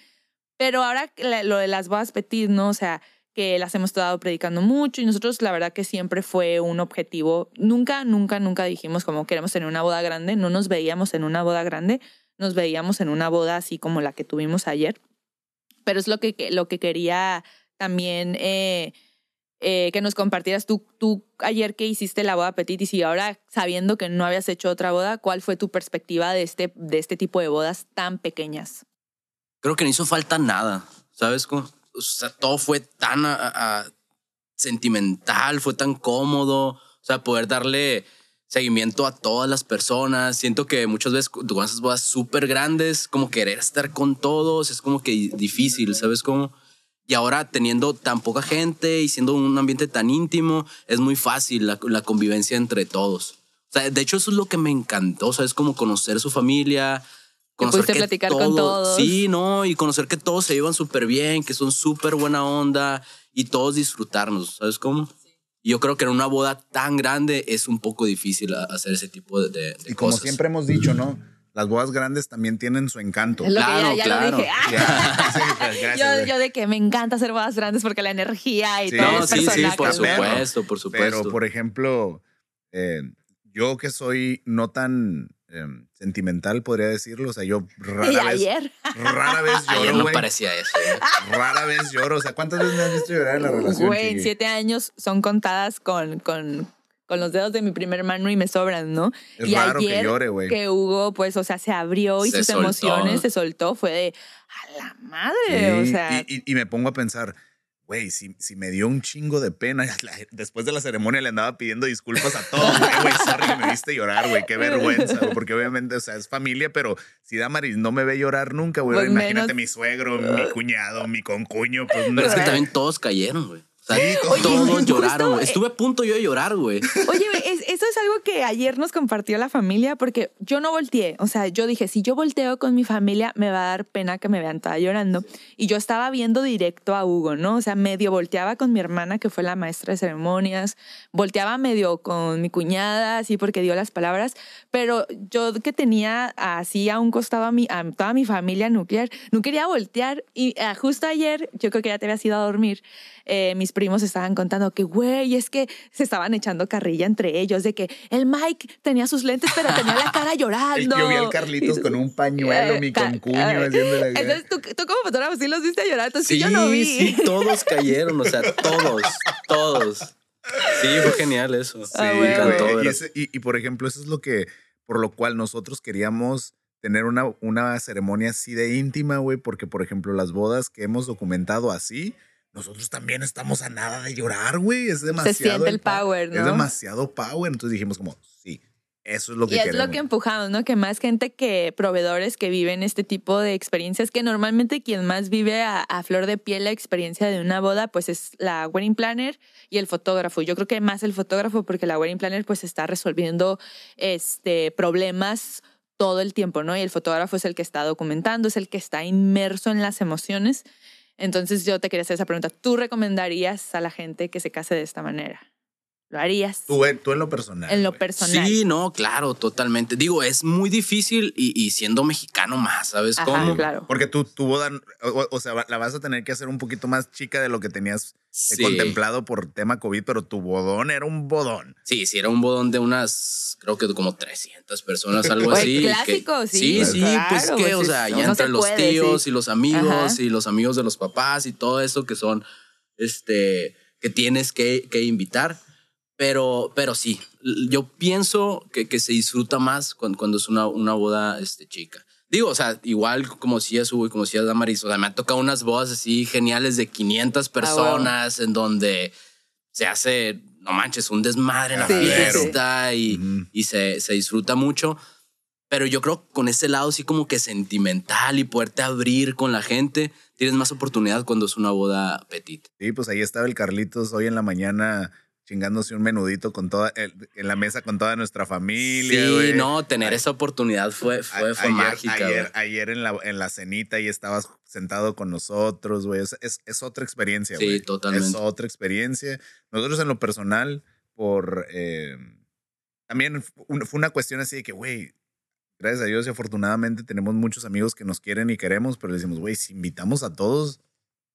Pero ahora lo de las bodas petit, ¿no? O sea, que las hemos estado predicando mucho y nosotros la verdad que siempre fue un objetivo. Nunca, nunca, nunca dijimos como queremos tener una boda grande, no nos veíamos en una boda grande, nos veíamos en una boda así como la que tuvimos ayer. Pero es lo que, que- lo que quería también eh, eh, que nos compartieras tú, tú ayer que hiciste la boda petit y si ahora sabiendo que no habías hecho otra boda, ¿cuál fue tu perspectiva de este, de este tipo de bodas tan pequeñas? Creo que no hizo falta nada, ¿sabes? Cómo? O sea, todo fue tan a- a- sentimental, fue tan cómodo, o sea, poder darle seguimiento a todas las personas. Siento que muchas veces con esas bodas súper grandes, como querer estar con todos, es como que difícil, ¿sabes cómo? Y ahora teniendo tan poca gente y siendo un ambiente tan íntimo, es muy fácil la, la convivencia entre todos. O sea, de hecho eso es lo que me encantó, ¿sabes? Como conocer su familia, conocer pudiste platicar con todos. Sí, no, y conocer que todos se llevan súper bien, que son súper buena onda y todos disfrutarnos, ¿sabes cómo? Y yo creo que en una boda tan grande es un poco difícil a- hacer ese tipo de, de- de y como cosas. siempre hemos dicho, ¿no? Las bodas grandes también tienen su encanto. Claro, que ya, ya claro. lo dije. Ya, sí, pues, gracias, yo, de que me encanta hacer bodas grandes porque la energía y Sí, todo No, es sí, sí, por supuesto, por supuesto. Pero, por ejemplo, eh, yo que soy no tan eh, sentimental, podría decirlo. O sea, yo Y rara vez, ayer. rara vez Ayer lloro, no güey. parecía eso. ¿eh? Rara vez lloro. O sea, ¿cuántas veces me has visto llorar en la relación? Güey, en siete años son contadas con, con, con los dedos de mi primer mano y me sobran, ¿no? Es y raro que ayer llore, güey. que Hugo, pues, o sea, se abrió y Se sus soltó. emociones se soltó, fue de a la madre, Sí, o sea. y, y- y me pongo a pensar, güey, si, si me dio un chingo de pena, la- después de la ceremonia le andaba pidiendo disculpas a todos, güey, güey, sorry que me viste llorar, güey, qué vergüenza, güey, porque obviamente, o sea, es familia, pero si Damaris no me ve llorar nunca, güey, Pues imagínate menos- mi suegro, mi cuñado, mi concuño, pues no Pero es que también todos cayeron, güey. Oye, todos justo, lloraron. güey. eh, Estuve a punto yo de llorar, güey. Oye, es- eso es algo que ayer nos compartió la familia porque yo no volteé. O sea, yo dije, si yo volteo con mi familia, me va a dar pena que me vean toda llorando. Y yo estaba viendo directo a Hugo, ¿no? O sea, medio volteaba con mi hermana, que fue la maestra de ceremonias, volteaba medio con mi cuñada, así porque dio las palabras, pero yo que tenía así a un costado a, mi, a toda mi familia nuclear, no quería voltear. Y ah, justo ayer, yo creo que ya te habías ido a dormir, eh, mis primos estaban contando que, güey, es que se estaban echando carrilla entre ellos, de que el Mike tenía sus lentes, pero tenía la cara llorando. yo vi al Carlitos Y- con un pañuelo, mi Eh, concuño, eh, haciéndole. Entonces, tú, tú como fotógrafo sí los viste llorar, entonces Sí, yo no vi. sí, todos cayeron, o sea, todos, todos. Sí, fue genial eso. Sí, Ah, encantó. ver Y, ese- y- y, por ejemplo, eso es lo que, por lo cual nosotros queríamos tener una, una ceremonia así de íntima, güey, porque, por ejemplo, las bodas que hemos documentado así, nosotros también estamos a nada de llorar, güey. Es demasiado. siente el power, Es ¿no? demasiado power. Entonces dijimos como, sí, eso es lo que y es queremos. lo que empujamos, ¿no? Que más gente que proveedores que viven este tipo de experiencias, que normalmente quien más vive a, a, flor de piel la experiencia de una boda, pues es la wedding planner y el fotógrafo. Yo creo que más el fotógrafo porque la wedding planner pues está resolviendo este, problemas todo el tiempo, ¿no? Y el fotógrafo es el que está documentando, es el que está inmerso en las emociones. Entonces yo te quería hacer esa pregunta. ¿Tú recomendarías a la gente que se case de esta manera? ¿Lo harías? Tú, en- tú en lo personal. en lo güey. personal. Sí, no, claro, totalmente. Digo, es muy difícil y, y siendo mexicano más, ¿sabes Ajá, cómo? claro. Porque tú, tu boda, o, o sea, la vas a tener que hacer un poquito más chica de lo que tenías eh, Sí. contemplado por tema COVID, pero tu bodón era un bodón. Sí, sí, era un bodón de unas, creo que como 300 personas, algo Pues, así. clásico, sí, Sí, sí, claro, pues que, pues, o sea, ya no entre se los puede, tíos sí. y los amigos Ajá. y los amigos de los papás y todo eso que son, este, que tienes que, que invitar. Pero, pero sí, yo pienso que, que se disfruta más cuando, cuando es una, una boda este, chica. Digo, o sea, igual como si es y como si es Damaris, o sea, me han tocado unas bodas así geniales de 500 personas en donde se hace, no manches, un desmadre en la Sí, sí, sí. fiesta y, y se, se disfruta mucho. Pero yo creo que con ese lado así como que sentimental y poderte abrir con la gente, tienes más oportunidad cuando es una boda petit. Sí, pues ahí estaba el Carlitos hoy en la mañana chingándose un menudito con toda, en la mesa con toda nuestra familia. Sí, güey. no, tener Ay, esa oportunidad fue, fue, fue ayer, mágica. Ayer, güey. ayer en, la, en la cenita y estabas sentado con nosotros, güey. Es, es, es otra experiencia, Sí, güey. totalmente. Es otra experiencia. Nosotros en lo personal, por... eh, también fue una cuestión así de que, güey, gracias a Dios y afortunadamente tenemos muchos amigos que nos quieren y queremos, pero le decimos, güey, si invitamos a todos,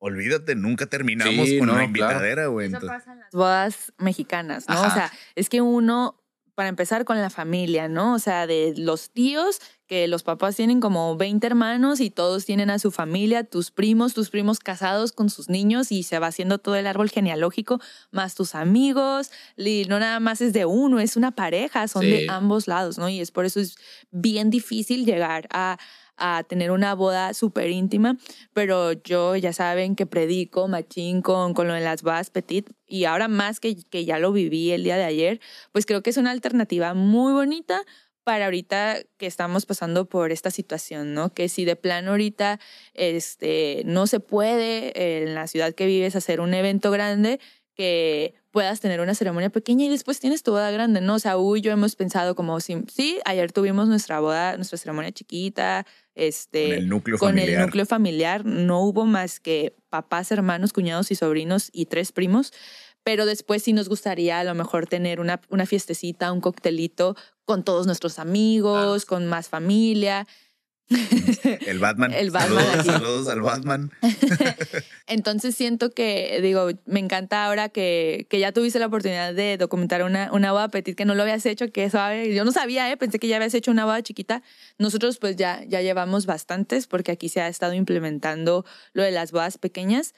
olvídate, nunca terminamos Sí, con no, una claro. invitadera, güey. Eso Entonces- pasa en las bodas mexicanas, ¿no? Ajá. O sea, es que uno, para empezar con la familia, ¿no? O sea, de los tíos, que los papás tienen como 20 hermanos y todos tienen a su familia, tus primos, tus primos casados con sus niños y se va haciendo todo el árbol genealógico, más tus amigos, y no nada más es de uno, es una pareja, son Sí. de ambos lados, ¿no? Y es por eso es bien difícil llegar a a tener una boda súper íntima, pero yo ya saben que predico machín con, lo de las bodas petit y ahora más que, que ya lo viví el día de ayer, pues creo que es una alternativa muy bonita para ahorita que estamos pasando por esta situación, ¿no? Que si de plano ahorita este, no se puede en la ciudad que vives hacer un evento grande, que puedas tener una ceremonia pequeña y después tienes tu boda grande, ¿no? O sea, Uy yo hemos pensado como, sí, sí, ayer tuvimos nuestra boda, nuestra ceremonia chiquita, este, Con el núcleo con familiar. el núcleo familiar, no hubo más que papás, hermanos, cuñados y sobrinos y tres primos, pero después sí nos gustaría a lo mejor tener una, una fiestecita, un coctelito con todos nuestros amigos, con más familia. El Batman. El Batman Saludos, saludos al Batman. Entonces siento que, digo, me encanta ahora que, que ya tuviste la oportunidad de documentar una, una boda petit que no lo habías hecho, que sabe, yo no sabía, ¿eh? pensé que ya habías hecho una boda chiquita. Nosotros pues ya, ya llevamos bastantes porque aquí se ha estado implementando lo de las bodas pequeñas,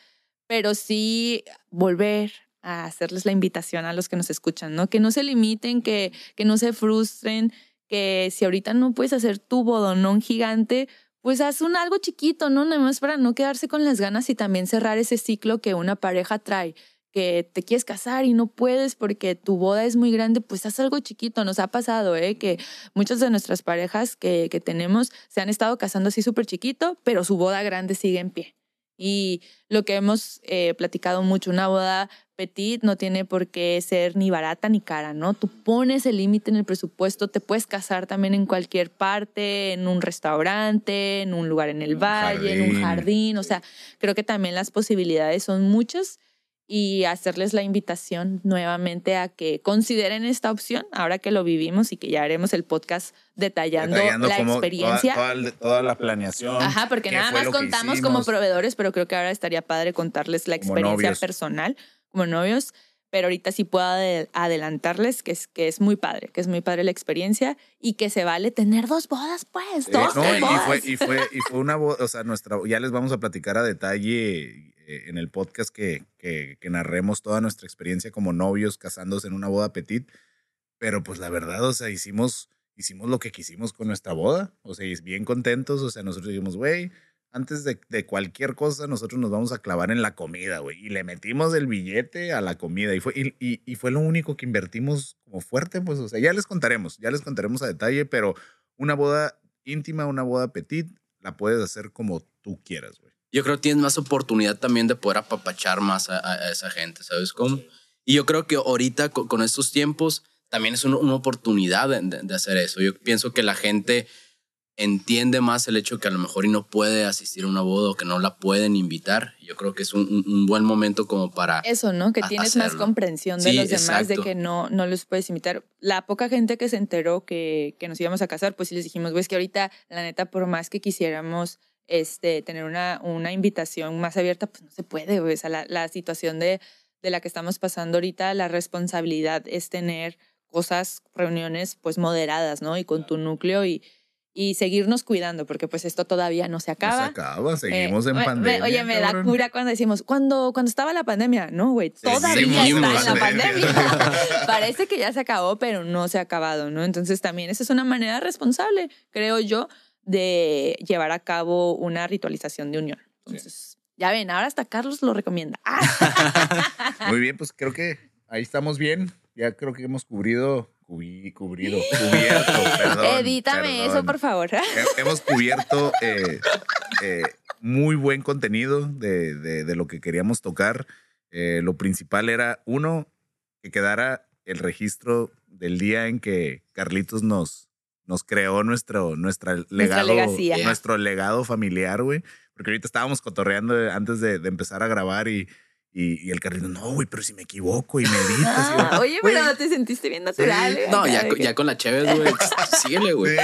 pero sí volver a hacerles la invitación a los que nos escuchan, ¿no? Que no se limiten, que, que no se frustren, que si ahorita no puedes hacer tu bodonón gigante, pues haz un algo chiquito, ¿no? Nada más para no quedarse con las ganas y también cerrar ese ciclo que una pareja trae, que te quieres casar y no puedes porque tu boda es muy grande, pues haz algo chiquito. Nos ha pasado, ¿eh? Que muchas de nuestras parejas que, que tenemos se han estado casando así súper chiquito, pero su boda grande sigue en pie. Y lo que hemos eh, platicado mucho, una boda petit no tiene por qué ser ni barata ni cara, ¿no? Tú pones el límite en el presupuesto, te puedes casar también en cualquier parte, en un restaurante, en un lugar en el valle, en un jardín. jardín, o sea, creo que también las posibilidades son muchas y hacerles la invitación nuevamente a que consideren esta opción ahora que lo vivimos y que ya haremos el podcast detallando, Detallando la experiencia. Toda, toda- toda la planeación. Ajá, porque nada más contamos como proveedores, pero creo que ahora estaría padre contarles la Como experiencia novios. personal como novios. Pero ahorita sí puedo adel- adelantarles que es, que es muy padre, que es muy padre la experiencia y que se vale tener dos bodas, pues, Eh, dos no, y, y bodas. fue, y, fue, y fue una boda, o sea, nuestra, ya les vamos a platicar a detalle en el podcast que, que, que narremos toda nuestra experiencia como novios casándose en una boda petit, pero pues la verdad, o sea, hicimos, hicimos lo que quisimos con nuestra boda, o sea, y bien contentos, o sea, nosotros dijimos, güey, antes de, de cualquier cosa, nosotros nos vamos a clavar en la comida, güey. Y le metimos el billete a la comida. Y fue, y, y- y fue lo único que invertimos como fuerte, pues, o sea, ya les contaremos, ya les contaremos a detalle, pero una boda íntima, una boda petit, la puedes hacer como tú quieras, güey. Yo creo que tienes más oportunidad también de poder apapachar más a, a- a esa gente, ¿sabes cómo? Y yo creo que ahorita con, con estos tiempos también es una, una oportunidad de, de- de hacer eso. Yo pienso que la gente entiende más el hecho que a lo mejor y no puede asistir a una boda o que no la pueden invitar. Yo creo que es un, un- un buen momento como para... Eso, ¿no? Que a- tienes más hacerlo. comprensión de Sí, los demás, de exacto. que no, no los puedes invitar. La poca gente que se enteró que, que nos íbamos a casar, pues sí les dijimos, güey, es que ahorita, la neta, por más que quisiéramos este, tener una, una invitación más abierta, pues no se puede. O sea, la, la situación de, de la que estamos pasando ahorita, la responsabilidad es tener cosas, reuniones, pues moderadas, ¿no? Y con tu núcleo y, y seguirnos cuidando, porque pues esto todavía no se No acaba. se acaba, seguimos Eh, en pandemia. oye, me da cabrón. cura cuando decimos, cuando, cuando estaba la pandemia, no, güey, todavía está en la pandemia. pandemia. Parece que ya se acabó, pero no se ha acabado, ¿no? Entonces también esa es una manera responsable, creo yo, de llevar a cabo una ritualización de unión. Entonces, ya ven, ahora hasta Carlos lo recomienda. Ah, Muy bien, pues creo que ahí estamos bien. Ya creo que hemos cubrido, cubrido, cubierto, perdón. Edítame perdón. eso, por favor. He- Hemos cubierto eh, eh, muy buen contenido de, de- de lo que queríamos tocar. Eh, lo principal era, uno, que quedara el registro del día en que Carlitos nos, nos creó nuestro, nuestra legado, nuestro legado familiar, güey. Porque ahorita estábamos cotorreando eh, antes de, de empezar a grabar y, y, y el Carlitos, no, güey, pero si me equivoco y me editas. y yo, Ah, oye, "Güey, pero te sentiste bien natural. Sí. güey, No, ya, que- ya con la Chévez, güey. Síguele, Sí, güey. no,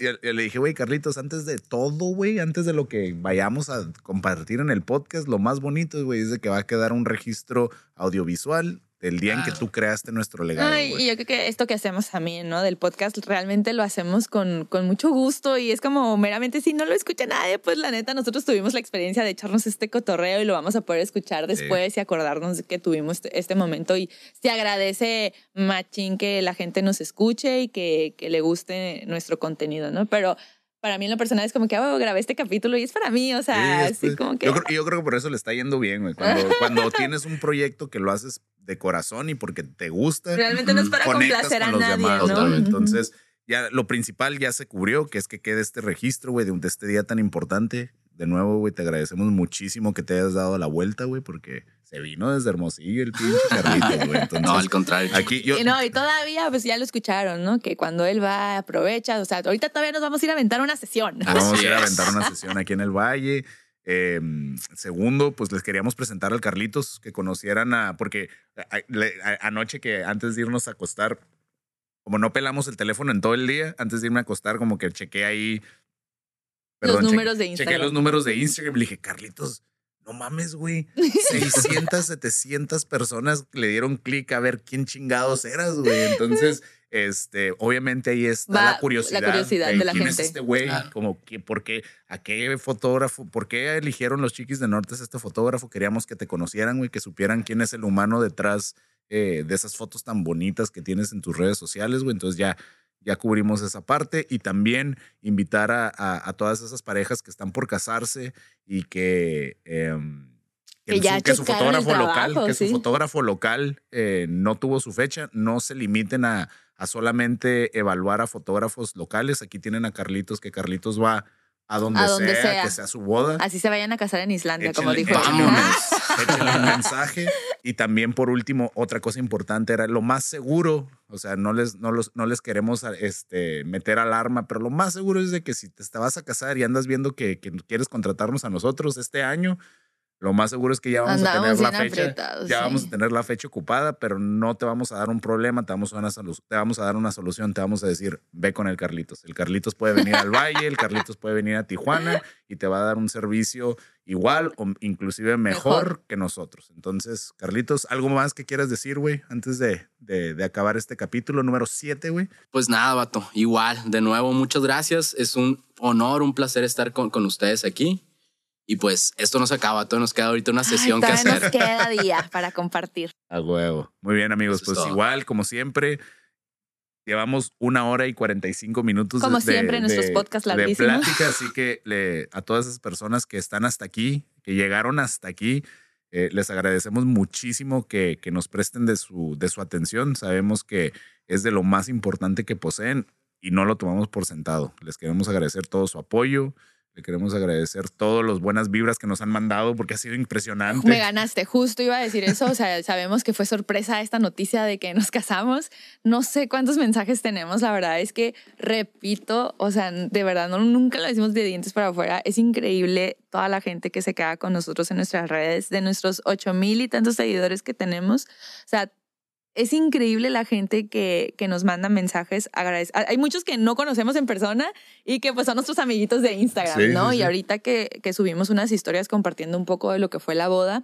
y le, y le dije, güey, Carlitos, antes de todo, güey, antes de lo que vayamos a compartir en el podcast, lo más bonito, güey, es de que va a quedar un registro audiovisual del día en que tú creaste nuestro legado, Ay, y yo creo que esto que hacemos también, ¿no? Del podcast, realmente lo hacemos con, con mucho gusto y es como meramente si no lo escucha nadie, pues la neta, nosotros tuvimos la experiencia de echarnos este cotorreo y lo vamos a poder escuchar después y acordarnos de que tuvimos este, este momento y se agradece machín que la gente nos escuche y que, que le guste nuestro contenido, ¿no? Pero para mí en lo personal es como que, oh, grabé este capítulo y es para mí, o sea, Sí, así pues, como que... yo, creo, yo creo que por eso le está yendo bien, güey. Cuando, cuando tienes un proyecto que lo haces de corazón y porque te gusta, Realmente no es para conectas complacer a con los nadie, demás, ¿no? Entonces, ya lo principal ya se cubrió, que es que quede este registro, güey, de, un- de este día tan importante. De nuevo, güey, te agradecemos muchísimo que te hayas dado la vuelta, güey, porque se vino desde Hermosillo el pinche güey. Entonces, No, al contrario. aquí yo... Y no, y todavía, pues ya lo escucharon, ¿no? Que cuando él va, aprovecha. O sea, ahorita todavía nos vamos a ir a aventar una sesión. Nos vamos a ir a aventar una sesión aquí en el Valle. Eh, segundo, pues les queríamos presentar al Carlitos, que conocieran a. Porque a- a- le- a- anoche que antes de irnos a acostar, como no pelamos el teléfono en todo el día, antes de irme a acostar, como que chequé ahí. Los chequé- números de Chequé Instagram. los números de Instagram y le dije, Carlitos, no mames, güey. 600, 700 personas le dieron clic a ver quién chingados eras, güey. Entonces, este, obviamente ahí está Va la curiosidad. la curiosidad de la ¿quién es gente. este güey? Claro. Como que, ¿por qué? ¿A qué fotógrafo? ¿Por qué eligieron los chiquis de Nortes este fotógrafo? Queríamos que te conocieran, güey, que supieran quién es el humano detrás eh, de esas fotos tan bonitas que tienes en tus redes sociales, güey. Entonces ya, ya cubrimos esa parte y también invitar a, a- a todas esas parejas que están por casarse y que, em, Que su- ya que su el fotógrafo local, que su fotógrafo local eh, no tuvo su fecha, no se limiten a, a solamente evaluar a fotógrafos locales. Aquí tienen a Carlitos, que Carlitos va a donde, A donde sea, sea. que sea su boda. Así se vayan a casar en Islandia, como dijo. échenle un- mensaje. Y también, por último, otra cosa importante era lo más seguro. O sea, no les, no los, no les queremos este, meter alarma, pero lo más seguro es de que si te, te vas a casar y andas viendo que, que quieres contratarnos a nosotros este año, lo más seguro es que ya vamos Andamos a tener la fecha. apretados, ya sí. vamos a tener la fecha ocupada, pero no te vamos a dar un problema, te vamos a, dar una solu- te vamos a dar una solución, te vamos a decir, ve con el Carlitos. El Carlitos puede venir al Valle, el Carlitos puede venir a Tijuana y te va a dar un servicio igual o inclusive mejor, Mejor. que nosotros. Entonces, Carlitos, ¿algo más que quieras decir, güey, antes de, de, de acabar este capítulo número 7, güey? Pues nada, vato. Igual, de nuevo, muchas gracias. Es un honor, un placer estar con, con ustedes aquí. Y pues esto no se acaba, todavía nos queda ahorita una Ay, sesión que hacer. nos queda día para compartir. A huevo. Muy bien, amigos. Eso pues todo. igual, como siempre, Llevamos una hora y 45 minutos. Como de- siempre en de- nuestros podcasts De larguísimos. plática, así que le- a todas esas personas que están hasta aquí, que llegaron hasta aquí, eh, les agradecemos muchísimo que, que nos presten de su, de su atención. Sabemos que es de lo más importante que poseen y no lo tomamos por sentado. Les queremos agradecer todo su apoyo. Le queremos agradecer todas las buenas vibras que nos han mandado porque ha sido impresionante. Me ganaste, justo iba a decir eso. O sea, sabemos que fue sorpresa esta noticia de que nos casamos. No sé cuántos mensajes tenemos. La verdad es que, repito, o sea, de verdad, no, nunca lo decimos de dientes para afuera. Es increíble toda la gente que se queda con nosotros en nuestras redes, de nuestros ocho mil y tantos seguidores que tenemos. O sea, es increíble la gente que, que nos manda mensajes. Hay muchos que no conocemos en persona y que pues son nuestros amiguitos de Instagram, Sí, ¿no? sí, Y sí. ahorita que, que subimos unas historias compartiendo un poco de lo que fue la boda,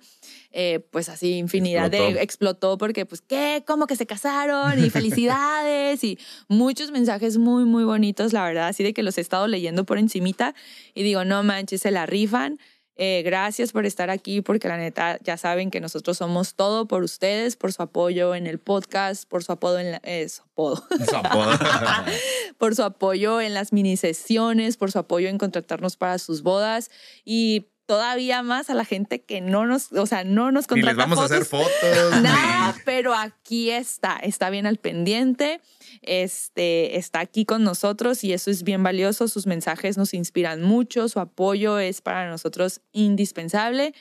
eh, pues así infinidad Explotó. de explotó porque pues qué, cómo que se casaron y felicidades y muchos mensajes muy muy bonitos, la verdad, así de que los he estado leyendo por encimita y digo, no manches, se la rifan. Eh, gracias por estar aquí, porque la neta ya saben que nosotros somos todo por ustedes, por su apoyo en el podcast, por su apodo en la, eh, su apodo, Su apodo. por su apoyo en las mini sesiones, por su apoyo en contratarnos para sus bodas y todavía más a la gente que no nos, o sea, no nos contrata les vamos a hacer fotos. Nada, pero aquí está, está bien al pendiente, este, está aquí con nosotros y eso es bien valioso. Sus mensajes nos inspiran mucho, su apoyo es para nosotros indispensable.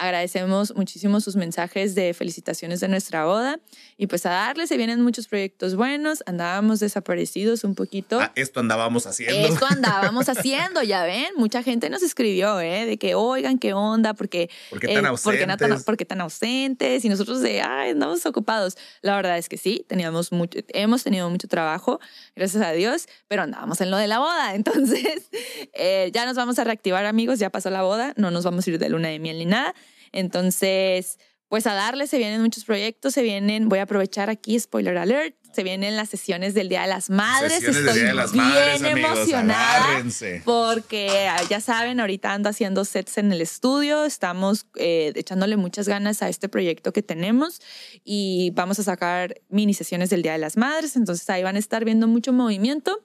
Agradecemos muchísimo sus mensajes de felicitaciones de nuestra boda y pues a darle se vienen muchos proyectos buenos. Andábamos desaparecidos un poquito. Ah, esto andábamos haciendo. Esto andábamos haciendo, ya ven, mucha gente nos escribió, ¿eh? De que, oigan, ¿qué onda? Porque ¿Por qué tan eh, ¿por qué na- tan- ausentes? por qué tan ausentes? Y nosotros de, ay, andamos ocupados. La verdad es que sí, teníamos mucho, hemos tenido mucho trabajo, gracias a Dios, pero andábamos en lo de la boda. Entonces, eh, ya nos vamos a reactivar, amigos, ya pasó la boda, no nos vamos a ir de luna de miel ni nada. Entonces, pues a darle, se vienen muchos proyectos, se vienen, voy a aprovechar aquí, spoiler alert, se vienen las sesiones del Día de las Madres. Sesiones del Estoy Día de las bien Madres, amigos, emocionada agárrense. porque ya saben, ahorita ando haciendo sets en el estudio, estamos eh, echándole muchas ganas a este proyecto que tenemos y vamos a sacar mini sesiones del Día de las Madres, entonces ahí van a estar viendo mucho movimiento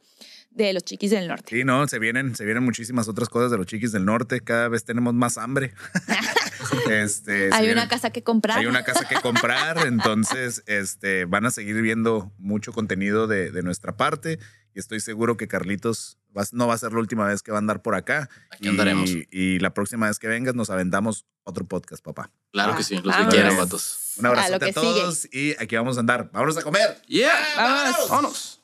de los chiquis del norte. Sí, no, se vienen, se vienen muchísimas otras cosas de los chiquis del norte. Cada vez tenemos más hambre. este, Hay vienen- una casa que comprar. Hay una casa que comprar, entonces este, van a seguir viendo mucho contenido de, de nuestra parte y estoy seguro que Carlitos va- no va a ser la última vez que va a andar por acá. Aquí andaremos. Y, y la próxima vez que vengas nos aventamos otro podcast, papá. Claro que sí, los que quieran, vatos. Un A abrazo a, que todos y aquí vamos a andar. Vámonos a comer. Yeah. Vámonos. Vámonos.